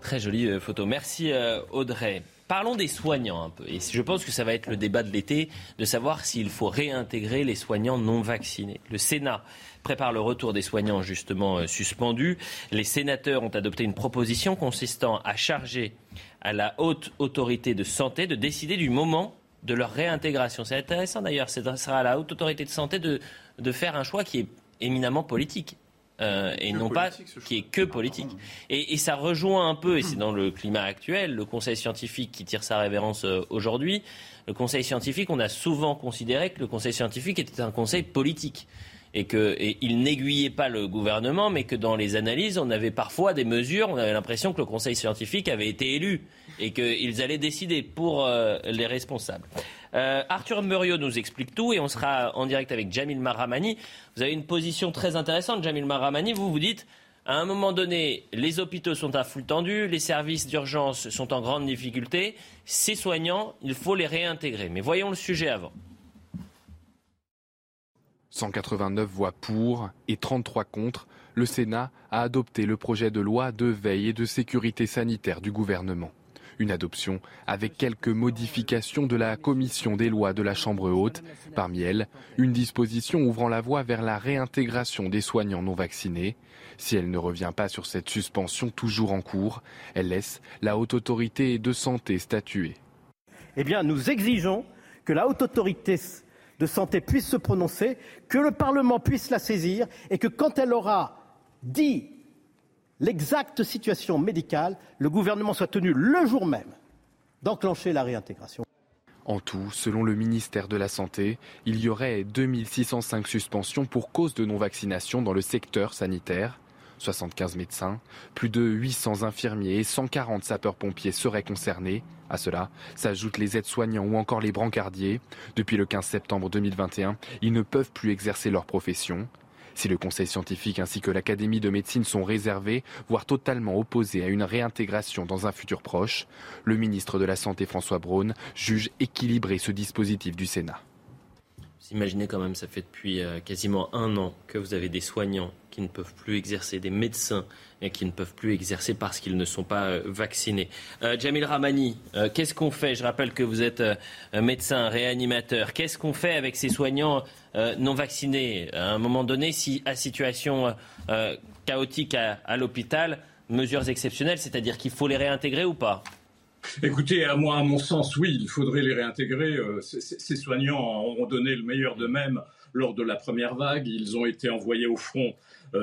Très jolie euh, photo. Merci euh, Audrey. Parlons des soignants un peu. Et je pense que ça va être le débat de l'été, de savoir s'il faut réintégrer les soignants non vaccinés. Le Sénat prépare le retour des soignants justement euh, suspendus. Les sénateurs ont adopté une proposition consistant à charger à la haute autorité de santé de décider du moment de leur réintégration. C'est intéressant d'ailleurs, ce sera à la haute autorité de santé de faire un choix qui est éminemment politique. euh, et non pas qui est que politique. Et, et ça rejoint un peu, et c'est dans le climat actuel, le Conseil scientifique qui tire sa révérence euh, aujourd'hui. Le Conseil scientifique, on a souvent considéré que le Conseil scientifique était un conseil politique. Et qu'il n'aiguillait pas le gouvernement, mais que dans les analyses, on avait parfois des mesures, on avait l'impression que le Conseil scientifique avait été élu et qu'ils allaient décider pour euh, les responsables. Euh, Arthur Muriot nous explique tout et on sera en direct avec Jamil Maramani. Vous avez une position très intéressante, Jamil Maramani. Vous vous dites, à un moment donné, les hôpitaux sont à full tendu, les services d'urgence sont en grande difficulté. Ces soignants, il faut les réintégrer. Mais voyons le sujet avant. 189 voix pour et 33 contre, le Sénat a adopté le projet de loi de veille et de sécurité sanitaire du gouvernement. Une adoption avec quelques modifications de la commission des lois de la Chambre haute. Parmi elles, une disposition ouvrant la voie vers la réintégration des soignants non vaccinés. Si elle ne revient pas sur cette suspension toujours en cours, elle laisse la haute autorité de santé statuer. Eh bien, nous exigeons que la haute autorité de santé puisse se prononcer, que le Parlement puisse la saisir et que quand elle aura dit l'exacte situation médicale, le gouvernement soit tenu le jour même d'enclencher la réintégration. En tout, selon le ministère de la Santé, il y aurait 2605 suspensions pour cause de non-vaccination dans le secteur sanitaire. 75 médecins, plus de 800 infirmiers et 140 sapeurs-pompiers seraient concernés. À cela s'ajoutent les aides-soignants ou encore les brancardiers. Depuis le 15 septembre 2021, ils ne peuvent plus exercer leur profession. Si le Conseil scientifique ainsi que l'Académie de médecine sont réservés, voire totalement opposés à une réintégration dans un futur proche, le ministre de la Santé François Braun juge équilibré ce dispositif du Sénat. Vous imaginez quand même, ça fait depuis euh, quasiment un an que vous avez des soignants qui ne peuvent plus exercer, des médecins qui ne peuvent plus exercer parce qu'ils ne sont pas euh, vaccinés. Euh, Jamil Ramani, qu'est-ce qu'on fait? Je rappelle que vous êtes médecin, réanimateur. Qu'est-ce qu'on fait avec ces soignants non vaccinés? À un moment donné, si à situation chaotique à, à l'hôpital, mesures exceptionnelles, c'est-à-dire qu'il faut les réintégrer ou pas? Écoutez, à moi, à mon sens, oui, il faudrait les réintégrer. Euh, Ces, soignants ont donné le meilleur d'eux-mêmes lors de la première vague. Ils ont été envoyés au front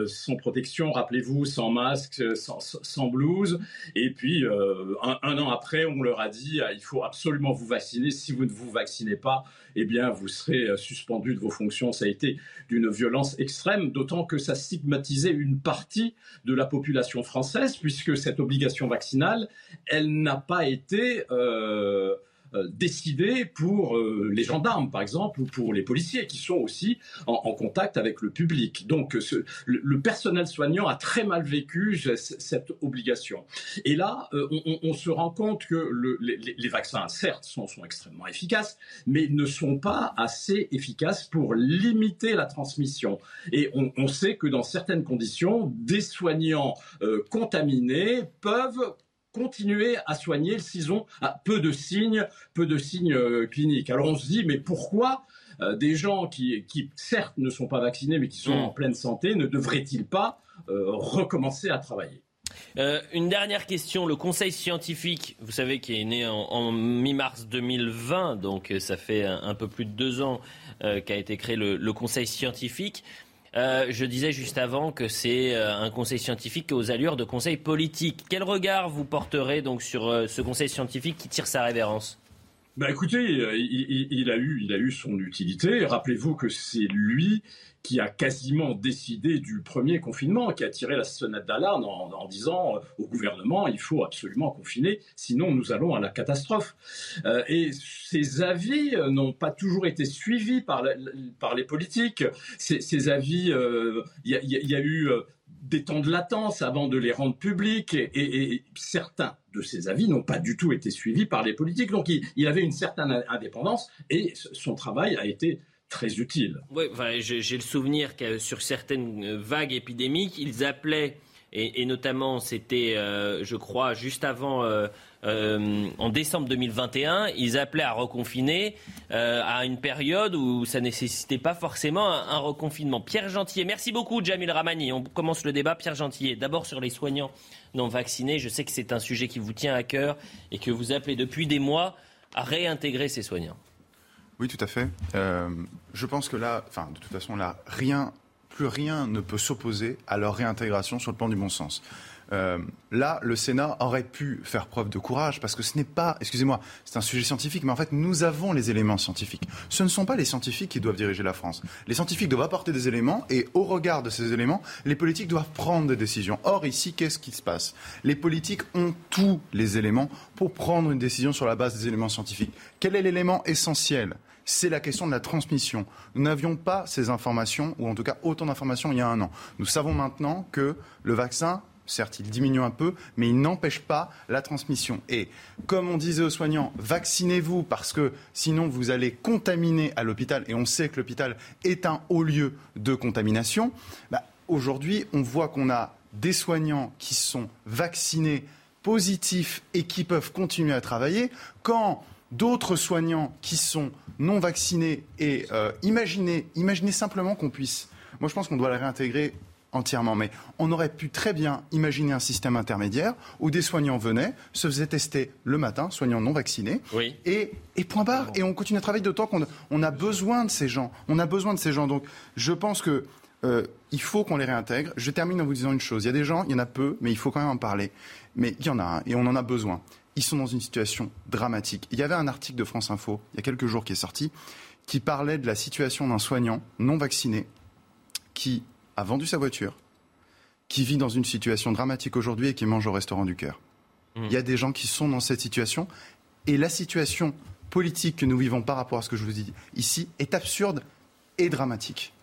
sans protection, rappelez-vous, sans masque, euh, sans, sans blouse. Et puis, euh, un, un an après, on leur a dit, ah, il faut absolument vous vacciner. Si vous ne vous vaccinez pas, eh bien, vous serez euh, suspendu de vos fonctions. Ça a été d'une violence extrême, d'autant que ça stigmatisait une partie de la population française, puisque cette obligation vaccinale, elle n'a pas été euh, euh, décidé pour euh, les gendarmes, par exemple, ou pour les policiers, qui sont aussi en, contact avec le public. Donc, le, personnel soignant a très mal vécu cette obligation. Et là, on, se rend compte que les, vaccins, certes, sont, extrêmement efficaces, mais ne sont pas assez efficaces pour limiter la transmission. Et on, sait que dans certaines conditions, des soignants contaminés peuvent continuer à soigner s'ils ont ah, peu de signes, peu de signes euh, cliniques. Alors on se dit, mais pourquoi euh, des gens qui, certes ne sont pas vaccinés, mais qui sont mm. en pleine santé, ne devraient-ils pas euh, recommencer à travailler? Une dernière question. Le Conseil scientifique, vous savez, qui est né en, mi-mars 2020, donc ça fait un, peu plus de deux ans qu'a été créé le Conseil scientifique. Euh, je disais juste avant que c'est euh, un conseil scientifique aux allures de conseil politique. Quel regard vous porterez donc sur euh, ce conseil scientifique qui tire sa révérence? Bah écoutez, il, a eu, il a eu son utilité. Rappelez-vous que c'est lui qui a quasiment décidé du premier confinement, qui a tiré la sonnette d'alarme en, disant euh, au gouvernement il faut absolument confiner, sinon nous allons à la catastrophe. Euh, et ces avis euh, n'ont pas toujours été suivis par, par les politiques. Ces, avis, il y, a eu des temps de latence avant de les rendre publics et, certains de ces avis n'ont pas du tout été suivis par les politiques. Donc il, avait une certaine indépendance et son travail a été très utile. Oui, j'ai le souvenir que sur certaines euh, vagues épidémiques, ils appelaient, et, notamment c'était, euh, je crois, juste avant, euh, en décembre 2021, ils appelaient à reconfiner à une période où ça nécessitait pas forcément un, reconfinement. Pierre Gentillet, merci beaucoup, Jamil Ramani. On commence le débat. Pierre Gentillet, d'abord sur les soignants non vaccinés. Je sais que c'est un sujet qui vous tient à cœur et que vous appelez depuis des mois à réintégrer ces soignants. Oui, tout à fait. Euh, je pense que là, enfin, de toute façon, là, rien, plus rien ne peut s'opposer à leur réintégration sur le plan du bon sens. Euh, là, le Sénat aurait pu faire preuve de courage parce que ce n'est pas, excusez-moi, c'est un sujet scientifique, mais en fait, nous avons les éléments scientifiques. Ce ne sont pas les scientifiques qui doivent diriger la France. Les scientifiques doivent apporter des éléments et au regard de ces éléments, les politiques doivent prendre des décisions. Or, ici, qu'est-ce qui se passe? Les politiques ont tous les éléments pour prendre une décision sur la base des éléments scientifiques. Quel est l'élément essentiel? C'est la question de la transmission. Nous n'avions pas ces informations, ou en tout cas autant d'informations il y a un an. Nous savons maintenant que le vaccin Certes, il diminue un peu, mais il n'empêche pas la transmission. Et comme on disait aux soignants, vaccinez-vous parce que sinon vous allez contaminer à l'hôpital. Et on sait que l'hôpital est un haut lieu de contamination. Bah, aujourd'hui, on voit qu'on a des soignants qui sont vaccinés positifs et qui peuvent continuer à travailler. Quand d'autres soignants qui sont non vaccinés et euh, imaginez, imaginez simplement qu'on puisse. Moi, je pense qu'on doit les réintégrer entièrement. Mais on aurait pu très bien imaginer un système intermédiaire où des soignants venaient, se faisaient tester le matin, soignants non vaccinés, et, point barre. Et on continue à travailler d'autant qu'on on a besoin de ces gens. On a besoin de ces gens. Donc je pense que euh, il faut qu'on les réintègre. Je termine en vous disant une chose. Il y a des gens, il y en a peu, mais il faut quand même en parler. Mais il y en a un, et on en a besoin ils sont dans une situation dramatique. Il y avait un article de France Info, il y a quelques jours, qui est sorti, qui parlait de la situation d'un soignant non vacciné qui a vendu sa voiture, qui vit dans une situation dramatique aujourd'hui et qui mange au restaurant du cœur. Mmh. Il y a des gens qui sont dans cette situation et la situation politique que nous vivons par rapport à ce que je vous dis ici est absurde et dramatique.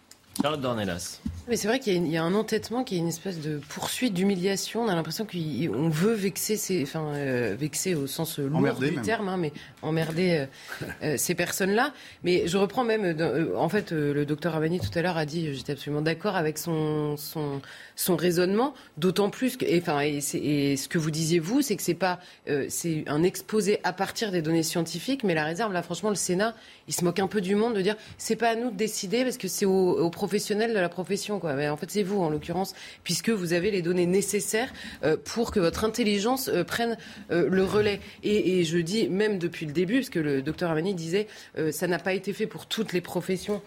Charlotte Dornelas. Mais c'est vrai qu'il y, a un entêtement qui est une espèce de poursuite d'humiliation. On a l'impression qu'on veut vexer, ces, enfin, euh, vexer au sens lourd du terme, hein, mais emmerder euh, euh, ces personnes-là. Mais je reprends même, en fait, le docteur Avani tout à l'heure a dit, j'étais absolument d'accord avec son, son, son raisonnement, d'autant plus que, et, enfin, et, et, ce que vous disiez vous, c'est que c'est pas, c'est un exposé à partir des données scientifiques, mais la réserve, là, franchement, le Sénat, il se moque un peu du monde de dire, c'est pas à nous de décider parce que c'est aux, aux professionnels de la profession. Quoi. En fait, c'est vous, en l'occurrence, puisque vous avez les données nécessaires euh, pour que votre intelligence euh, prenne euh, le relais. Et, je dis, même depuis le début, parce que le docteur Amani disait, ça n'a pas été fait pour toutes les professions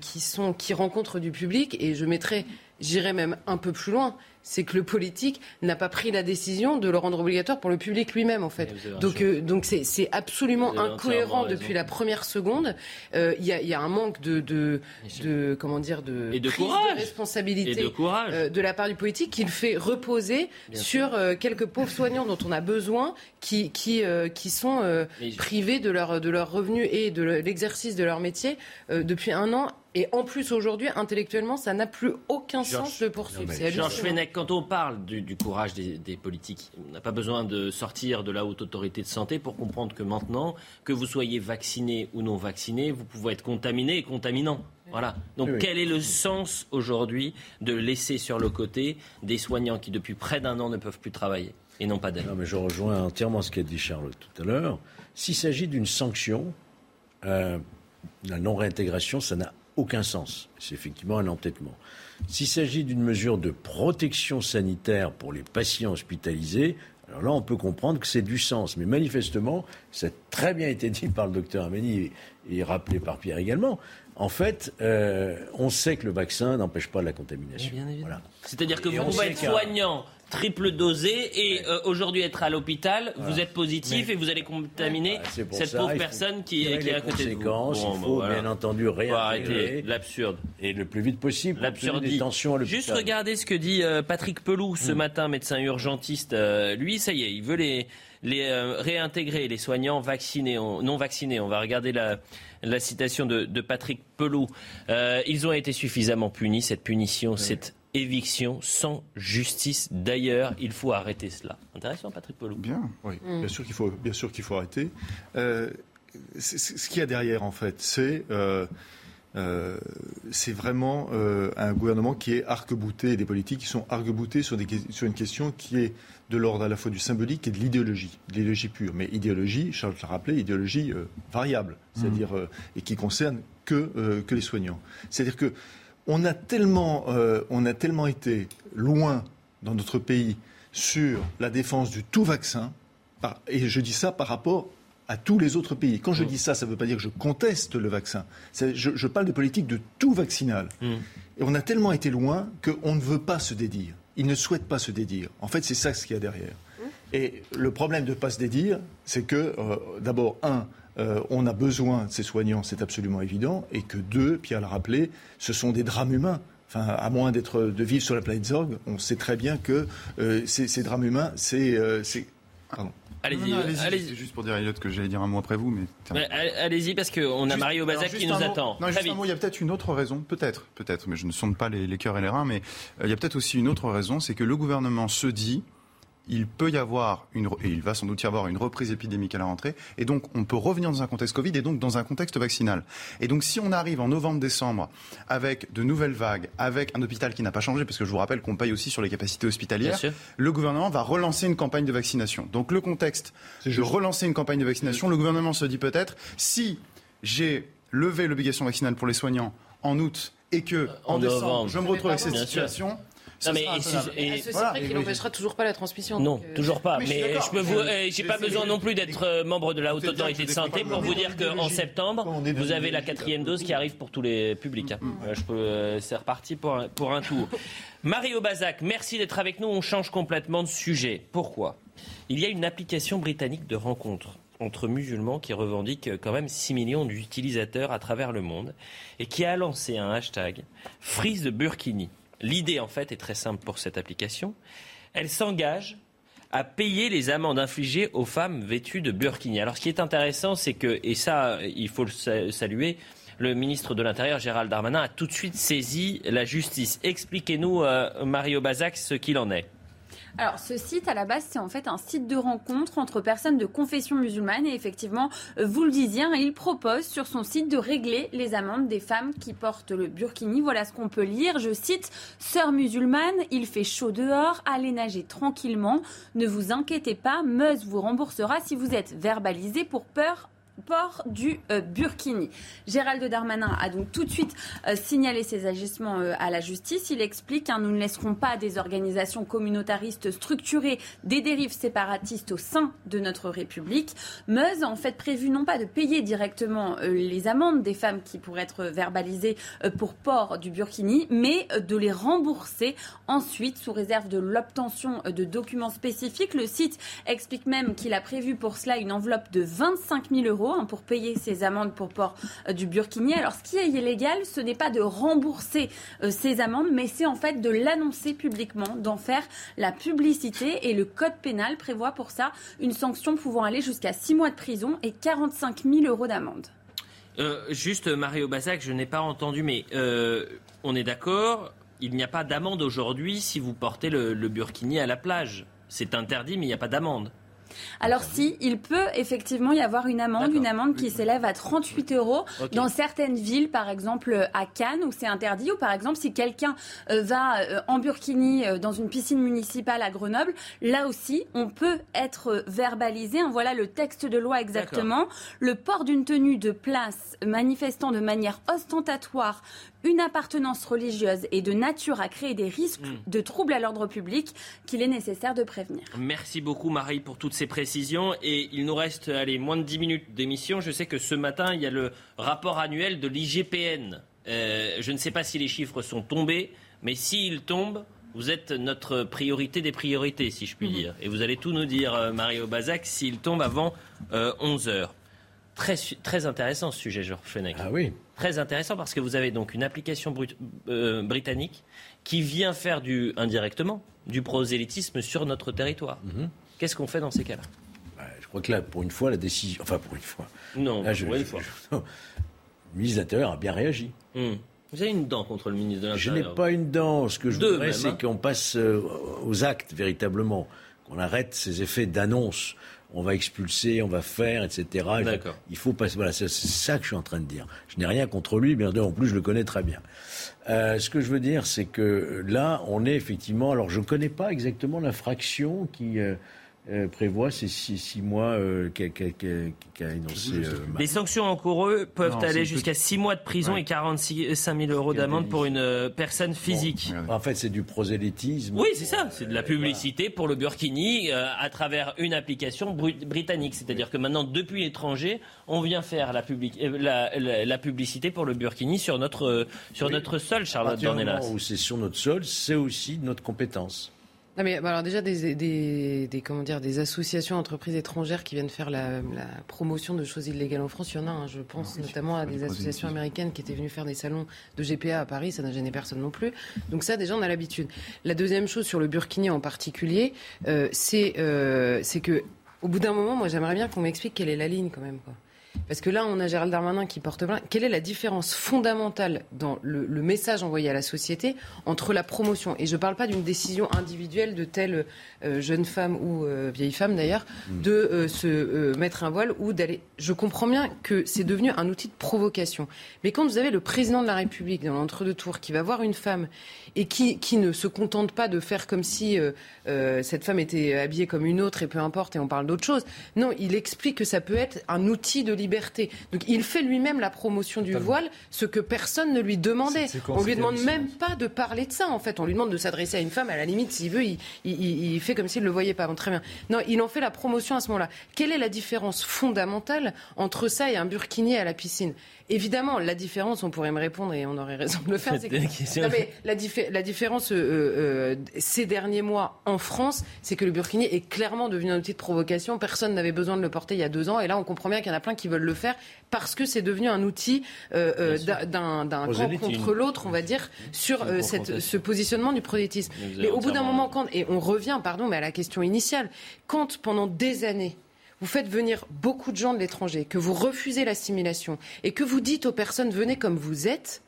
qui, sont, qui rencontrent du public. Et je mettrai, j'irai même un peu plus loin c'est que le politique n'a pas pris la décision de le rendre obligatoire pour le public lui-même, en fait. Donc, euh, donc c'est absolument incohérent depuis la première seconde. Euh, il y, a, y, a, un manque de, de, de comment dire, de, et de prise courage. de responsabilité et de, courage. Euh, de la part du politique qu'il fait reposer sur quelques pauvres soignants dont on a besoin, qui, qui, qui sont privés de leur, de leur revenu et de l'exercice de leur métier depuis un an et en plus, aujourd'hui, intellectuellement, ça n'a plus aucun sens de poursuivre. Georges Fenech, quand on parle du, courage des, politiques, on n'a pas besoin de sortir de la haute autorité de santé pour comprendre que maintenant, que vous soyez vacciné ou non vacciné, vous pouvez être contaminé et contaminant. Voilà. Donc quel est le sens aujourd'hui de laisser sur le côté des soignants qui depuis près d'un an ne peuvent plus travailler et non pas d'aide Non mais je rejoins entièrement ce qu'a dit Charles tout à l'heure. S'il s'agit d'une sanction, euh, la non-réintégration, ça n'a aucun sens. C'est effectivement un entêtement. S'il s'agit d'une mesure de protection sanitaire pour les patients hospitalisés, alors là, on peut comprendre que c'est du sens. Mais manifestement, ça a très bien été dit par le docteur Amélie et, rappelé par Pierre également. En fait, euh, on sait que le vaccin n'empêche pas la contamination. Voilà. C'est-à-dire que vous pouvez être soignant triple dosé et euh, aujourd'hui être à l'hôpital, vous êtes positif et vous allez contaminer cette pauvre personne qui, est à côté de vous. il faut bien entendu réintégrer l'absurde et le plus vite possible. L'absurdité. Juste regarder ce que dit euh, Patrick Pelou ce hmm. matin, médecin urgentiste. Euh, lui, ça y est, il veut les les réintégrer les soignants vaccinés, non vaccinés. On va regarder la, la citation de, de Patrick Pelou. ils ont été suffisamment punis. Cette punition, c'est éviction sans justice. D'ailleurs, il faut arrêter cela. Intéressant, Patrick Pelou. Bien, oui. Mm. Bien sûr qu'il faut, bien sûr qu'il faut arrêter. Euh, ce qu'il y a derrière, en fait, c'est euh, euh, c'est vraiment un gouvernement qui est arc-bouté, des politiques qui sont arc-boutés sur, sur une question qui est de l'ordre à la fois du symbolique et de l'idéologie, de l'idéologie pure. Mais idéologie, Charles l'a rappelé, idéologie variable, c'est-à-dire mm. et qui concerne que, que les soignants. C'est-à-dire que on a tellement, euh, on a tellement été loin dans notre pays sur la défense du tout vaccin, et je dis ça par rapport à tous les autres pays. Quand je mm. dis ça, ça ne veut pas dire que je conteste le vaccin. Je, parle de politique de tout vaccinal. Mm. Et on a tellement été loin qu'on ne veut pas se dédire. Ils ne souhaitent pas se dédire. En fait, c'est ça ce qu'il y a derrière. Mm. Et le problème de ne pas se dédire, c'est que, euh, d'abord, un, euh, on a besoin de ces soignants, c'est absolument évident, et que deux, Pierre l'a rappelé, ce sont des drames humains. Enfin, à moins d'être de vivre sur la planète Zorg, on sait très bien que euh, ces, drames humains, c'est, euh, pardon. Allez-y, allez juste pour dire à Elliot que j'allais dire un mot après vous, mais. allez-y parce qu'on a Mario Bazac qui nous attend. Non, juste un mot, il y a peut-être une autre raison, peut-être, peut-être, mais je ne sonde pas les, les cœurs et les reins, mais il y a peut-être aussi une autre raison, c'est que le gouvernement se dit il peut y avoir une, et il va sans doute y avoir une reprise épidémique à la rentrée, et donc on peut revenir dans un contexte Covid et donc dans un contexte vaccinal. Et donc si on arrive en novembre-décembre avec de nouvelles vagues, avec un hôpital qui n'a pas changé, parce que je vous rappelle qu'on paye aussi sur les capacités hospitalières, le gouvernement va relancer une campagne de vaccination. Donc le contexte de relancer une campagne de vaccination, le gouvernement se dit peut-être, si j'ai levé l'obligation vaccinale pour les soignants en août et que en, décembre, je me retrouve avec cette situation, non, mais c'est vrai qu'il n'empêchera toujours pas la transmission. Non, euh, toujours pas. Mais, je peux vous, euh, j'ai pas besoin non plus d'être euh, membre de la haute autorité de santé pour vous dire qu'en septembre, vous avez la quatrième dose qui arrive pour tous les publics. Hein. Mm. Je peux, c'est reparti pour un, pour un tour. Mario Bazac, merci d'être avec nous. On change complètement de sujet. Pourquoi? Il y a une application britannique de rencontre entre musulmans qui revendique quand même 6 millions d'utilisateurs à travers le monde et qui a lancé un hashtag Freeze de Burkini. L'idée, en fait, est très simple pour cette application. Elle s'engage à payer les amendes infligées aux femmes vêtues de burkini. Alors, ce qui est intéressant, c'est que, et ça, il faut le saluer, le ministre de l'Intérieur, Gérald Darmanin, a tout de suite saisi la justice. Expliquez-nous, euh, Mario Bazac, ce qu'il en est. Alors, ce site, à la base, c'est en fait un site de rencontre entre personnes de confession musulmane. Et effectivement, euh, vous le disiez, hein, il propose sur son site de régler les amendes des femmes qui portent le burkini. Voilà ce qu'on peut lire. Je cite Sœur musulmane, il fait chaud dehors, allez nager tranquillement. Ne vous inquiétez pas, Meuse vous remboursera si vous êtes verbalisé pour peur port du euh, burkini. Gérald Darmanin a donc tout de suite euh, signalé ses agissements euh, à la justice. Il explique hein, nous ne laisserons pas des organisations communautaristes structurées des dérives séparatistes au sein de notre République. Meuse a en fait prévu non pas de payer directement les amendes des femmes qui pourraient être verbalisées pour port du burkini, mais de les rembourser ensuite sous réserve de l'obtention de documents spécifiques. Le site explique même qu'il a prévu pour cela une enveloppe de 25 000 euros Hein, pour payer ces amendes pour port euh, du burkini. Alors ce qui est illégal, ce n'est pas de rembourser euh, ces amendes, mais c'est en fait de l'annoncer publiquement, d'en faire la publicité. Et le code pénal prévoit pour ça une sanction pouvant aller jusqu'à 6 mois de prison et 45 000 euros d'amende. Euh, juste, Mario Bazac, je n'ai pas entendu, mais on est d'accord, il n'y a pas d'amende aujourd'hui si vous portez le burkini à la plage. C'est interdit, mais il n'y a pas d'amende. Alors si, il peut effectivement y avoir une amende, une amende qui s'élève à 38 euros dans certaines villes, par exemple à Cannes où c'est interdit, ou par exemple si quelqu'un euh, va euh, en burkini euh, dans une piscine municipale à Grenoble, là aussi on peut être verbalisé. Voilà le texte de loi exactement. Le port d'une tenue de place manifestant de manière ostentatoire une appartenance religieuse et de nature à créer des risques hmm. de troubles à l'ordre public qu'il est nécessaire de prévenir. Merci beaucoup Marie pour toutes ces précisions et il nous reste allez, moins de 10 minutes d'émission. Je sais que ce matin il y a le rapport annuel de l'IGPN. Euh, je ne sais pas si les chiffres sont tombés, mais s'ils tombent, vous êtes notre priorité des priorités, si je puis hmm. dire. Et vous allez tout nous dire, euh, Marie Bazac, s'ils tombent avant 11 euh, heures. Très, très intéressant ce sujet, Georges Fenech. Ah oui. Très intéressant parce que vous avez donc une application euh, britannique qui vient faire du, indirectement du prosélytisme sur notre territoire. Mhm. Qu'est-ce qu'on fait dans ces cas-là? Bah, Je crois que là, pour une fois, la décision. Enfin, pour une fois. Non, pour une fois. le ministre de l'Intérieur a bien réagi. Hmm. Vous avez une dent contre le ministre de l'Intérieur Je n'ai pas une dent. Ce que je voudrais, c'est hein. qu'on passe euh, aux actes véritablement, qu'on arrête ces effets d'annonce on va expulser, on va faire, etc. Il faut passer. Voilà, c'est ça que je suis en train de dire. Je n'ai rien contre lui, bien sûr. En plus, je le connais très bien. Euh, ce que je veux dire, c'est que là, on est effectivement. Alors, je ne connais pas exactement l'infraction qui. Euh, euh, prévoit ces six, mois euh, qu'a énoncé. Euh, les sanctions encoureuses peuvent aller jusqu'à six mois de prison et 45 000 euros d'amende pour une personne physique. En fait, c'est du prosélytisme. Oui, c'est ça. C'est de la publicité pour le Burkini à travers une application britannique. C'est-à-dire que maintenant, depuis l'étranger, on vient faire la, la, publicité pour le Burkini sur notre, sur notre sol, Charlotte Dornelas. Où c'est sur notre sol, c'est aussi notre compétence. Non mais bah, alors déjà des, des, des, comment dire des associations entreprises étrangères qui viennent faire la, la, promotion de choses illégales en France, il y en a. Hein. je pense notamment à des associations américaines qui étaient venues faire des salons de GPA à Paris, ça n'a gêné personne non plus. Donc ça déjà on a l'habitude. La deuxième chose sur le burkini en particulier, euh, c'est euh, c'est que au bout d'un moment, moi j'aimerais bien qu'on m'explique quelle est la ligne quand même. Quoi. Parce que là, on a Gérald Darmanin qui porte plainte. Quelle est la différence fondamentale dans le, message envoyé à la société entre la promotion Et je ne parle pas d'une décision individuelle de telle euh, jeune femme ou euh, vieille femme d'ailleurs, mm. de euh, se mettre un voile ou d'aller. Je comprends bien que c'est devenu un outil de provocation. Mais quand vous avez le président de la République dans l'entre-deux tours qui va voir une femme et qui, qui ne se contente pas de faire comme si cette femme était habillée comme une autre et peu importe et on parle d'autre chose, non, il explique que ça peut être un outil de liberté. Donc il fait lui-même la promotion du voile, ce que personne ne lui demandait. On lui demande même pas de parler de ça, en fait. On lui demande de s'adresser à une femme, à la limite, s'il veut, il, fait comme s'il ne le voyait pas. très bien. Non, il en fait la promotion à ce moment-là. Quelle est la différence fondamentale entre ça et un burkini à la piscine? Évidemment, la différence, on pourrait me répondre et on aurait raison de le faire. C'est que... la, différence euh, euh, ces derniers mois en France, c'est que le burkini est clairement devenu un outil de provocation. Personne n'avait besoin de le porter il y a deux ans. Et là, on comprend bien qu'il y en a plein qui veulent le faire parce que c'est devenu un outil euh, d'un camp contre l'autre, on va dire, sur cette, ce positionnement du prosélytisme. Mais au bout d'un moment, quand, et on revient, pardon, mais à la question initiale, quand pendant des années, vous faites venir beaucoup de gens de l'étranger, que vous refusez l'assimilation et que vous dites aux personnes venez comme vous êtes,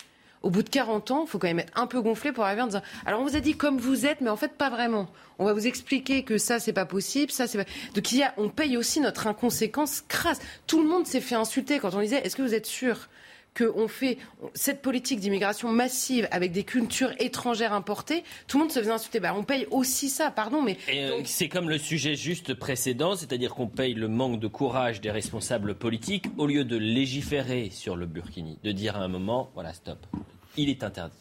au bout de 40 ans, il faut quand même être un peu gonflé pour arriver en disant alors on vous a dit comme vous êtes, mais en fait pas vraiment. On va vous expliquer que ça c'est pas possible, ça c'est pas... donc y a, on paye aussi notre inconséquence crasse. Tout le monde s'est fait insulter quand on disait est-ce que vous êtes sûr? Qu'on fait cette politique d'immigration massive avec des cultures étrangères importées, tout le monde se faisait insulter. Bah, on paye aussi ça, pardon, mais. Euh, c'est comme le sujet juste précédent, c'est-à-dire qu'on paye le manque de courage des responsables politiques au lieu de légiférer sur le Burkini, de dire à un moment, voilà, stop, il est interdit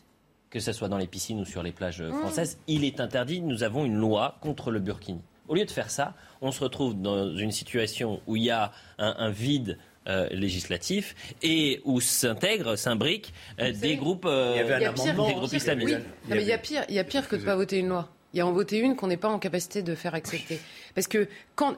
que ce soit dans les piscines ou sur les plages mmh. françaises, il est interdit. Nous avons une loi contre le burkini. Au lieu de faire ça, on se retrouve dans une situation où il y a un, vide euh, législatif et où s'intègrent, s'imbriquent euh, des groupes, euh, des groupes islamistes. il y a pire, il y a pire que de ne pas voter une loi. Il y a en voté une qu'on n'est pas en capacité de faire accepter. Parce que quand.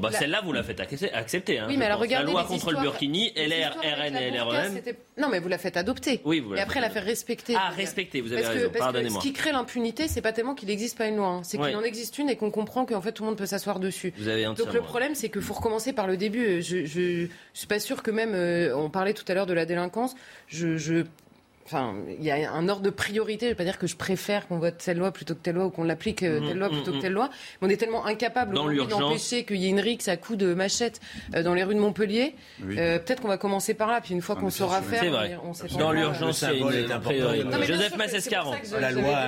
Bah, Celle-là, vous la faites accepter. Hein, oui, mais alors regardez. La loi contre le Burkini, LR, RN et LREM. Non, mais vous la faites adopter. Oui, vous Et après, la faire respecter. Ah, respecter, vous avez raison. Pardonnez-moi. Ce qui crée l'impunité, c'est pas tellement qu'il n'existe pas une loi. Hein. C'est qu'il en existe une et qu'on comprend qu'en fait, tout le monde peut s'asseoir dessus. Vous avez Donc le problème, c'est qu'il faut recommencer par le début. Je, je, suis pas sûr que même. Euh, on parlait tout à l'heure de la délinquance. je, je Enfin, il y a un ordre de priorité. Je ne vais pas dire que je préfère qu'on vote telle loi plutôt que telle loi ou qu'on l'applique euh, telle loi mmh, plutôt que mmh, telle loi. Mais on est tellement incapable d'empêcher qu'il y ait une rixe à coups de machette euh, dans les rues de Montpellier. Euh, peut-être qu'on va commencer par là. Puis une fois qu'on saura faire, on sait Dans l'urgence, c'est une priorité. Joseph Massescaron. La loi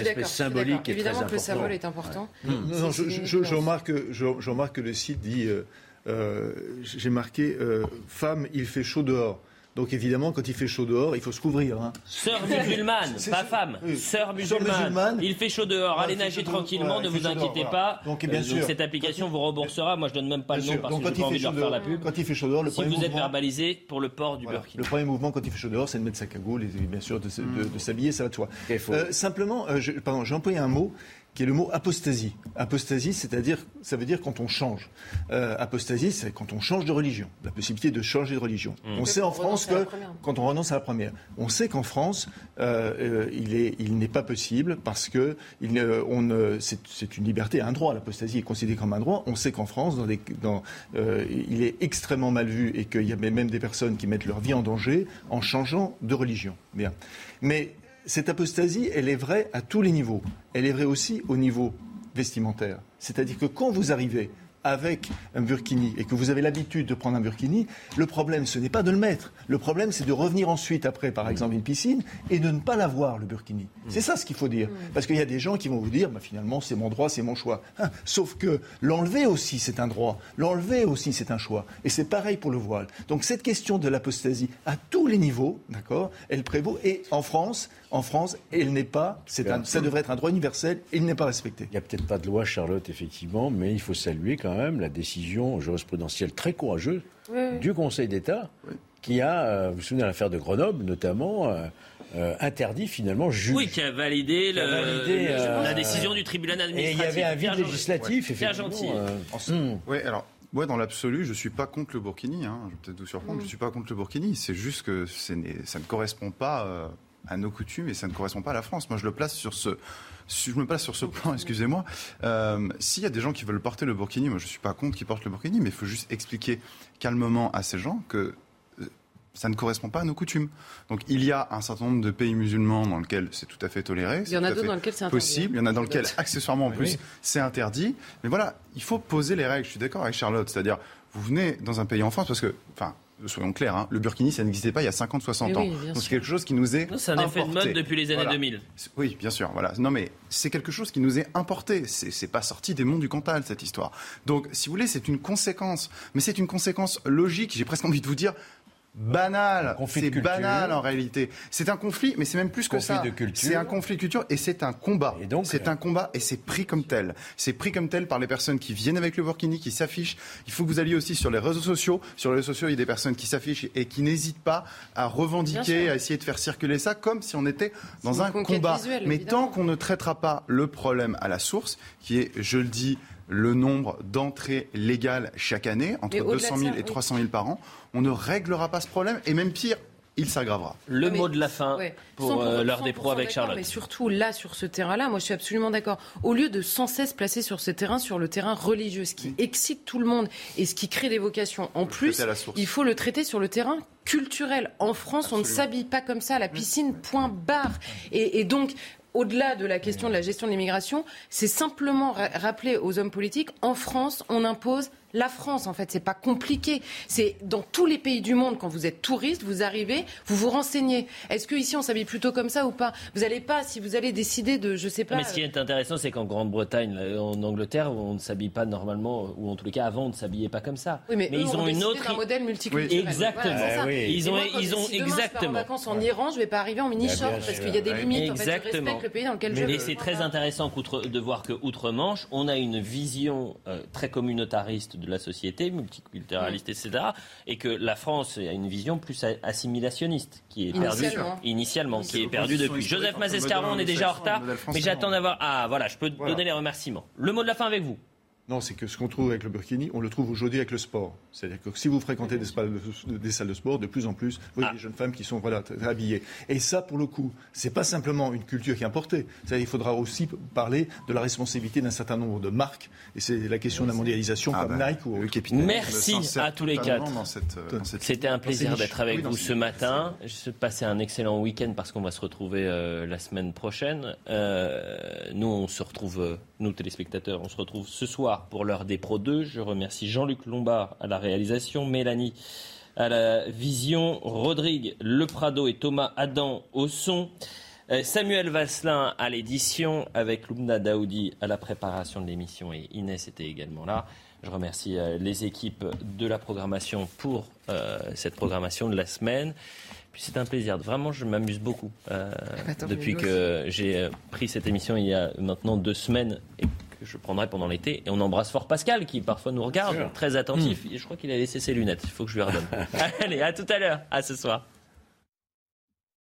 espèce symbolique est Évidemment que le symbole est important. Je remarque que le site dit j'ai marqué femme, il fait chaud dehors. Donc évidemment, quand il fait chaud dehors, il faut se couvrir. Hein. Sœur musulmane, pas femme. Sœur musulmane. Il fait chaud dehors. Allez nager tranquillement, ne vous inquiétez pas. Donc, bien sûr. cette application vous remboursera. Moi, je donne même pas le nom parce que j'ai pas envie de leur faire la pub. Quand il fait chaud dehors, le si vous êtes verbalisé pour le port du burkini. Le premier mouvement, quand il fait chaud dehors, c'est de mettre sa cagoule et bien sûr de, de, s'habiller, ça va de soi. Euh, simplement, euh, pardon, j'ai employé un mot qui est le mot apostasie. Apostasie, c'est-à-dire, ça veut dire quand on change. Euh, apostasie, c'est quand on change de religion, la possibilité de changer de religion. Mmh. On sait en France que quand on renonce à la première, on sait qu'en France, euh, euh, il est, il n'est pas possible parce que il, on, c'est, une liberté, un droit. L'apostasie est considérée comme un droit. On sait qu'en France, dans dans, il est extrêmement mal vu et qu'il y a même des personnes qui mettent leur vie en danger en changeant de religion. Bien, mais cette apostasie, elle est vraie à tous les niveaux. Elle est vraie aussi au niveau vestimentaire. C'est-à-dire que quand vous arrivez avec un burkini et que vous avez l'habitude de prendre un burkini, le problème, ce n'est pas de le mettre. Le problème, c'est de revenir ensuite, après, par exemple, une piscine et de ne pas l'avoir, le burkini. C'est ça ce qu'il faut dire. Parce qu'il y a des gens qui vont vous dire, bah, finalement, c'est mon droit, c'est mon choix. Hein, sauf que l'enlever aussi, c'est un droit. L'enlever aussi, c'est un choix. Et c'est pareil pour le voile. Donc cette question de l'apostasie, à tous les niveaux, d'accord, elle prévaut. Et en France, en France, elle n'est pas, ça devrait être un droit universel, et il n'est pas respecté. Il n'y a peut-être pas de loi, Charlotte, effectivement, mais il faut saluer quand même la décision jurisprudentielle très courageuse du Conseil d'État, qui a, euh, vous vous souvenez de l'affaire de Grenoble notamment, euh, euh, interdit finalement juge. Oui, qui a validé, la décision du tribunal administratif. Et il y avait un vide législatif, effectivement. gentil. Hmm. Oui, alors moi, dans l'absolu, je ne suis pas contre le Burkini. Hein. Je vais peut-être vous surprendre. Je ne suis pas contre le Burkini. C'est juste que ça ne correspond pas à nos coutumes et ça ne correspond pas à la France. Moi, je le place sur ce, je me place sur ce plan, excusez-moi. Euh, S'il y a des gens qui veulent porter le burkini, moi je ne suis pas contre qu'ils portent le burkini, mais il faut juste expliquer calmement à ces gens que euh, ça ne correspond pas à nos coutumes. Donc il y a un certain nombre de pays musulmans dans lesquels c'est tout à fait toléré. Il y en a d'autres dans lesquels c'est possible. Il y en a dans lesquels accessoirement en plus c'est interdit. Mais voilà, il faut poser les règles. Je suis d'accord avec Charlotte, c'est-à-dire vous venez dans un pays en France parce que, enfin, soyons clairs, hein, le burkini, ça n'existait pas il y a 50-60 ans. Donc c'est quelque chose qui nous est. C'est un effet de mode depuis les années 2000. Oui, bien sûr. Voilà. Non, mais c'est quelque chose qui nous est importé. C'est pas sorti des monts du Cantal, cette histoire. Donc, si vous voulez, c'est une conséquence. Mais c'est une conséquence logique, j'ai presque envie de vous dire, banal. C'est banal en réalité. C'est un conflit, mais c'est même plus que ça. C'est un conflit de culture et c'est un combat. C'est un combat et c'est pris comme tel. C'est pris comme tel par les personnes qui viennent avec le burkini, qui s'affichent. Il faut que vous alliez aussi sur les réseaux sociaux. Sur les réseaux sociaux, il y a des personnes qui s'affichent et qui n'hésitent pas à revendiquer, à essayer de faire circuler ça comme si on était dans un combat. mais tant qu'on ne traitera pas le problème à la source, qui est, je le dis, le nombre d'entrées légales chaque année, entre 200 000 et 300 000 par an, on ne réglera pas ce problème. Et même pire, il s'aggravera. Le mot de la fin pour euh, l'heure des pros avec Charlotte. Mais surtout là, sur ce terrain-là, moi je suis absolument d'accord. Au lieu de sans cesse placer sur ce terrain, sur le terrain religieux, ce qui excite tout le monde et ce qui crée des vocations, en plus, il faut le traiter sur le terrain culturel. En France, on ne s'habille pas comme ça à la piscine, point barre. et donc, au-delà de la question de la gestion de l'immigration, c'est simplement rappeler aux hommes politiques, en France, on impose la France, en fait, c'est pas compliqué. C'est dans tous les pays du monde, quand vous êtes touriste, vous arrivez, vous vous renseignez. Est-ce que ici on s'habille plutôt comme ça ou pas? Vous n'allez pas, si vous allez décider de, je sais pas. Mais ce qui est intéressant, c'est qu'en Grande-Bretagne, en Angleterre, on ne s'habille pas normalement, ou en tous les cas avant, on ne s'habillait pas comme ça. Oui, mais, eux ils ont, une autre un modèle multiculturel. Exactement. Voilà, oui. Ils ont, moi, ils ont si demain, exactement. Je pars en vacances en Iran, je vais pas arriver en mini short parce qu'il y a des limites. En fait, je respecte le pays dans lequel je Mais vis. c'est très intéressant de voir que outre-Manche, on a une vision euh, très communautariste de la société, multiculturaliste, etc. Et que la France a une vision plus assimilationniste, qui est perdue Initialement. initialement, qui est perdue depuis. Joseph Mazescaron, on est déjà en retard, mais j'attends d'avoir. Ah, voilà, je peux donner les remerciements. Le mot de la fin avec vous. Non, c'est que ce qu'on trouve avec le burkini, on le trouve aujourd'hui avec le sport. C'est-à-dire que si vous fréquentez des, salles de, des salles de sport, de plus en plus, vous voyez Ah. des jeunes femmes qui sont voilà, très habillées. Et ça, pour le coup, c'est pas simplement une culture qui est importée. C'est-à-dire qu'il faudra aussi parler de la responsabilité d'un certain nombre de marques. Et c'est la question de la mondialisation Ah comme bah, Nike ou autre. Merci à tous les quatre. Euh, C'était un plaisir d'être avec Oui, vous ce matin. Je souhaite passer un excellent week-end parce qu'on va se retrouver euh, la semaine prochaine. Euh, nous, on se retrouve, euh, nous téléspectateurs, on se retrouve ce soir pour l'heure des Pro 2. Je remercie Jean-Luc Lombard à la réalisation, Mélanie à la vision, Rodrigue Le Prado et Thomas Adam au son. Euh, Samuel Vasselin à l'édition, avec Lumna Daoudi à la préparation de l'émission et Inès était également là. Je remercie euh, les équipes de la programmation pour euh, cette programmation de la semaine. Puis c'est un plaisir. Vraiment, je m'amuse beaucoup euh, bah, tant depuis que j'ai euh, pris cette émission il y a maintenant deux semaines et que je prendrai pendant l'été. Et on embrasse fort Pascal qui parfois nous regarde, très attentif. Et je crois qu'il a laissé ses lunettes. Il faut que je lui redonne. Allez, à tout à l'heure. À ce soir.